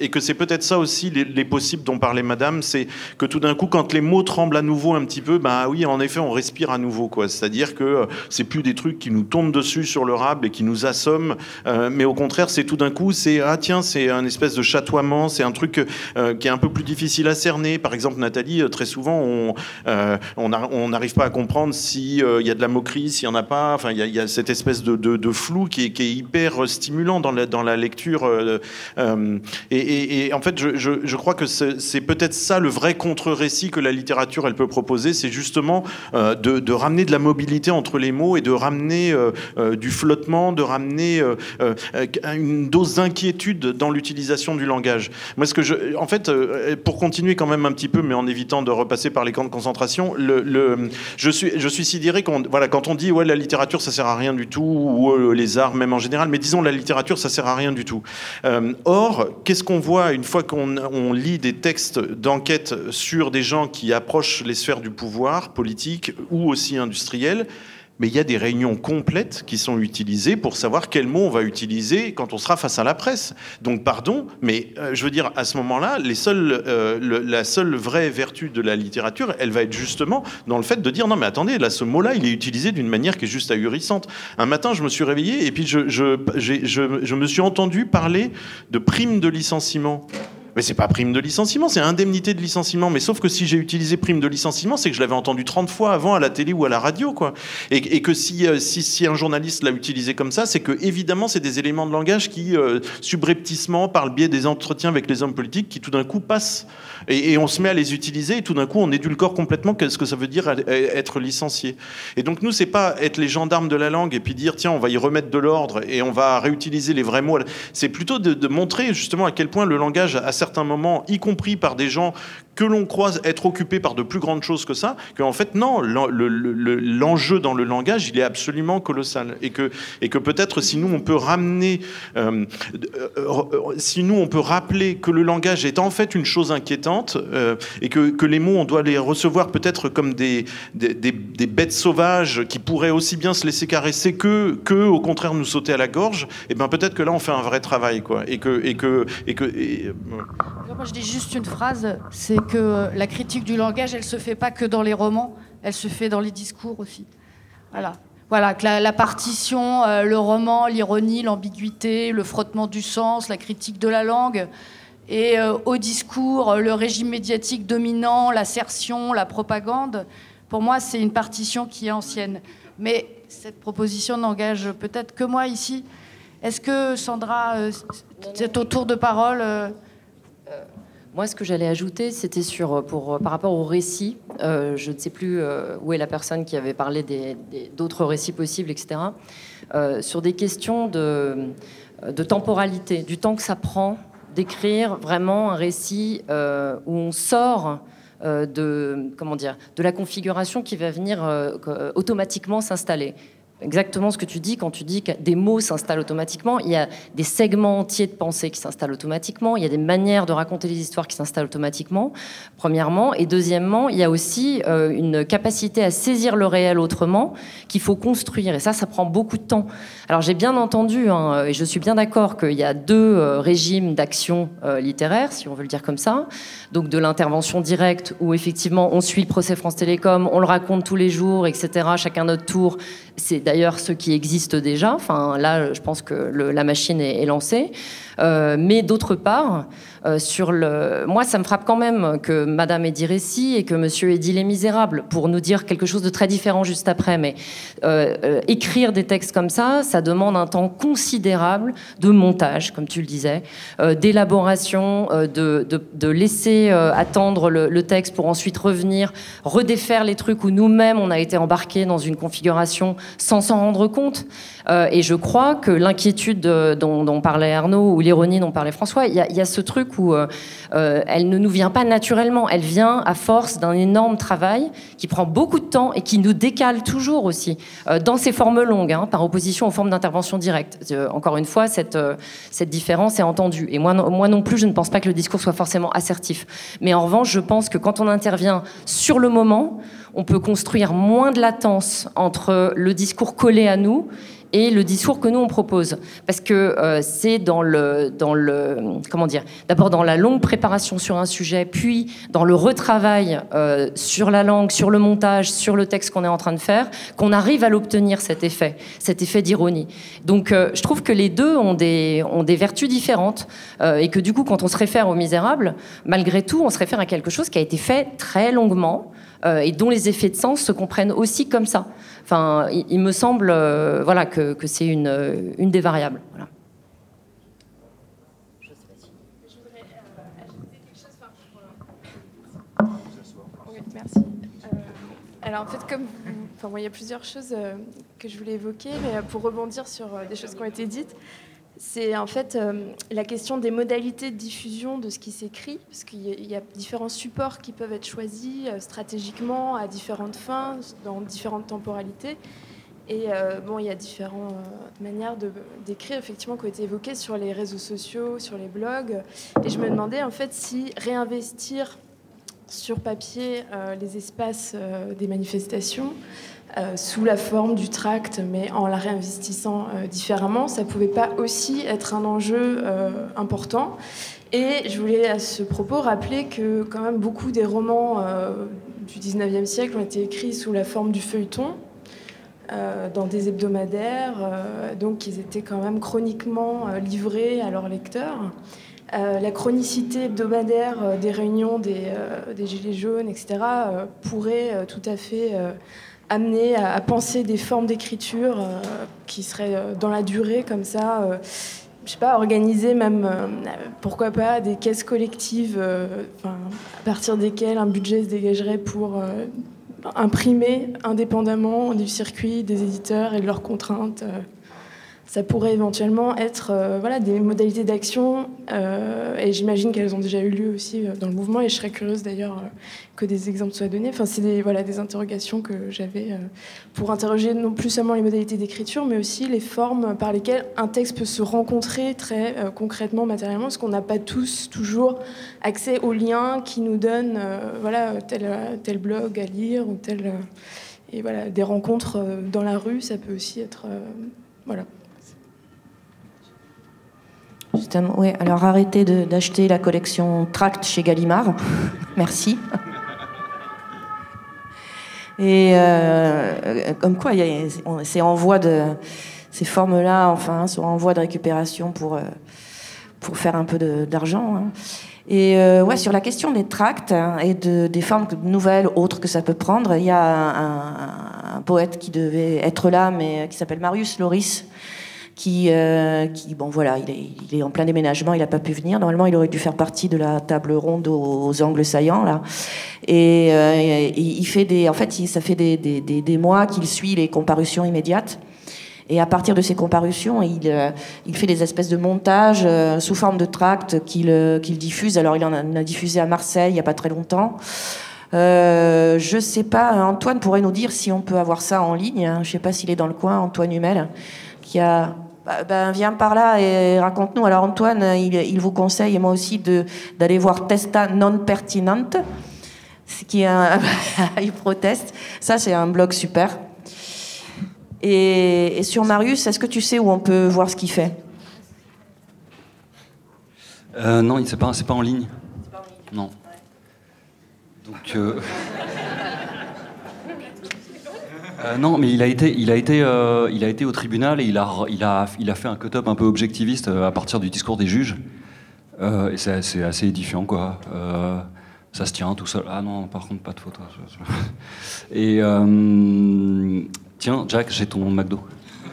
et que c'est peut-être ça aussi les, les possibles dont parlait Madame, c'est que tout d'un coup quand les mots tremblent à nouveau un petit peu, ben oui, en effet, on respire à nouveau, quoi. C'est-à-dire que euh, c'est plus des trucs qui nous tombent dessus sur le rable et qui nous assomment, euh, mais au contraire, c'est tout d'un coup, c'est ah tiens, c'est un espèce de chatoiement, c'est un truc euh, qui est un peu plus difficile à cerner. Par exemple, Nathalie, très souvent, on n'arrive pas à comprendre si euh, il y a de la moquerie, s'il y en a pas. Enfin, il y a, cette espèce de, flou qui est, hyper stimulant dans la, lecture. et- et en fait, je, crois que c'est peut-être ça le vrai contre-récit que la littérature elle peut proposer, c'est justement euh, de, ramener de la mobilité entre les mots et de ramener euh, euh, du flottement, de ramener une dose d'inquiétude dans l'utilisation du langage. Moi, ce que je, en fait, pour continuer quand même un petit peu, mais en évitant de repasser par les camps de concentration, le, je suis, je suis sidéré quand, voilà, quand on dit ouais la littérature ça sert à rien du tout ou les arts même en général, mais disons la littérature ça sert à rien du tout. Or, qu'est-ce qu'on voit une fois qu'on on lit des textes d'enquête sur des gens qui approchent les sphères du pouvoir politique ou aussi industriel mais il y a des réunions complètes qui sont utilisées pour savoir quels mots on va utiliser quand on sera face à la presse. Donc pardon, mais euh, je veux dire, à ce moment-là, euh, la seule vraie vertu de la littérature, elle va être justement dans le fait de dire non mais attendez, là ce mot-là, il est utilisé d'une manière qui est juste ahurissante. Un matin, je me suis réveillé et puis je me suis entendu parler de prime de licenciement. Mais c'est pas prime de licenciement, c'est indemnité de licenciement. Mais sauf que si j'ai utilisé prime de licenciement, c'est que je l'avais entendu 30 fois avant à la télé ou à la radio, quoi. Et, que euh, si, si, un journaliste l'a utilisé comme ça, c'est que évidemment, c'est des éléments de langage qui, euh, subrepticement, par le biais des entretiens avec les hommes politiques, qui tout d'un coup passent. Et, on se met à les utiliser et tout d'un coup, on édulcore complètement qu'est-ce que ça veut dire être licencié. Et donc, nous, c'est pas être les gendarmes de la langue et puis dire, tiens, on va y remettre de l'ordre et on va réutiliser les vrais mots. C'est plutôt de, de montrer justement à quel point le langage a certains moments, y compris par des gens que l'on croise être occupés par de plus grandes choses que ça, qu'en fait, non, l'enjeu dans le langage, il est absolument colossal. Et que, et que peut-être si nous, on peut ramener, euh, euh, si nous, on peut rappeler que le langage est en fait une chose inquiétante, euh, et que, que, les mots, on doit les recevoir peut-être comme des, des, des, bêtes sauvages qui pourraient aussi bien se laisser caresser que, que au contraire, nous sauter à la gorge, et ben peut-être que là, on fait un vrai travail, quoi. Et que, et que, et que, moi, je dis juste une phrase, c'est que la critique du langage, elle se fait pas que dans les romans, elle se fait dans les discours aussi. Voilà. Voilà, que la, partition, euh, le roman, l'ironie, l'ambiguïté, le frottement du sens, la critique de la langue, et euh, au discours, le régime médiatique dominant, l'assertion, la propagande, pour moi, c'est une partition qui est ancienne. Mais cette proposition n'engage peut-être que moi ici. Est-ce que Sandra, euh, c'est au tour de parole moi, ce que j'allais ajouter, c'était sur euh, pour euh, par rapport au récit. Euh, je ne sais plus où est la personne qui avait parlé d'autres récits possibles, etc. sur des questions de, de, temporalité, du temps que ça prend d'écrire vraiment un récit où on sort de comment dire de la configuration qui va venir automatiquement s'installer exactement ce que tu dis quand tu dis que des mots s'installent automatiquement. Il y a des segments entiers de pensée qui s'installent automatiquement. Il y a des manières de raconter les histoires qui s'installent automatiquement, premièrement. Et deuxièmement, il y a aussi euh, une capacité à saisir le réel autrement qu'il faut construire. Et ça, ça prend beaucoup de temps. Alors j'ai bien entendu, hein, et je suis bien d'accord qu'il y a deux euh, régimes d'action euh, littéraire, si on veut le dire comme ça. Donc de l'intervention directe, où effectivement on suit le procès France Télécom, on le raconte tous les jours, etc. Chacun notre tour. C'est d'ailleurs ce qui existe déjà. Enfin, là, je pense que la machine est, lancée. Euh, mais d'autre part, sur le, moi, ça me frappe quand même que Madame ait dit récit et que Monsieur ait dit les Misérables pour nous dire quelque chose de très différent juste après. Mais écrire des textes comme ça, ça demande un temps considérable de montage, comme tu le disais, d'élaboration, de, de, laisser attendre le, texte pour ensuite revenir, redéfaire les trucs où nous-mêmes on a été embarqués dans une configuration sans s'en rendre compte. Euh, et je crois que l'inquiétude dont, parlait Arnaud ou l'ironie dont parlait François, il y, a ce truc où euh, euh, elle ne nous vient pas naturellement, elle vient à force d'un énorme travail qui prend beaucoup de temps et qui nous décale toujours aussi dans ces formes longues, hein, par opposition aux formes d'intervention directe. encore une fois, cette, cette différence est entendue. Et moi, moi non plus, je ne pense pas que le discours soit forcément assertif. Mais en revanche, je pense que quand on intervient sur le moment, on peut construire moins de latence entre le discours collé à nous et le discours que nous on propose. Parce que euh, c'est dans le dans le comment dire d'abord dans la longue préparation sur un sujet puis dans le retravail euh, sur la langue sur le montage sur le texte qu'on est en train de faire qu'on arrive à l'obtenir cet effet cet effet d'ironie. Donc euh, je trouve que les deux ont des ont des vertus différentes et que du coup quand on se réfère aux misérables malgré tout on se réfère à quelque chose qui a été fait très longuement et dont les effets de sens se comprennent aussi comme ça Enfin, il, me semble euh, voilà, que, que c'est une, euh, une, des variables. Voilà. merci. Euh, alors en fait, comme enfin, il y a plusieurs choses que je voulais évoquer, mais pour rebondir sur des choses qui ont été dites, c'est en fait euh, la question des modalités de diffusion de ce qui s'écrit, parce qu'il y, a différents supports qui peuvent être choisis euh, stratégiquement à différentes fins, dans différentes temporalités. Et euh, bon, il y a différentes manières d'écrire, effectivement, qui ont été évoquées sur les réseaux sociaux, sur les blogs. Et je me demandais, en fait, si réinvestir sur papier les espaces des manifestations sous la forme du tract, mais en la réinvestissant différemment, ça pouvait pas aussi être un enjeu important. Et je voulais à ce propos rappeler que quand même beaucoup des romans du 19e siècle ont été écrits sous la forme du feuilleton, euh, dans des hebdomadaires, euh, donc ils étaient quand même chroniquement euh, livrés à leurs lecteurs. La chronicité hebdomadaire des réunions des, Gilets jaunes, etc., pourrait tout à fait amener à, penser des formes d'écriture qui seraient dans la durée, comme ça je sais pas, organiser même, pourquoi pas, des caisses collectives, à partir desquelles un budget se dégagerait pour imprimer indépendamment du circuit des éditeurs et de leurs contraintes. Euh, ça pourrait éventuellement être euh, voilà, des modalités d'action, euh, et j'imagine qu'elles ont déjà eu lieu aussi dans le mouvement, et je serais curieuse d'ailleurs que des exemples soient donnés. Enfin, c'est des, voilà, des interrogations que j'avais pour interroger non plus seulement les modalités d'écriture, mais aussi les formes par lesquelles un texte peut se rencontrer très concrètement, matériellement, parce qu'on n'a pas tous toujours accès aux liens qui nous donnent voilà, tel, tel blog à lire, ou tel... et voilà, des rencontres dans la rue, ça peut aussi être... voilà. Alors arrêtez d'acheter la collection Tract chez Gallimard. *laughs* Merci. Et euh, comme quoi, c'est en voie de ces formes-là, enfin, sont en voie de récupération pour euh, pour faire un peu d'argent. Hein. Et euh, ouais, sur la question des tracts hein, et de, des formes nouvelles, autres que ça peut prendre, il y a un, un poète qui devait être là, mais qui s'appelle Marius Loris, qui, euh, qui bon voilà, il est, il est, en plein déménagement, il n'a pas pu venir. Normalement, il aurait dû faire partie de la table ronde aux, angles saillants là. Et euh, il fait des, en fait, ça fait des, des, des, mois qu'il suit les comparutions immédiates. Et à partir de ces comparutions, il, euh, il fait des espèces de montages sous forme de tracts qu'il qu'il diffuse. Alors, il en a, diffusé à Marseille il n'y a pas très longtemps. Euh, je sais pas, Antoine pourrait nous dire si on peut avoir ça en ligne. Hein. Je sais pas s'il est dans le coin, Antoine Humel, qui a bah, ben, viens par là et raconte-nous. Alors Antoine, il, vous conseille, et moi aussi, d'aller voir Testa non pertinente, ce qui est un... *laughs* il proteste. Ça, c'est un blog super. Et, sur Marius, est-ce que tu sais où on peut voir ce qu'il fait? Euh, Non, c'est pas, pas en ligne. Non. Donc... Euh, *laughs* Euh, non, mais il a été, il a été, euh, il a été au tribunal et il a, il a, il a fait un cut-up un peu objectiviste euh, à partir du discours des juges. et c'est assez édifiant, quoi. ça se tient tout seul. Ah non, par contre, pas de photo. *laughs* Et tiens, Jack, j'ai ton McDo.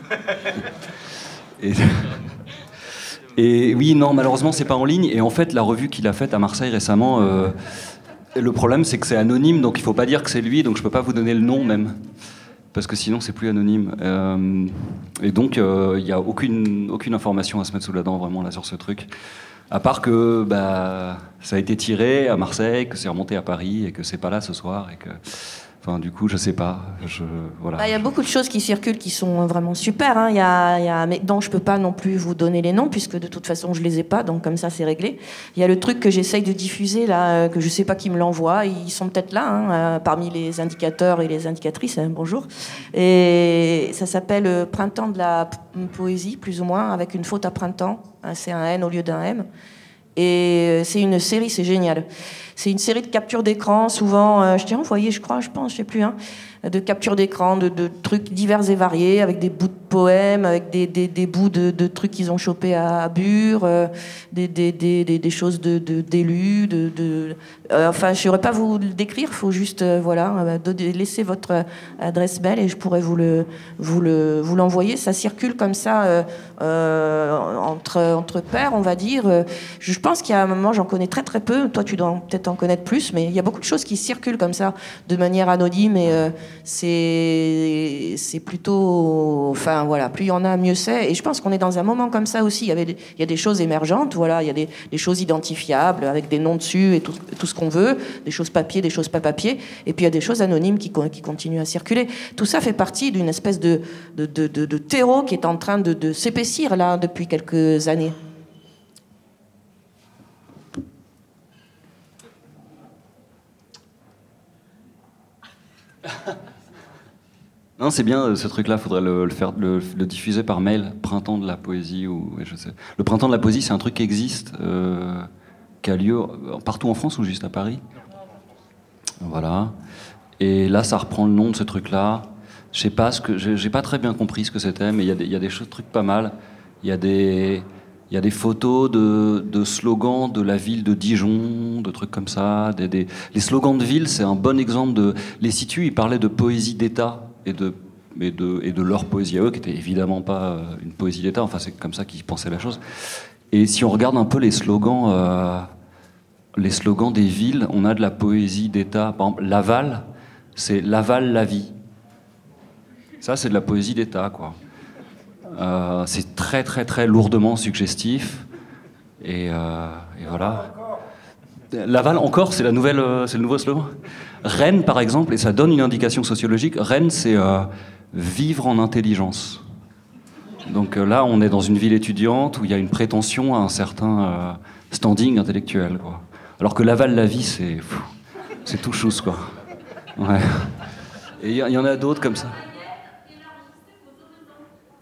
*laughs* Et, *laughs* et, oui, non, malheureusement, c'est pas en ligne. Et en fait, la revue qu'il a faite à Marseille récemment. le problème, c'est que c'est anonyme, donc il faut pas dire que c'est lui, donc je peux pas vous donner le nom même parce que sinon c'est plus anonyme. Euh, et donc euh, il n'y a aucune, aucune information à se mettre sous la dent vraiment là sur ce truc. À part que bah, ça a été tiré à Marseille, que c'est remonté à Paris et que c'est pas là ce soir et que du coup, je sais pas. Bah, il y a beaucoup de choses qui circulent qui sont vraiment super. Hein. Y a, mais dont je peux pas non plus vous donner les noms puisque de toute façon je les ai pas, donc comme ça c'est réglé. Il y a le truc que j'essaye de diffuser là, euh, que je sais pas qui me l'envoie. Ils sont peut-être là hein, euh, parmi les indicateurs et les indicatrices. Hein, bonjour. Et ça s'appelle euh, Printemps de la poésie, plus ou moins, avec une faute à printemps. C'est un N au lieu d'un M. Et c'est une série, c'est génial. C'est une série de captures d'écran, souvent, euh, je t'ai envoyé, je crois, je pense, je sais plus, hein, de captures d'écran, de, trucs divers et variés, avec des bouts de poèmes, avec des, bouts de, trucs qu'ils ont chopés à, Bure, euh, des, choses d'élus, de, de, euh, enfin, je ne pas vous le décrire, il faut juste voilà, laisser votre adresse mail et je pourrais vous vous l'envoyer. Ça circule comme ça entre on va dire. Je pense qu'il y a un moment, j'en connais très très peu. Toi, tu dois peut-être en connaître plus, mais il y a beaucoup de choses qui circulent comme ça, de manière anonyme, et euh, c'est plutôt, enfin voilà, plus il y en a, mieux c'est. Et je pense qu'on est dans un moment comme ça aussi. Il y, avait il y a des choses émergentes, voilà, il y a des, choses identifiables avec des noms dessus et tout, ce qu'on veut, des choses papier, des choses pas papier, et puis il y a des choses anonymes qui, qui continuent à circuler. Tout ça fait partie d'une espèce de, de, de, de, terreau qui est en train de, de s'épaissir là depuis quelques années. *laughs* Non, c'est bien ce truc-là. Faudrait le, faire, le, diffuser par mail. Printemps de la poésie ou je sais. Le printemps de la poésie, c'est un truc qui existe, euh, qui a lieu partout en France ou juste à Paris? Voilà. Et là, ça reprend le nom de ce truc-là. Je sais pas ce que, j'ai pas très bien compris ce que c'était, mais il y a des, trucs pas mal. Il y a des, il y a des photos de, slogans de la ville de Dijon, de trucs comme ça. Les slogans de ville, c'est un bon exemple de. Les situs, ils parlaient de poésie d'État et de, leur poésie à eux, qui était évidemment pas euh, une poésie d'État. Enfin, c'est comme ça qu'ils pensaient la chose. Et si on regarde un peu les slogans, euh, les slogans des villes, on a de la poésie d'État. Par exemple, Laval, c'est Laval la vie. Ça, c'est de la poésie d'État, quoi. Euh, c'est très très très lourdement suggestif. Et, euh, voilà. Laval encore, c'est la nouvelle, euh, c'est le nouveau slogan. Rennes, par exemple, et ça donne une indication sociologique. Rennes, c'est vivre en intelligence. Donc là, on est dans une ville étudiante où il y a une prétention à un certain standing intellectuel. Alors que Laval, la vie, c'est tout chousse, quoi. Et il y en a d'autres comme ça.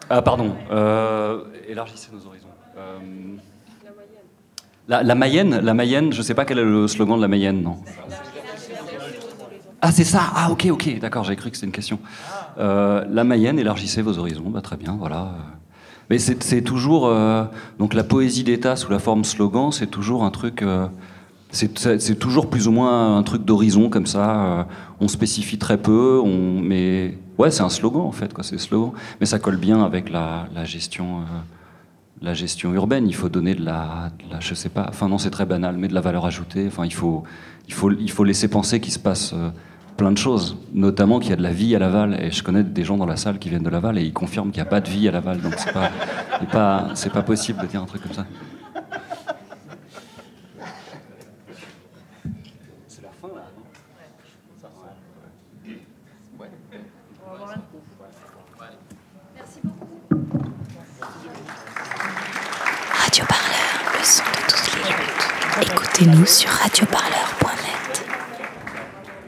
Ah, pardon. Euh, élargissez nos horizons. Euh, la, Mayenne, la Mayenne, je sais pas quel est le slogan de la Mayenne, non. Ah, c'est ça. Ah, ok, ok. D'accord, j'ai cru que c'était une question. Euh, la Mayenne, élargissez vos horizons. Bah, très bien, voilà. Mais c'est toujours donc la poésie d'État sous la forme slogan, c'est toujours un truc. C'est toujours plus ou moins un truc d'horizon comme ça. euh, on spécifie très peu, mais ouais, c'est un slogan en fait. C'est slogan, mais ça colle bien avec la, euh, gestion urbaine. Il faut donner de la, je sais pas. Enfin non, c'est très banal, mais de la valeur ajoutée. Enfin, il faut, laisser penser qu'il se passe euh, plein de choses, notamment qu'il y a de la vie à Laval. Et je connais des gens dans la salle qui viennent de Laval et ils confirment qu'il n'y a pas de vie à Laval. Donc c'est pas, pas possible de dire un truc comme ça. C'est la fin là. Radio Parleur, le son de toutes les luttes. Écoutez-nous sur radioparleur.net.